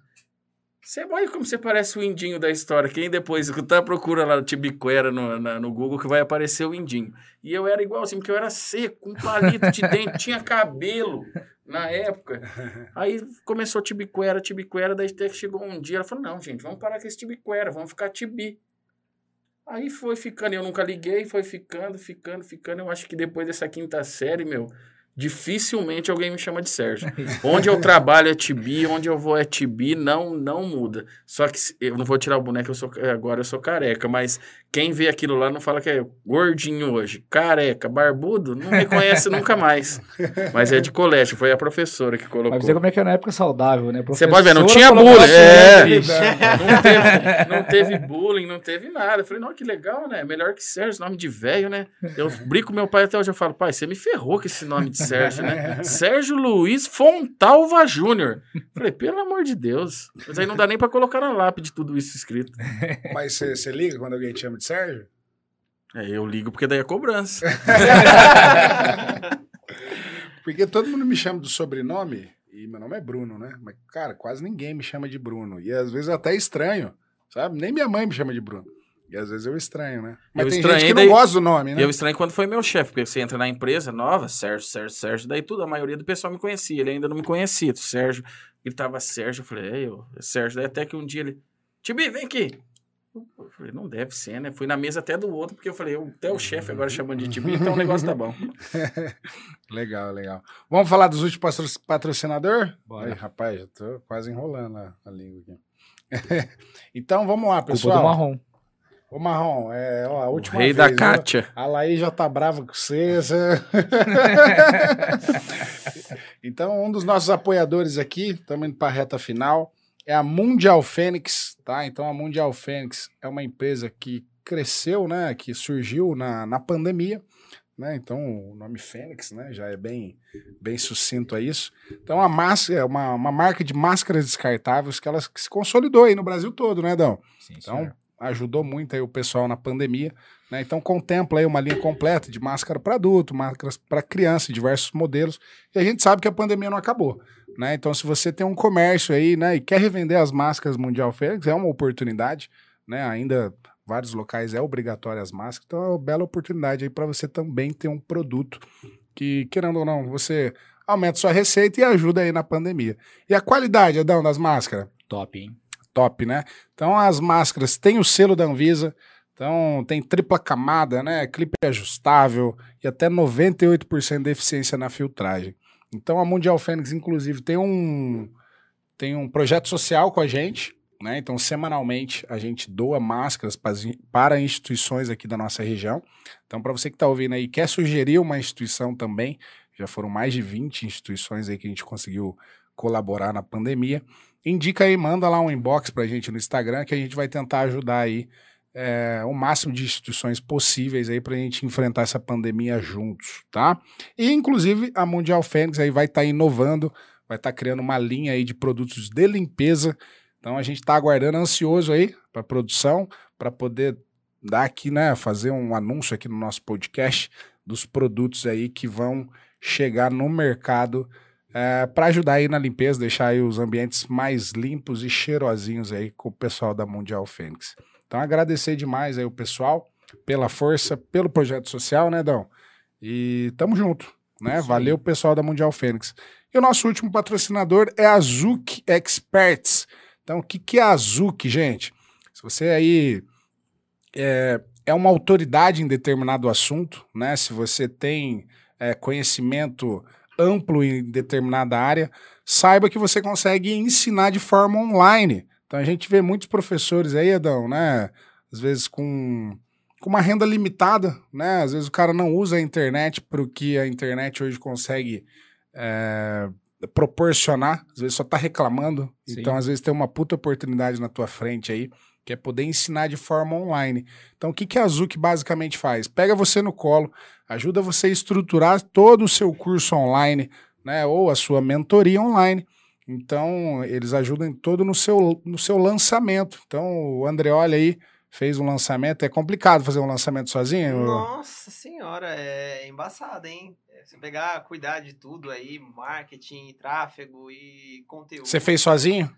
Você olha como você parece o indinho da história. Quem depois <laughs> tá procura lá Tibiquera no, na- no Google que vai aparecer o indinho. E eu era igual assim, porque eu era seco, com palito de dente, <laughs> tinha cabelo na época. <laughs> Aí começou Tibiquera, Tibiquera, daí até que chegou um dia, ela falou, não, gente, vamos parar com esse Tibiquera, vamos ficar Tibi. Aí foi ficando, eu nunca liguei, foi ficando, ficando, ficando. Eu acho que depois dessa quinta série, meu, dificilmente alguém me chama de Sérgio. <laughs> Onde eu trabalho é Tibi, onde eu vou é Tibi, não, não muda. Só que eu não vou tirar o boneco, eu sou, agora eu sou careca, mas quem vê aquilo lá não fala que é gordinho hoje, careca, barbudo, não me conhece nunca mais. Mas é de colégio, foi a professora que colocou. Mas você como é que é na época saudável, né? Você pode ver, não tinha bullying. É, não teve, não teve bullying, não teve nada. Eu falei, não, que legal, né? Melhor que Sérgio, nome de velho, né? Eu brinco com meu pai até hoje, eu falo, pai, você me ferrou com esse nome de Sérgio, né? Sérgio Luiz Fontalva Júnior. Falei, pelo amor de Deus. Mas aí não dá nem pra colocar na lápide tudo isso escrito. Mas você liga quando alguém te chama de Sérgio? É, eu ligo porque daí é cobrança. <laughs> Porque todo mundo me chama do sobrenome, e meu nome é Bruno, né? Mas, cara, quase ninguém me chama de Bruno. E às vezes eu até estranho, sabe? Nem minha mãe me chama de Bruno. E às vezes eu estranho, né? Mas Eu tem estranhei gente que daí- não gosta do nome, né? eu estranho quando foi meu chefe, porque você entra na empresa nova, Sérgio, Sérgio, Sérgio, daí tudo, a maioria do pessoal me conhecia, ele ainda não me conhecia. Sérgio, gritava Sérgio, eu falei, ei, eu, Sérgio, daí até que um dia ele, Tibi, vem aqui. Eu falei, não deve ser, né? Fui na mesa até do outro, porque eu falei, eu, até o chefe agora chamando de Tibi, então o negócio tá bom. <laughs> <laughs> Legal, legal. Vamos falar dos últimos patro patrocinador? Bora. Ai, rapaz, já tô quase enrolando a, a língua aqui. <laughs> então vamos lá, Culpa do pessoal. marrom. Ô, Marrom, é, ó, a O última rei vez, da? Kátia. A Laí já tá brava com você. você- <laughs> então, um dos nossos apoiadores aqui, estamos indo para a reta final, é a Mundial Fênix, tá? Então, a Mundial Fênix é uma empresa que cresceu, né? Que surgiu na, na pandemia, né? Então, o nome Fênix, né? Já é bem, bem sucinto a isso. Então, a máscara é uma, uma marca de máscaras descartáveis que ela se consolidou aí no Brasil todo, né, Dão? Sim, Então, senhor. Ajudou muito aí o pessoal na pandemia, né? Então contempla aí uma linha completa de máscara para adulto, máscaras para criança, diversos modelos. E a gente sabe que a pandemia não acabou, né? Então se você tem um comércio aí, né, e quer revender as máscaras Mundial Fênix, é uma oportunidade, né? Ainda vários locais é obrigatório as máscaras, então é uma bela oportunidade aí para você também ter um produto que, querendo ou não, você aumenta sua receita e ajuda aí na pandemia. E a qualidade, Adão, das máscaras? Top, hein? Top, né? Então as máscaras têm o selo da Anvisa, então tem tripla camada, né? Clipe ajustável e até 98% de eficiência na filtragem. Então a Mundial Fênix, inclusive, tem um, tem um projeto social com a gente, né? Então semanalmente a gente doa máscaras para instituições aqui da nossa região. Então para você que está ouvindo aí, quer sugerir uma instituição também, já foram mais de 20 instituições aí que a gente conseguiu colaborar na pandemia indica aí, manda lá um inbox pra gente no Instagram que a gente vai tentar ajudar aí é, o máximo de instituições possíveis aí pra gente enfrentar essa pandemia juntos, tá? E inclusive a Mundial Fênix aí vai estar inovando, vai estar criando uma linha aí de produtos de limpeza. Então a gente tá aguardando ansioso aí para produção para poder dar aqui, né, fazer um anúncio aqui no nosso podcast dos produtos aí que vão chegar no mercado para ajudar aí na limpeza, deixar aí os ambientes mais limpos e cheirosinhos aí com o pessoal da Mundial Fênix. Então agradecer demais aí o pessoal pela força, pelo projeto social, né, Dão? E tamo junto, né? Isso Valeu pessoal da Mundial Fênix. E o nosso último patrocinador é a Zuc Experts. Então, o que, que é a Zuc, gente? Se você aí é, é uma autoridade em determinado assunto, né? Se você tem é, conhecimento amplo em determinada área, saiba que você consegue ensinar de forma online. Então a gente vê muitos professores aí, Adão, né? Às vezes com, com uma renda limitada, né? Às vezes o cara não usa a internet para o que a internet hoje consegue é, proporcionar, às vezes só tá reclamando. Sim. Então, às vezes, tem uma puta oportunidade na tua frente aí, que é poder ensinar de forma online. Então, o que, que a Zuc basicamente faz? Pega você no colo, ajuda você a estruturar todo o seu curso online, né? Ou a sua mentoria online. Então, eles ajudam todo no seu, no seu lançamento. Então, o Andreoli aí fez um lançamento. É complicado fazer um lançamento sozinho? Nossa senhora, é embaçado, hein? É, Você pegar, cuidar de tudo aí, marketing, tráfego e conteúdo. Você fez sozinho?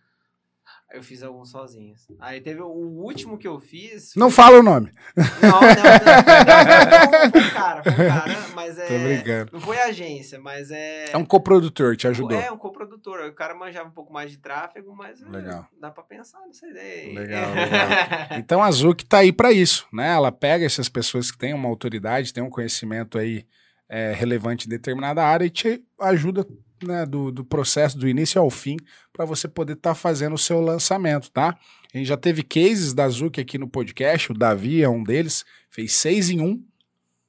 Eu fiz alguns sozinhos. Aí teve o último que eu fiz. Não foi- fala o nome. Não, não, não. não, Foi um cara, foi um cara, mas <laughs> é. Tô brincando. Não foi agência, mas é. É um coprodutor, te ajudou. É, um coprodutor. O cara manjava um pouco mais de tráfego, mas é, Legal. dá pra pensar nessa ideia. aí. Legal, legal. Então a Zuc tá aí para isso, né? Ela pega essas pessoas que têm uma autoridade, têm um conhecimento aí é, relevante em determinada área e te ajuda né, do, do processo do início ao fim para você poder estar fazendo o seu lançamento, tá? A gente já teve cases da Zuc aqui no podcast, o Davi é um deles, fez seis em um,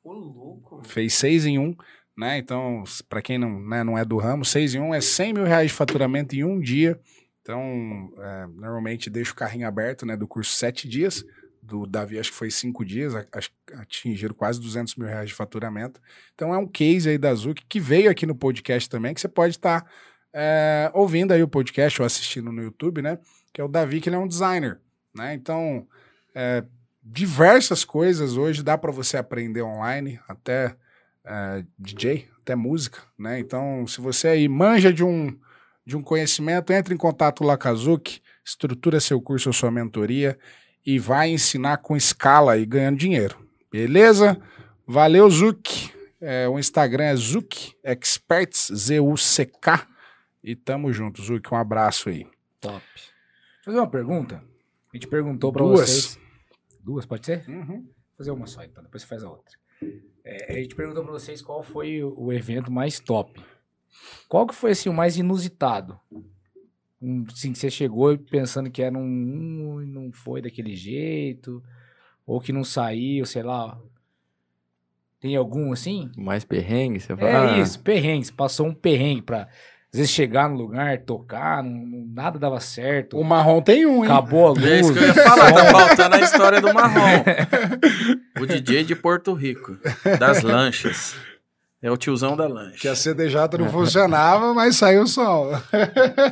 Ô, louco. fez seis em um, né? Então, para quem não, né, não é do ramo, seis em um é 100 mil reais de faturamento em um dia. Então, é, normalmente deixa o carrinho aberto, né? Do curso sete dias. Do Davi, acho que foi cinco dias, atingiram quase 200 mil reais de faturamento. Então, é um case aí da Zuc que veio aqui no podcast também, que você pode estar é, ouvindo aí o podcast ou assistindo no YouTube, né? Que é o Davi, que ele é um designer, né? Então, é, diversas coisas hoje dá para você aprender online, até é, DJ, até música, né? Então, se você aí manja de um, de um conhecimento, entre em contato lá com a Zuc, estrutura seu curso ou sua mentoria e vai ensinar com escala e ganhando dinheiro. Beleza? Valeu, Zuc. É, o Instagram é Zuc Experts, Z-U-C-K. E tamo junto, Zuc. Um abraço aí. Top. Deixa eu fazer uma pergunta. A gente perguntou pra Duas. vocês. Duas, pode ser? Uhum. Vou fazer uma só, então. Depois você faz a outra. É, a gente perguntou pra vocês qual foi o o evento mais top. Qual que foi, assim, o mais inusitado? Assim, que você chegou pensando que era um, um e não foi daquele jeito. Ou que não saiu, sei lá. Tem algum, assim? Mais perrengue, você fala? É isso, perrengues. Passou um perrengue pra, às vezes, chegar no lugar, tocar, não- não- nada dava certo. O marrom tem um, hein? Acabou a luz. É isso que eu ia falar, tá <laughs> faltando a história do marrom. <laughs> O DJ de Porto Rico, das lanchas. É o tiozão da Que a. CDJ não funcionava, mas saiu o som.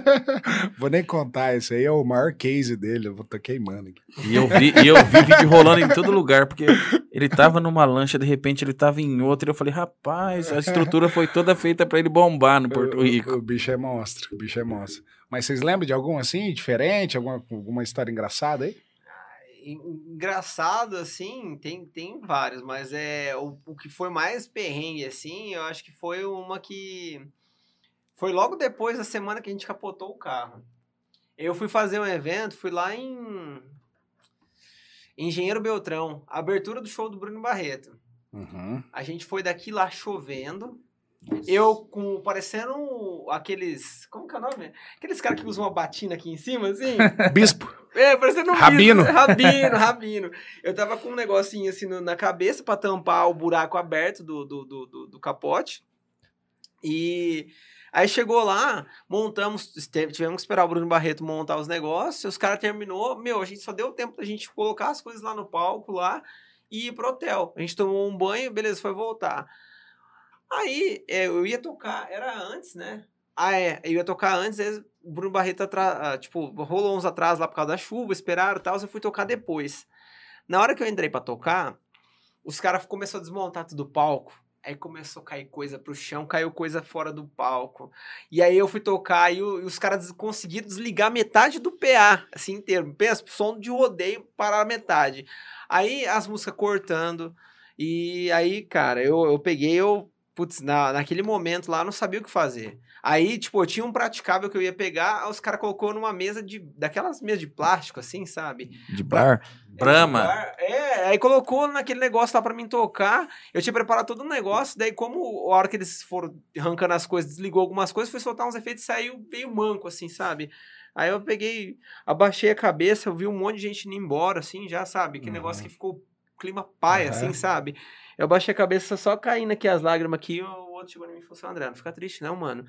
<laughs> Vou nem contar, esse aí é o maior case dele, eu vou estar queimando aqui. E eu vi, e eu vi vídeo rolando em todo lugar, porque ele tava numa lancha, de repente ele tava em outra, e eu falei, rapaz, a estrutura foi toda feita pra ele bombar no Porto O- o- Rico. O, bicho é monstro, o bicho é monstro. Mas vocês lembram de algum assim, diferente, alguma, alguma história engraçada aí? En- Engraçado, assim, tem, tem vários, mas é o, o que foi mais perrengue, assim, eu acho que foi uma que. Foi logo depois da semana que a gente capotou o carro. Eu fui fazer um evento, fui lá em. Engenheiro Beltrão, abertura do show do Bruno Barreto. Uhum. A gente foi daqui lá chovendo. Eu com parecendo aqueles. Como que é o nome? Aqueles caras que usam uma batina aqui em cima, assim. <laughs> Bispo. É, parecendo um Rabino. bicho. <laughs> Rabino, rabino. Eu tava com um negocinho assim na cabeça pra tampar o buraco aberto do, do, do, do- capote. E aí chegou lá, montamos, tivemos que esperar o Bruno Barreto montar os negócios. Os caras terminou, meu, a gente só deu tempo da gente colocar as coisas lá no palco lá e ir pro hotel. A gente tomou um banho, beleza, foi voltar. Aí é, eu ia tocar, era antes, né? Ah, é, eu ia tocar antes, aí o Bruno Barreto ah, tipo, rolou uns atrás lá por causa da chuva, esperaram e tal, eu fui tocar depois. Na hora que eu entrei pra tocar, os caras começaram a desmontar tudo o palco. Aí começou a cair coisa pro chão, caiu coisa fora do palco. E aí eu fui tocar e, e os caras conseguiram desligar metade do PA, assim inteiro. Pensa, som de rodeio para a metade. Aí as músicas cortando. E aí, cara, eu, eu peguei, eu. Putz, na, naquele momento lá não sabia o que fazer. Aí, tipo, eu tinha um praticável que eu ia pegar, aí os caras colocou numa mesa de. daquelas mesas de plástico, assim, sabe? De bar? Brahma. É, aí colocou naquele negócio lá pra mim tocar. Eu tinha preparado todo o negócio, daí como a hora que eles foram arrancando as coisas, desligou algumas coisas, foi soltar uns efeitos e saiu meio manco, assim, sabe? Aí eu peguei, abaixei a cabeça, eu vi um monte de gente indo embora, assim, já, sabe? Que Uhum. negócio que ficou clima paia, Uhum. assim, sabe? Eu abaixei a cabeça, só caindo aqui as lágrimas aqui, o outro chegou em mim e falou assim, André, não fica triste não, mano.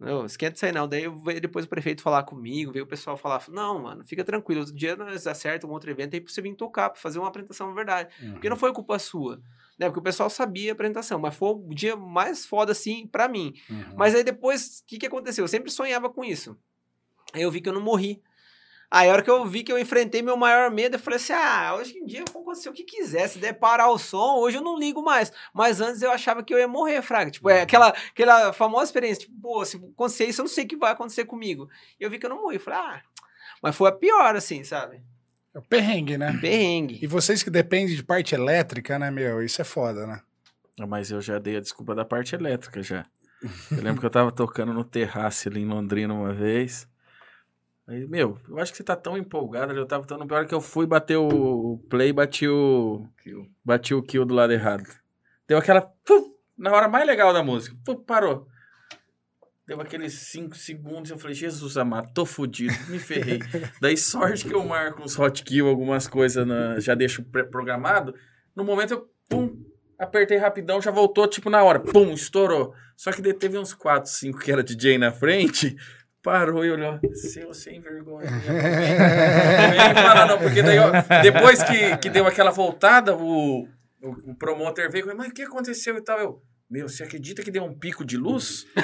Não, esquenta isso aí não. Daí eu- veio depois o prefeito falar comigo, veio o pessoal falar, não, mano, fica tranquilo, outro dia nós acerta um outro evento aí pra você vir tocar, pra fazer uma apresentação de verdade. Porque não foi culpa sua, né? Porque o pessoal sabia a apresentação, mas foi o dia mais foda, assim, pra mim. Uhum. Mas aí depois, o que que aconteceu? Eu sempre sonhava com isso. Aí eu vi que eu não morri. Aí a hora que eu vi que eu enfrentei meu maior medo, eu falei assim, ah, hoje em dia pode acontecer o que quiser, se der parar o som, hoje eu não ligo mais. Mas antes eu achava que eu ia morrer, fraga. Tipo, é aquela, aquela famosa experiência, tipo, pô, se acontecer isso, eu não sei o que vai acontecer comigo. E eu vi que eu não morri. Eu falei, ah... Mas foi a pior, assim, sabe? É o perrengue, né? Perrengue. E vocês que dependem de parte elétrica, né, meu? Isso é foda, né? Ah, Mas eu já dei a desculpa da parte elétrica já. <laughs> Eu lembro que eu tava tocando no terraço ali em Londrina uma vez. Aí, meu, eu acho que você tá tão empolgado. Eu tava tão pior que eu fui bater o play, bati o. Bati o kill do lado errado. Deu aquela. pum, na hora mais legal da música. pum, parou. Deu aqueles 5 segundos. Eu falei, Jesus amado, tô fudido, me ferrei. <laughs> Daí, sorte que eu marco uns hotkey, algumas coisas, na- já deixo pré-programado. No momento eu, pum, apertei rapidão, já voltou, tipo, na hora. Pum, estourou. Só que teve uns 4, 5 que era DJ na frente. Parou e olhou. Seu sem vergonha. <laughs> Não falar não, porque daí, ó, depois que, que deu aquela voltada, o, o, o promotor veio e falou, mas o que aconteceu e tal? Eu, meu, você acredita que deu um pico de luz? <laughs>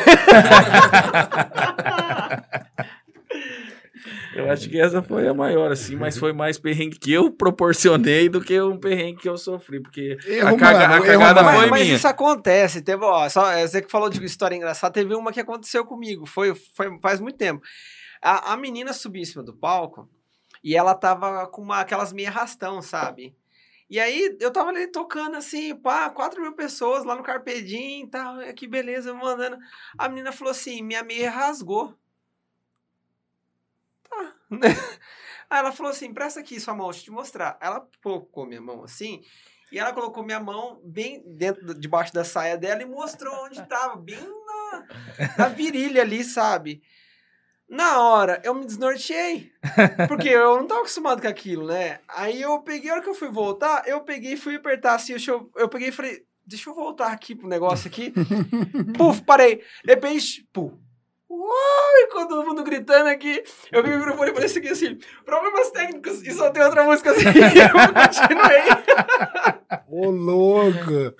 Eu acho que essa foi a maior, assim, mas foi mais perrengue que eu proporcionei do que um perrengue que eu sofri, porque Erro a, caga- humano, a erro cagada humano. foi mas minha. isso acontece. Teve, ó, só, é, você que falou de história engraçada, teve uma que aconteceu comigo. Foi, foi faz muito tempo. A, a menina subiu em cima do palco e ela tava com uma, aquelas meia rastão, sabe? E aí eu tava ali tocando assim, pá, 4 mil pessoas lá no Carpedim e tal, que beleza, mandando. A menina falou assim: minha meia rasgou. Aí ela falou assim: presta aqui sua mão, deixa eu te mostrar. Ela colocou minha mão assim. E ela colocou minha mão bem dentro, debaixo da saia dela e mostrou onde tava, bem na, na virilha ali, sabe? Na hora, eu me desnorteei. Porque eu não tava acostumado com aquilo, né? Aí eu peguei, a hora que eu fui voltar, eu peguei e fui apertar assim, eu, eu peguei e falei, deixa eu voltar aqui pro negócio aqui. <laughs> Puf, parei. De repente, puf. Uai, com todo mundo gritando aqui. Eu vi o microfone e falei assim, assim, problemas técnicos e só tem outra música assim. <laughs> eu continuei. Ô, louco!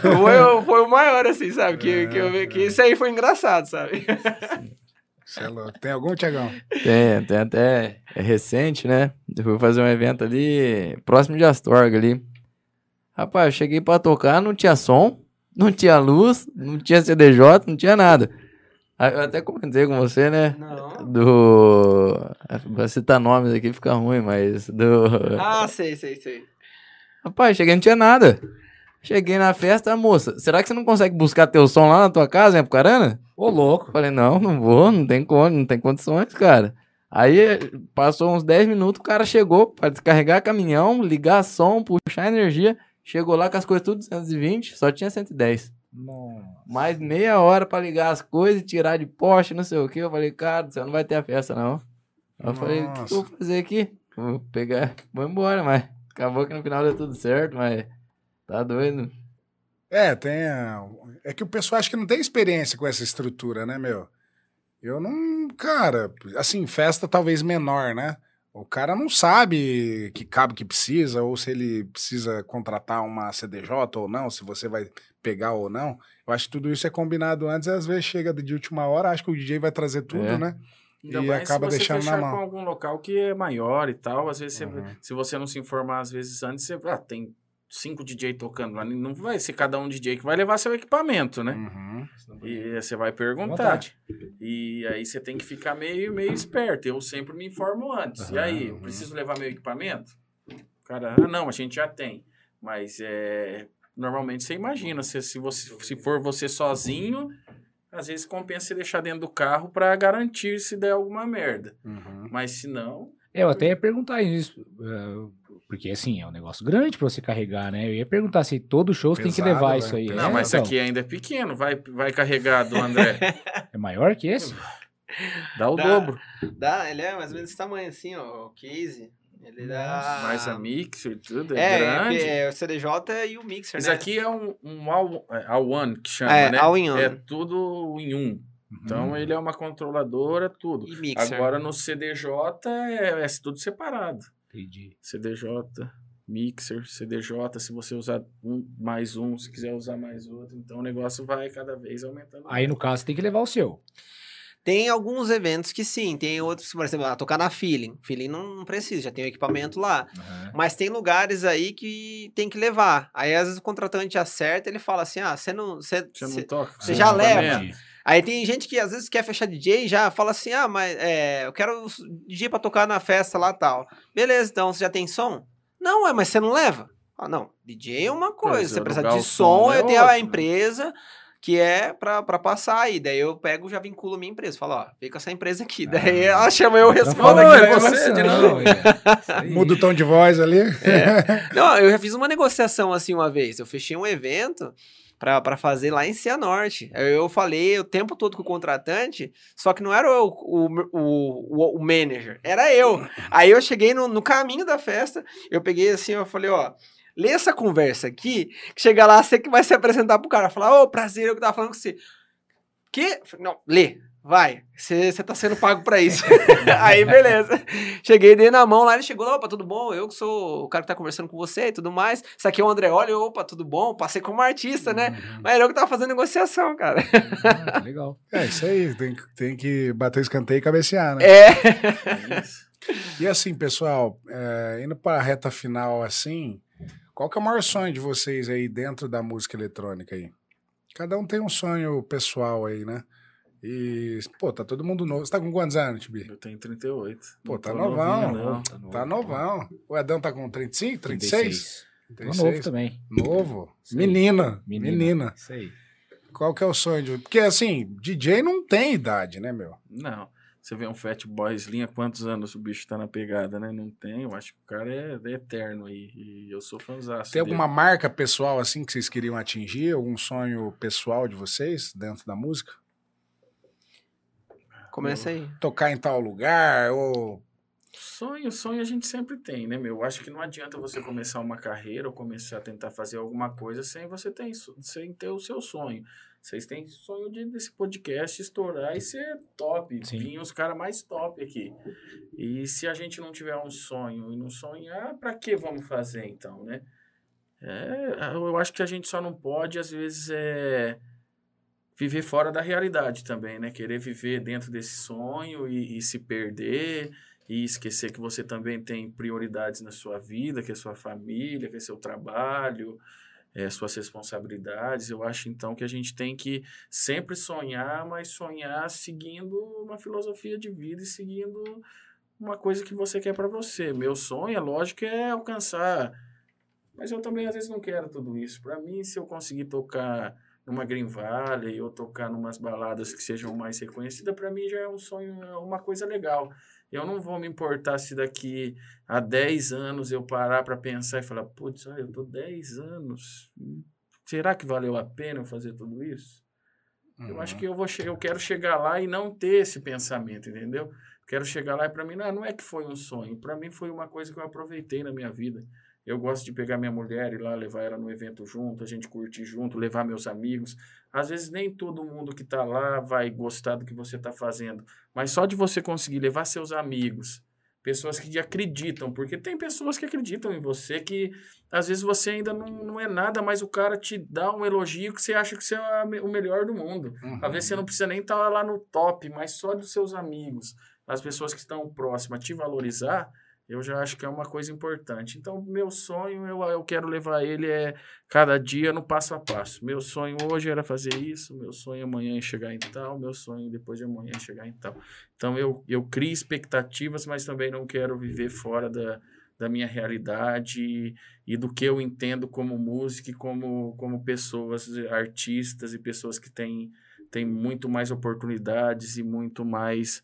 Foi, o- foi o maior, assim, sabe? Que, que, eu vi, que isso aí foi engraçado, sabe? Você é louco. Tem algum, Tiagão? Tem, tem até. É recente, né? Eu fui fazer um evento ali, próximo de Astorga ali. Rapaz, eu cheguei pra tocar, não tinha som, não tinha luz, não tinha CDJ, não tinha nada. Aí Eu até comentei com você, né? Não. Do. Pra citar nomes aqui fica ruim, mas. Do. Ah, sei, sei, sei. Rapaz, cheguei não tinha nada. Cheguei na festa, a moça, será que você não consegue buscar teu som lá na tua casa, em Apucarana? Ô, louco. Falei, não, não vou, não tem como, não tem condições, cara. Aí passou uns 10 minutos, o cara chegou pra descarregar caminhão, ligar som, puxar energia. Chegou lá com as coisas tudo 220, só tinha 110. Nossa. Mais meia hora pra ligar as coisas, tirar de poste, não sei o que. Eu falei, cara, você não vai ter a festa, não. Eu falei, o que que eu vou fazer aqui? Vou pegar, vou embora, mas acabou que no final deu tudo certo, mas tá doido. É, tem. a- É que o pessoal acha que não tem experiência com essa estrutura, né, meu? Eu não. Cara, assim, festa talvez menor, né? O cara não sabe que cabo que precisa, ou se ele precisa contratar uma CDJ ou não, se você vai pegar ou não. Eu acho que tudo isso é combinado antes, e às vezes chega de última hora, acho que o DJ vai trazer tudo, É. né? Ainda E mais acaba se você deixando na fechar mão. com algum local que é maior e tal. Às vezes, você- Uhum. se você não se informar, às vezes, antes, você ah, tem cinco DJ tocando lá. Não vai ser cada um DJ que vai levar seu equipamento, né? Uhum. E você vai perguntar. Vontade. E aí você tem que ficar meio, meio esperto. Eu sempre me informo antes. e aí, eu Uhum. preciso levar meu equipamento? Cara, ah, não, a gente já tem. Mas é, normalmente você imagina, se, se, você, se for você sozinho, às vezes compensa você deixar dentro do carro para garantir se der alguma merda. Uhum. Mas se não, Eu até ia perguntar isso, eh, porque assim, é um negócio grande pra você carregar, né? Eu ia perguntar se todo show você tem que Pesado, levar né? isso aí. não, É, mas então, aqui ainda é pequeno, vai, vai carregar do André. <laughs> É maior que esse? Dá o Dá. dobro. Dá, ele é mais ou menos desse tamanho assim, ó, o case. Ele dá... Mais a mixer, tudo, é, É, grande. é, é o CDJ e o mixer, Isso né? aqui é um, um all, é, all one que chama, É, né? all in one. É tudo em um. Então Hum. ele é uma controladora, tudo. E mixer. Agora no CDJ é, é tudo separado. Entendi. CDJ, mixer, CDJ, se você usar um mais um, se quiser usar mais outro. Então o negócio vai cada vez aumentando. Aí no caso você tem que levar o seu. Tem alguns eventos que sim, tem outros, por exemplo, ah, tocar na Feeling. Feeling não, não precisa, já tem o equipamento lá. Mas tem lugares aí que tem que levar. Aí às vezes o contratante acerta, ele fala assim: ah, você não. Você, Você não você- toca? você com já equipamento? leva. Aí tem gente que às vezes quer fechar DJ e já fala assim: ah, mas é, eu quero DJ pra tocar na festa lá tal. Beleza, então você já tem som? Não, é, mas você não leva? Ah, não. DJ é uma coisa. Você precisa de som, som é eu tenho a outro, né? Que é pra, pra passar aí. Daí eu pego já vinculo a minha empresa. Falo, ó, vem com essa empresa aqui. Daí ela chama eu respondo. Não, <laughs> é você de novo. é. Muda o tom de voz ali. <laughs> Não, eu já fiz uma negociação assim uma vez. Eu fechei um evento pra, pra fazer lá em Cianorte. Eu, eu falei o tempo todo com o contratante, só que não era o, o, o, o, o manager, era eu. Aí eu cheguei no, no caminho da festa, eu peguei assim, eu falei, ó. Lê essa conversa aqui, que chega lá, você que vai se apresentar pro cara. Falar, ô, prazer, eu que tava falando com você. Que? Não, lê. Vai, você tá sendo pago pra isso. <laughs> Aí, beleza. Cheguei, dei na mão lá, ele chegou opa, tudo bom? Eu que sou o cara que tá conversando com você e tudo mais. Isso aqui é o André Olha, opa, tudo bom? Passei como artista, né? Mas era eu que tava fazendo negociação, cara. Ah, legal. É isso aí, tem, que- tem que bater o escanteio e cabecear, né? É. É. E assim, pessoal, é, indo para a reta final assim, qual que é o maior sonho de vocês aí dentro da música eletrônica aí? Cada um tem um sonho pessoal aí, né? E, pô, tá todo mundo novo. Você tá com quantos anos, Tibi? Eu tenho 38. Pô, tá novão. novinho, não. Tá novão. O Edão tá com 35, 36? 36. Tô novo também. Novo. Sim. Menina. Menina. Isso aí. Qual que é o sonho de... Porque, assim, DJ não tem idade, né, meu? Não. Você vê um Fat Boys linha, quantos anos o bicho tá na pegada, né? Não tem, eu acho que o cara é, é eterno aí. E eu sou fãzaço. Tem dele. alguma marca pessoal, assim, que vocês queriam atingir? Algum sonho pessoal de vocês dentro da música? Começa aí. Tocar em tal lugar ou... Sonho, sonho a gente sempre tem, né, meu? Eu acho que não adianta você começar uma carreira ou começar a tentar fazer alguma coisa sem você ter, isso- sem ter o seu sonho. Vocês têm sonho de desse podcast estourar e ser top, Sim. vir os caras mais top aqui. E se a gente não tiver um sonho e não sonhar, pra que vamos fazer então, né? É, eu acho que a gente só não pode, às vezes, é viver fora da realidade também, né? Querer viver dentro desse sonho e, e se perder e esquecer que você também tem prioridades na sua vida, que é sua família, que é seu trabalho, é, suas responsabilidades. Eu acho então que a gente tem que sempre sonhar, mas sonhar seguindo uma filosofia de vida e seguindo uma coisa que você quer para você. Meu sonho, é lógico, é alcançar, mas eu também às vezes não quero tudo isso. Para mim, se eu conseguir tocar numa Green Valley ou tocar numas baladas que sejam mais reconhecidas, para mim já é um sonho, é uma coisa legal. Eu não vou me importar se daqui a 10 anos eu parar para pensar e falar, putz, olha, eu tô 10 anos, será que valeu a pena eu fazer tudo isso? Eu acho que eu vou eu quero chegar lá e não ter esse pensamento, entendeu? Quero chegar lá e para mim não, não é que foi um sonho, para mim foi uma coisa que eu aproveitei na minha vida. Eu gosto de pegar minha mulher e lá levar ela no evento junto, a gente curtir junto, levar meus amigos. Às vezes nem todo mundo que está lá vai gostar do que você está fazendo, mas só de você conseguir levar seus amigos, pessoas que acreditam, porque tem pessoas que acreditam em você que às vezes você ainda não, não é nada, mas o cara te dá um elogio que você acha que você é o melhor do mundo. Uhum. Às vezes você não precisa nem estar lá no top, mas só dos seus amigos, as pessoas que estão próximas, te valorizar, eu já acho que é uma coisa importante. Então, meu sonho, eu, eu quero levar ele é cada dia no passo a passo. Meu sonho hoje era fazer isso, meu sonho amanhã é chegar em tal, meu sonho depois de amanhã é chegar em tal. Então, eu, eu crio expectativas, mas também não quero viver fora da, da minha realidade e, e do que eu entendo como música e como, como pessoas, artistas e pessoas que têm, têm muito mais oportunidades e muito mais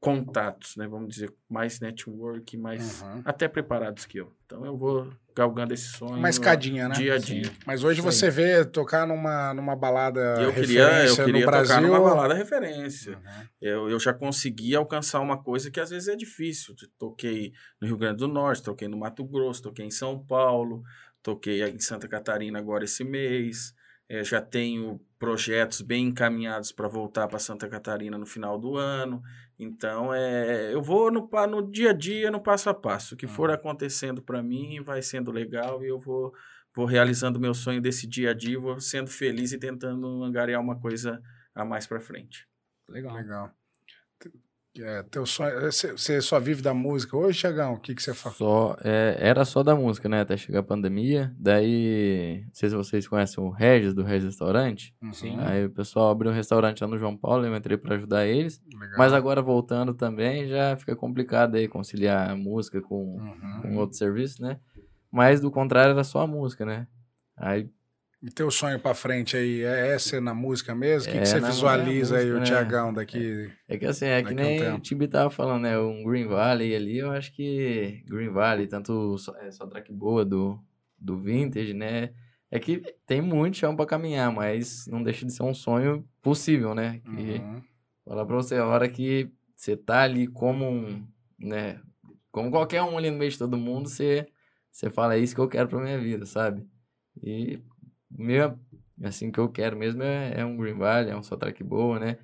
contatos, né? Vamos dizer, mais network, mais Uhum. até preparados que eu. Então eu vou galgando esse sonho Uma escadinha, né? dia a dia. Mas hoje aí. você vê tocar numa, numa balada eu queria, eu referência queria no tocar Brasil. numa balada referência. Uhum. Eu, eu já consegui alcançar uma coisa que às vezes é difícil. Toquei no Rio Grande do Norte, toquei no Mato Grosso, toquei em São Paulo, toquei em Santa Catarina agora esse mês. Eh, já tenho projetos bem encaminhados para voltar para Santa Catarina no final do ano. Então, é, eu vou no, no dia a dia, no passo a passo. O que for acontecendo para mim vai sendo legal e eu vou, vou realizando meu sonho desse dia a dia, vou sendo feliz e tentando angariar uma coisa a mais para frente. Legal. Legal. É, teu sonho. Você você só vive da música hoje, Tiagão? O que, que você faz? Só, é, era só da música, né? Até chegar a pandemia. Daí, não sei se vocês conhecem o Regis, do Regis Restaurante. Sim. Aí o pessoal abriu um restaurante lá no João Paulo, eu entrei pra ajudar eles. Legal. Mas agora voltando também, já fica complicado aí conciliar a música com, Uhum. com outro serviço, né? Mas do contrário, era só a música, né? Aí E teu sonho pra frente aí é, é ser na música mesmo? O que, É, que você visualiza na aí, o música, né? Tiagão, daqui? É que assim, é que um nem tempo. o Tibi tava falando, né? Um Green Valley ali, eu acho que Green Valley, tanto só, é, só track boa do, do Vintage, né? É que tem muito chão pra caminhar, mas não deixa de ser um sonho possível, né? Que, Uhum. Falar pra você, a hora que você tá ali como um, né? Como qualquer um ali no meio de todo mundo, você, você fala, é isso que eu quero pra minha vida, sabe? E meu, assim, que eu quero mesmo é, é um Green Valley, é um só track boa, né?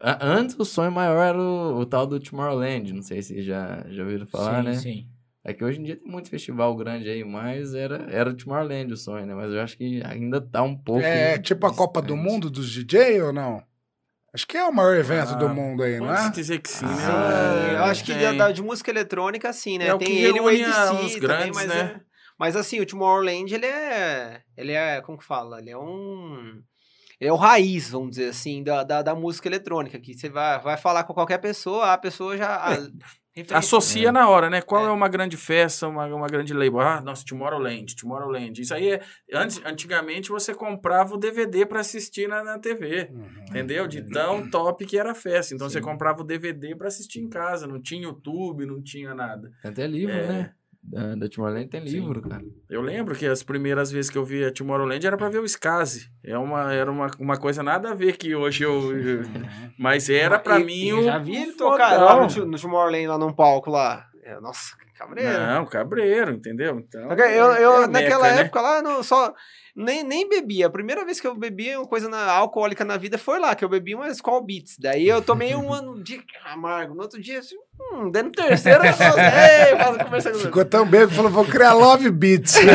A- Antes o sonho maior era o, o tal do Tomorrowland, não sei se já, já ouviram falar, sim, né? sim. É que hoje em dia tem muito festival grande aí, mas era, era o Tomorrowland o sonho, né? Mas eu acho que ainda tá um pouco... É tipo a Copa do. Mundo dos DJ ou não? Acho que é o maior evento Ah, do mundo aí, não é? dizer que sim, Ah, né? Sim, eu acho que da, de música eletrônica, sim, né? É o Tem que ele e o ADC também, grandes, mas, né? é- mas assim, o Tomorrowland, ele é. Ele é. Como que fala? Ele é um. Ele é o raiz, vamos dizer assim, da, da, da música eletrônica. Que você vai, vai falar com qualquer pessoa, a pessoa já. a- referência- Associa na hora, né? Qual é. É. uma grande festa, uma, uma grande label? Ah, nossa, Tomorrowland, Tomorrowland. Isso aí é. Antes, antigamente você comprava o DVD pra assistir na, na TV. Uhum. Entendeu? De tão top que era a festa. Então você Sim. comprava o DVD pra assistir em casa. Não tinha YouTube, não tinha nada. Até livro, É. né? Da, da Tomorrowland tem Sim. livro, cara. Eu lembro que as primeiras vezes que eu vi a Tomorrowland era pra ver o Skazi. É uma, era uma, uma coisa nada a ver que hoje eu. <laughs> eu- Uhum. mas era pra E- mim e o. Já vi ele tocar lá no, no Tomorrowland, lá num palco lá. É, nossa, cabreiro. Não, cabreiro, entendeu? Então, Eu, eu, é naquela meca, né? época lá, não, só. Nem, nem bebia. A primeira vez que eu bebi uma coisa na, alcoólica na vida foi lá, que eu bebi uma Skol Beats. Daí eu tomei um <laughs> ano de amargo. No outro dia, assim, hum, daí no terceiro eu falei, conversando com Ficou tão bem que falou, vou criar Love Beats. <laughs>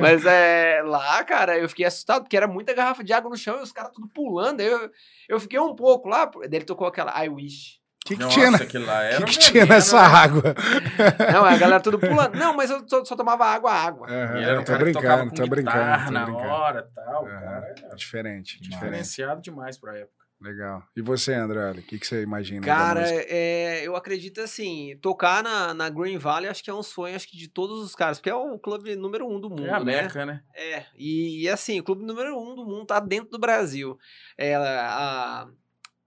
Mas é, lá, cara, eu fiquei assustado, porque era muita garrafa de água no chão e os caras tudo pulando. Aí eu, eu fiquei um pouco lá, daí ele tocou aquela I Wish. O que, que Nossa, tinha, na- aquilo lá era que que tinha nessa né? água? <laughs> Não, a galera tudo pulando. Não, mas eu só, só tomava água, água. E era um tô que brincando, tô brincando. Tô na brincando. hora e tal. Aham. cara era Diferente, diferente. diferenciado demais pra época. Legal. E você, André, o que, que você imagina? Cara, é, eu acredito assim, tocar na, na Green Valley acho que é um sonho acho que de todos os caras, porque é o clube número um do mundo, é a né? meca, né? É, e, e assim, o clube número um do mundo tá dentro do Brasil. É, a,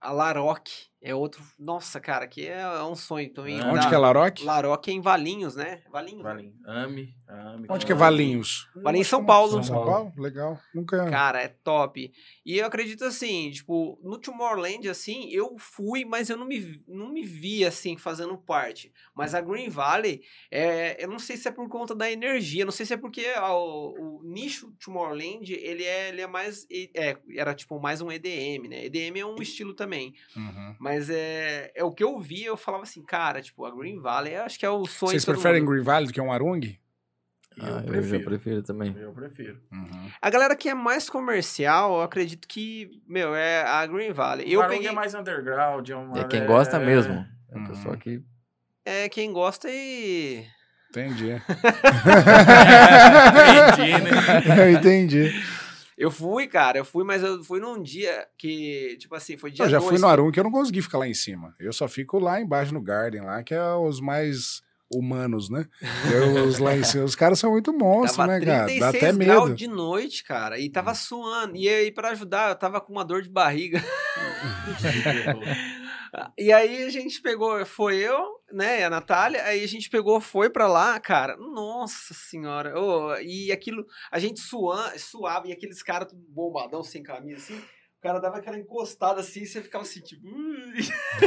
a Laroque é outro. Nossa, cara, que é, é um sonho também. Onde da- que é Laroque? Laroque é em Valinhos, né? Valinhos. né? Valinho. Ame, ame. Onde que é. Valinhos? Valinhos em São Paulo. São Paulo? Legal. Nunca... Cara, é top. E eu acredito assim, tipo, no Tomorrowland, assim, eu fui, mas eu não me, vi- não me vi, assim, fazendo parte. Mas a Green Valley, é, eu não sei se é por conta da energia, não sei se é porque o, o nicho Tomorrowland, ele é, ele é mais, é, era tipo mais um EDM, né? EDM é um estilo também. Uhum. Mas é, é o que eu vi, eu falava assim, cara, tipo, a Green Valley, eu acho que é o sonho Vocês preferem mundo. Green Valley do que um Arung? Eu Ah, eu já prefiro. prefiro também. Eu prefiro. Uhum. A galera que é mais comercial, eu acredito que, meu, é a Green Valley. Eu Eu Varung peguei... é mais underground. É, uma, É quem gosta é- mesmo. É o Uhum. pessoal que. É quem gosta e. Entendi. <laughs> <laughs> Entendi, né? <laughs> Eu entendi. Eu fui, cara, eu fui, mas eu fui num dia que, tipo assim, foi dia Eu já dois fui no Arung que eu não consegui ficar lá em cima. Eu só fico lá embaixo no Garden, lá, que é os mais humanos, né? Eu, os lá em cima, os caras são muito monstros, Tava né, cara? Dá 36 até medo. de noite, cara, e tava suando. E aí, pra ajudar, eu tava com uma dor de barriga. <laughs> E aí a gente pegou, foi eu, né, e a Natália, aí a gente pegou, foi pra lá, cara, nossa senhora, ô, e aquilo, a gente suan, suava, e aqueles caras bombadão, sem camisa, assim, cara dava aquela encostada assim, e você ficava assim, tipo... <laughs>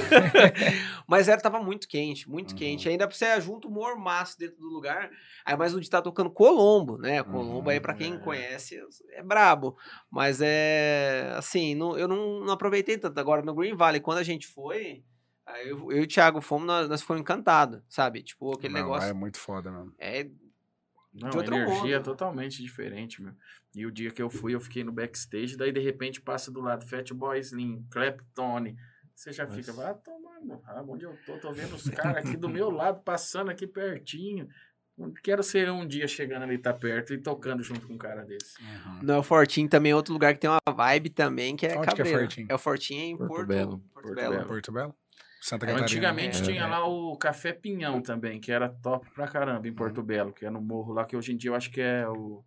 Mas era, tava muito quente, muito Uhum. quente, ainda pra você junto um mormaço dentro do lugar, aí mais um dia tá tocando Colombo, né, Colombo aí pra quem é. conhece é brabo, mas é, assim, não- eu não, não aproveitei tanto, agora no Green Valley, quando a gente foi... Aí eu, eu e o Thiago fomos, nós, nós fomos encantados, sabe? Tipo, aquele Não, negócio. É muito foda mesmo. É, Não, De energia mundo. é totalmente diferente, meu. E o dia que eu fui, eu fiquei no backstage, daí de repente passa do lado Fatboy Slim, Clapton, você já fica, Nossa. vai tomar no rabo, onde eu tô, tô vendo os caras aqui do meu lado, passando aqui pertinho. Quero ser um dia chegando ali, tá perto e tocando junto com um cara desse. Uhum. Não, o Fortinho também é outro lugar que tem uma vibe também, que é Onde que é. Fortinho? É o Fortinho em Porto Porto, Belo. Porto Porto Belo. Belo. Porto Belo? Santa É, Catarina. Antigamente É. tinha lá o Café Pinhão também, que era top pra caramba em Porto Belo, que é no morro lá, que hoje em dia eu acho que é o.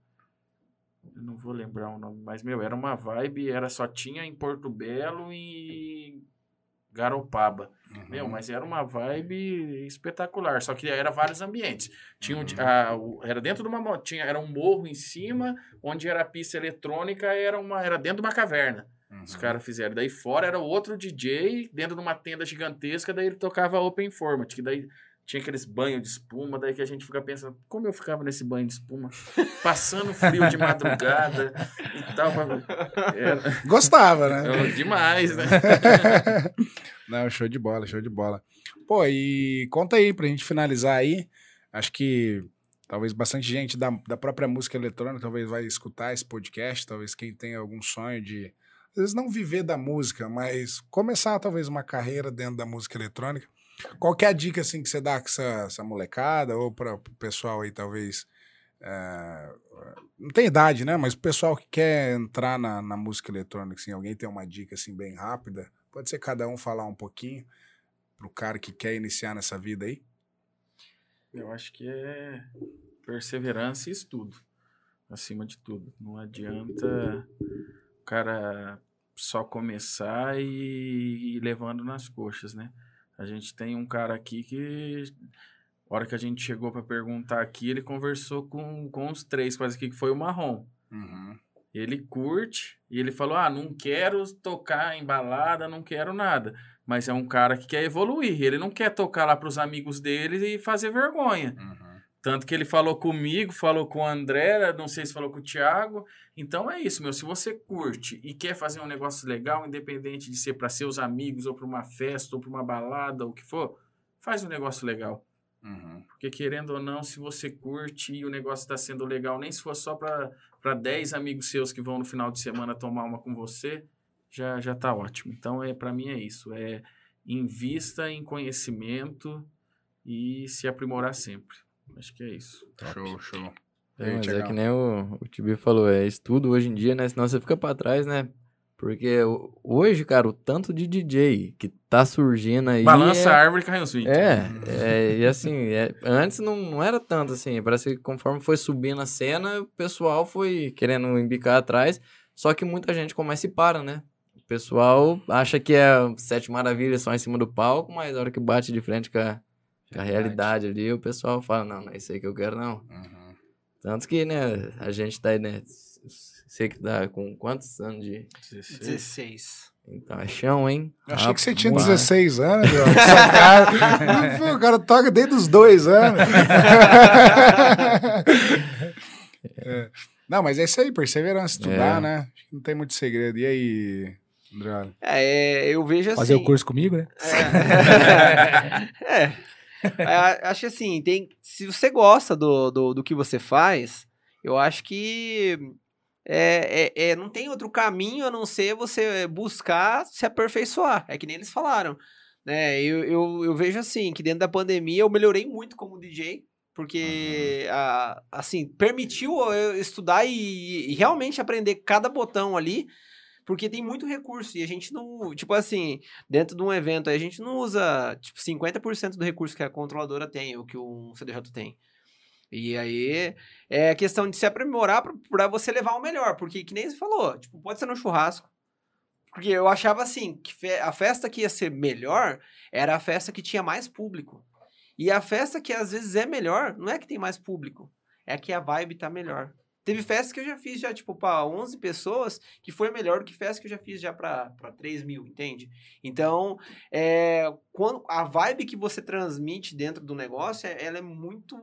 Eu não vou lembrar o nome, mas, meu, era uma vibe, era só tinha em Porto Belo e Garopaba. Uhum. Meu, mas era uma vibe espetacular, só que era vários ambientes. Tinha um, Uhum. a- o- era dentro de uma tinha era um morro em cima, onde era a pista eletrônica, era uma era dentro de uma caverna. Os Uhum. caras fizeram. Daí fora era outro DJ dentro de uma tenda gigantesca, daí ele tocava Open Format, que daí tinha aqueles banhos de espuma, daí que a gente fica pensando, como eu ficava nesse banho de espuma, passando frio de madrugada e tal. Era, <laughs> Gostava, né? era demais, né? <laughs> Não, show de bola, show de bola. Pô, e conta aí pra gente finalizar aí. Acho que talvez bastante gente da, da própria música eletrônica talvez vai escutar esse podcast, talvez quem tenha algum sonho de vezes não viver da música, mas começar talvez uma carreira dentro da música eletrônica. Qual é a dica assim que você dá com essa, essa molecada ou para o pessoal aí talvez é, não tem idade, né? Mas o pessoal que quer entrar na, na música eletrônica, assim, alguém tem uma dica assim bem rápida, pode ser cada um falar um pouquinho pro cara que quer iniciar nessa vida aí. Eu acho que é perseverança e estudo, acima de tudo. Não adianta o cara só começar e ir levando nas coxas, né? A gente tem um cara aqui que, a hora que a gente chegou para perguntar aqui, ele conversou com, com os três quase aqui, que foi o Marrom. Uhum. Ele curte e ele falou: Ah, não quero tocar em balada, não quero nada. Mas é um cara que quer evoluir. Ele não quer tocar lá pros amigos dele e fazer vergonha. Uhum. Tanto que ele falou comigo, falou com o André, não sei se falou com o Thiago. Então é isso, meu. Se você curte e quer fazer um negócio legal, independente de ser para seus amigos, ou para uma festa, ou para uma balada, ou o que for, faz um negócio legal. Uhum. Porque querendo ou não, se você curte e o negócio está sendo legal, nem se for só para 10 amigos seus que vão no final de semana tomar uma com você, já já tá ótimo. Então é para mim é isso, é invista em conhecimento e se aprimorar sempre. Acho que é isso. Show, show. E É, mas é que nem o, o Tibi falou, é estudo hoje em dia, né? Senão você fica pra trás, né? Porque hoje, cara, o tanto de DJ que tá surgindo aí. Balança é... a árvore e cai os vídeos. É, é, e assim, é, antes não, não era tanto assim, parece que conforme foi subindo a cena, o pessoal foi querendo embicar atrás, só que muita gente começa e para, né? O pessoal acha que é sete maravilhas só em cima do palco, mas a hora que bate de frente com a, a Verdade. realidade ali, o pessoal fala, não, não é isso aí que eu quero não. Uhum. Tanto que, né, a gente tá aí, né, sei que dá com quantos anos de... 16. 16. Então é chão, hein? Eu achei que você tinha Rapaz. 16 anos, meu. Cara... O cara toca desde os dois anos. <laughs> É. Não, mas é isso aí, perseverança, estudar, É. né? Acho que não tem muito segredo. E aí, André? É, eu vejo assim. Fazer o curso comigo, né? É. <laughs> é. <laughs> É, Acho que assim, tem, se você gosta do, do, do que você faz, eu acho que é, é, é, não tem outro caminho a não ser você buscar se aperfeiçoar. É que nem eles falaram. Né? Eu, eu, eu vejo assim, que dentro da pandemia eu melhorei muito como DJ. Porque, a, assim, permitiu eu estudar e, e realmente aprender cada botão ali. Porque tem muito recurso e a gente não. Tipo assim, dentro de um evento a gente não usa, tipo, 50% do recurso que a controladora tem, ou que um CDJ tem. E aí é questão de se aprimorar pra você levar o melhor, porque que nem você falou, tipo, pode ser no churrasco. Porque eu achava assim, que a festa que ia ser melhor era a festa que tinha mais público. E a festa que às vezes é melhor, não é que tem mais público, é que a vibe tá melhor. Teve festa que eu já fiz já, tipo, pra 11 pessoas, que foi melhor do que festa que eu já fiz já pra 3 mil, entende? Então, é, quando a vibe que você transmite dentro do negócio, é- ela é muito.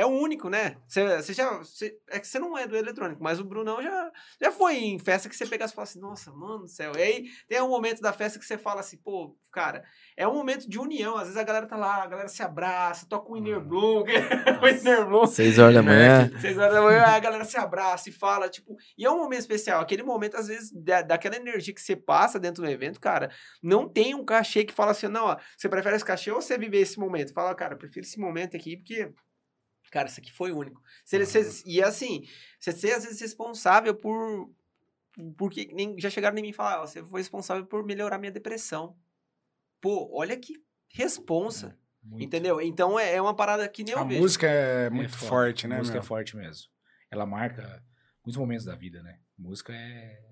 É único, né? Você, você já. você- é que você não é do eletrônico, mas o Brunão já, já foi em festa que você pegasse e fala assim, nossa, mano do céu. E aí tem um momento da festa que você fala assim, pô, cara, é um momento de união. Às vezes a galera tá lá, a galera se abraça, toca um Inner Bloom, <laughs> o Inner Bloom. Seis horas da manhã. Seis horas da manhã, a galera se abraça e fala, tipo, e é um momento especial. Aquele momento, às vezes, da, daquela energia que você passa dentro do evento, cara, não tem um cachê que fala assim, não, ó, você prefere esse cachê ou você viver esse momento? Fala, cara, eu prefiro esse momento aqui, porque, cara, isso aqui foi único. Você- você- e assim, você ser, às vezes, responsável por. Porque nem, já chegaram em mim e falaram, ó, você foi responsável por melhorar minha depressão. Pô, olha que responsa. Muito. Entendeu? Então é, é uma parada que nem A eu vejo. música é muito foda. forte, né, A música meu? é forte mesmo. Ela marca muitos momentos da vida, né? Música é.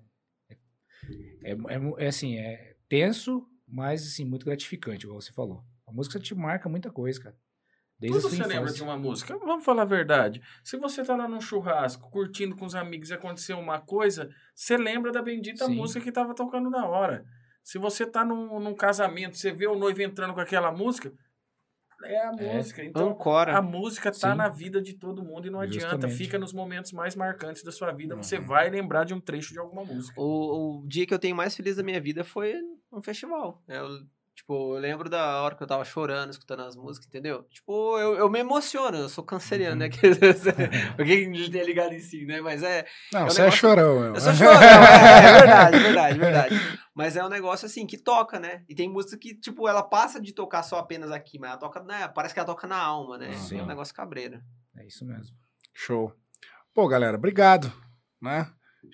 É, é, é assim, é tenso, mas assim, muito gratificante, igual você falou. A música te marca muita coisa, cara. Desde sua você lembra infância. de uma música, vamos falar a verdade. Se você tá lá num churrasco, curtindo com os amigos e aconteceu uma coisa, você lembra da bendita Sim. música que tava tocando na hora. Se você tá num, num casamento, você vê o noivo entrando com aquela música, é a É. música. Então, Ancora. a música tá Sim. na vida de todo mundo e não adianta. Justamente. Fica nos momentos mais marcantes da sua vida. Você Uhum. vai lembrar de um trecho de alguma música. O, o dia que eu tenho mais feliz da minha vida foi um festival. Eu, tipo, eu lembro da hora que eu tava chorando, escutando as músicas, entendeu? Tipo, eu, eu me emociono, eu sou canceriano, né? <laughs> Alguém tem ligado em si, né? Mas é. Não, É um você é negócio- chorão, meu. Eu sou chorão, é, é verdade, verdade, verdade. Mas é um negócio assim que toca, né? E tem música que, tipo, ela passa de tocar só apenas aqui, mas ela toca, né? Parece que ela toca na alma, né? Sim. É um negócio cabreiro. É isso mesmo. Show. Pô, galera, obrigado, né?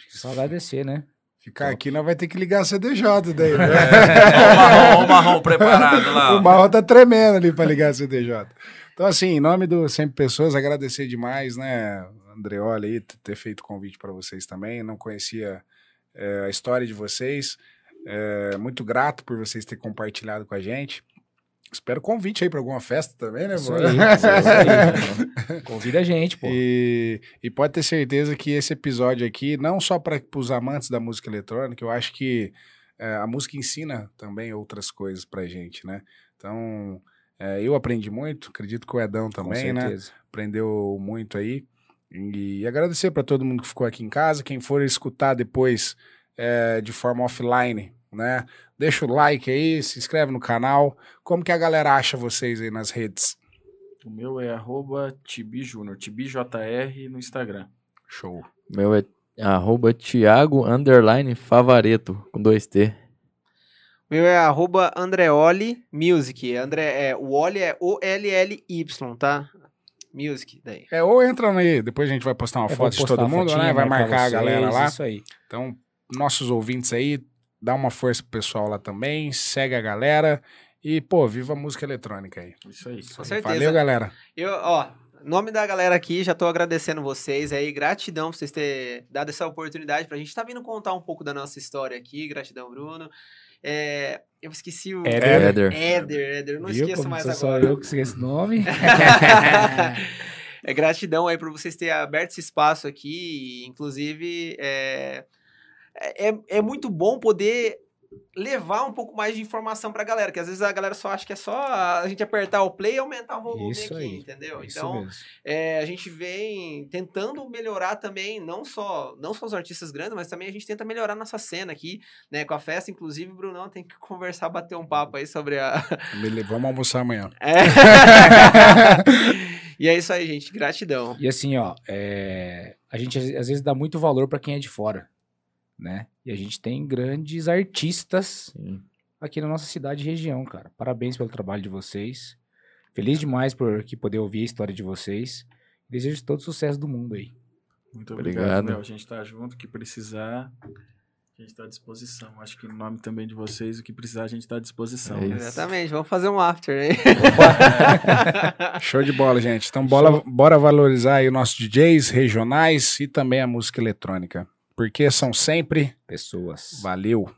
Só agradecer, né? Ficar aqui, nós vai ter que ligar a CDJ daí, né? Olha o marrom, o marrom preparado lá. <laughs> O Marro tá tremendo ali pra ligar a CDJ. Então, assim, em nome do Sempre Pessoas, agradecer demais, né, Andreoli, aí, ter feito o convite para vocês também. Não conhecia é, a história de vocês. É, muito grato por vocês terem compartilhado com a gente. Espero convite aí para alguma festa também, né, aí. <laughs> Convida a gente, pô. E, e pode ter certeza que esse episódio aqui, não só para os amantes da música eletrônica, eu acho que é, a música ensina também outras coisas pra gente, né? Então, é, eu aprendi muito, acredito que o Edão também, Com né? Aprendeu muito aí. E agradecer para todo mundo que ficou aqui em casa, quem for escutar depois é, de forma offline, né? Deixa o like aí, se inscreve no canal. Como que a galera acha vocês aí nas redes? O meu é arroba Tibi Júnior, TibiJR no Instagram. Show. Meu é arroba Thiago underline Favareto, com dois T. O meu é arroba Andreoli Music. André, é, o Oli é O-L-L-Y, tá? Music, daí. É, ou entra aí, depois a gente vai postar uma É, foto de postar todo a mundo, fotinha, né? Vai marcar a vocês, galera lá. Isso aí. Então, nossos ouvintes aí, dá uma força pro pessoal lá também, segue a galera e, pô, viva a música eletrônica aí. Isso aí. Com certeza. Valeu, galera. Eu, ó, nome da galera aqui, já tô agradecendo vocês aí. Gratidão por vocês terem dado essa oportunidade pra gente tá vindo contar um pouco da nossa história aqui. Gratidão, Bruno. É, eu esqueci o. Éder. Éder. Éder, Éder, não Viu esqueço mais sou só agora. eu que esqueço esse nome? <laughs> <laughs> é gratidão aí por vocês terem aberto esse espaço aqui. Inclusive, é, é, é muito bom poder levar um pouco mais de informação pra galera, que às vezes a galera só acha que é só a gente apertar o play e aumentar o volume Isso aqui, aí. entendeu? É isso então, é, a gente vem tentando melhorar também, não só, não só os artistas grandes, mas também a gente tenta melhorar nossa cena aqui, né, com a festa. Inclusive, Brunão tem que <laughs> conversar, bater um papo aí sobre a, Vamos almoçar amanhã. <laughs> é. e é isso aí, gente. Gratidão. E assim, ó, é, a gente às vezes dá muito valor pra quem é de fora, né? E a gente tem grandes artistas Sim. aqui na nossa cidade e região, cara. Parabéns pelo trabalho de vocês. Feliz demais por aqui poder ouvir a história de vocês. Desejo todo sucesso do mundo aí. Muito obrigado, Obrigado. A gente tá junto, o que precisar, a gente tá à disposição. Acho que em nome também de vocês, o que precisar, a gente tá à disposição. É. Exatamente. Vamos fazer um after aí. <laughs> Show de bola, gente. Então, bola, bora valorizar aí os nossos DJs regionais e também a música eletrônica. Porque são sempre. Pessoas. Valeu.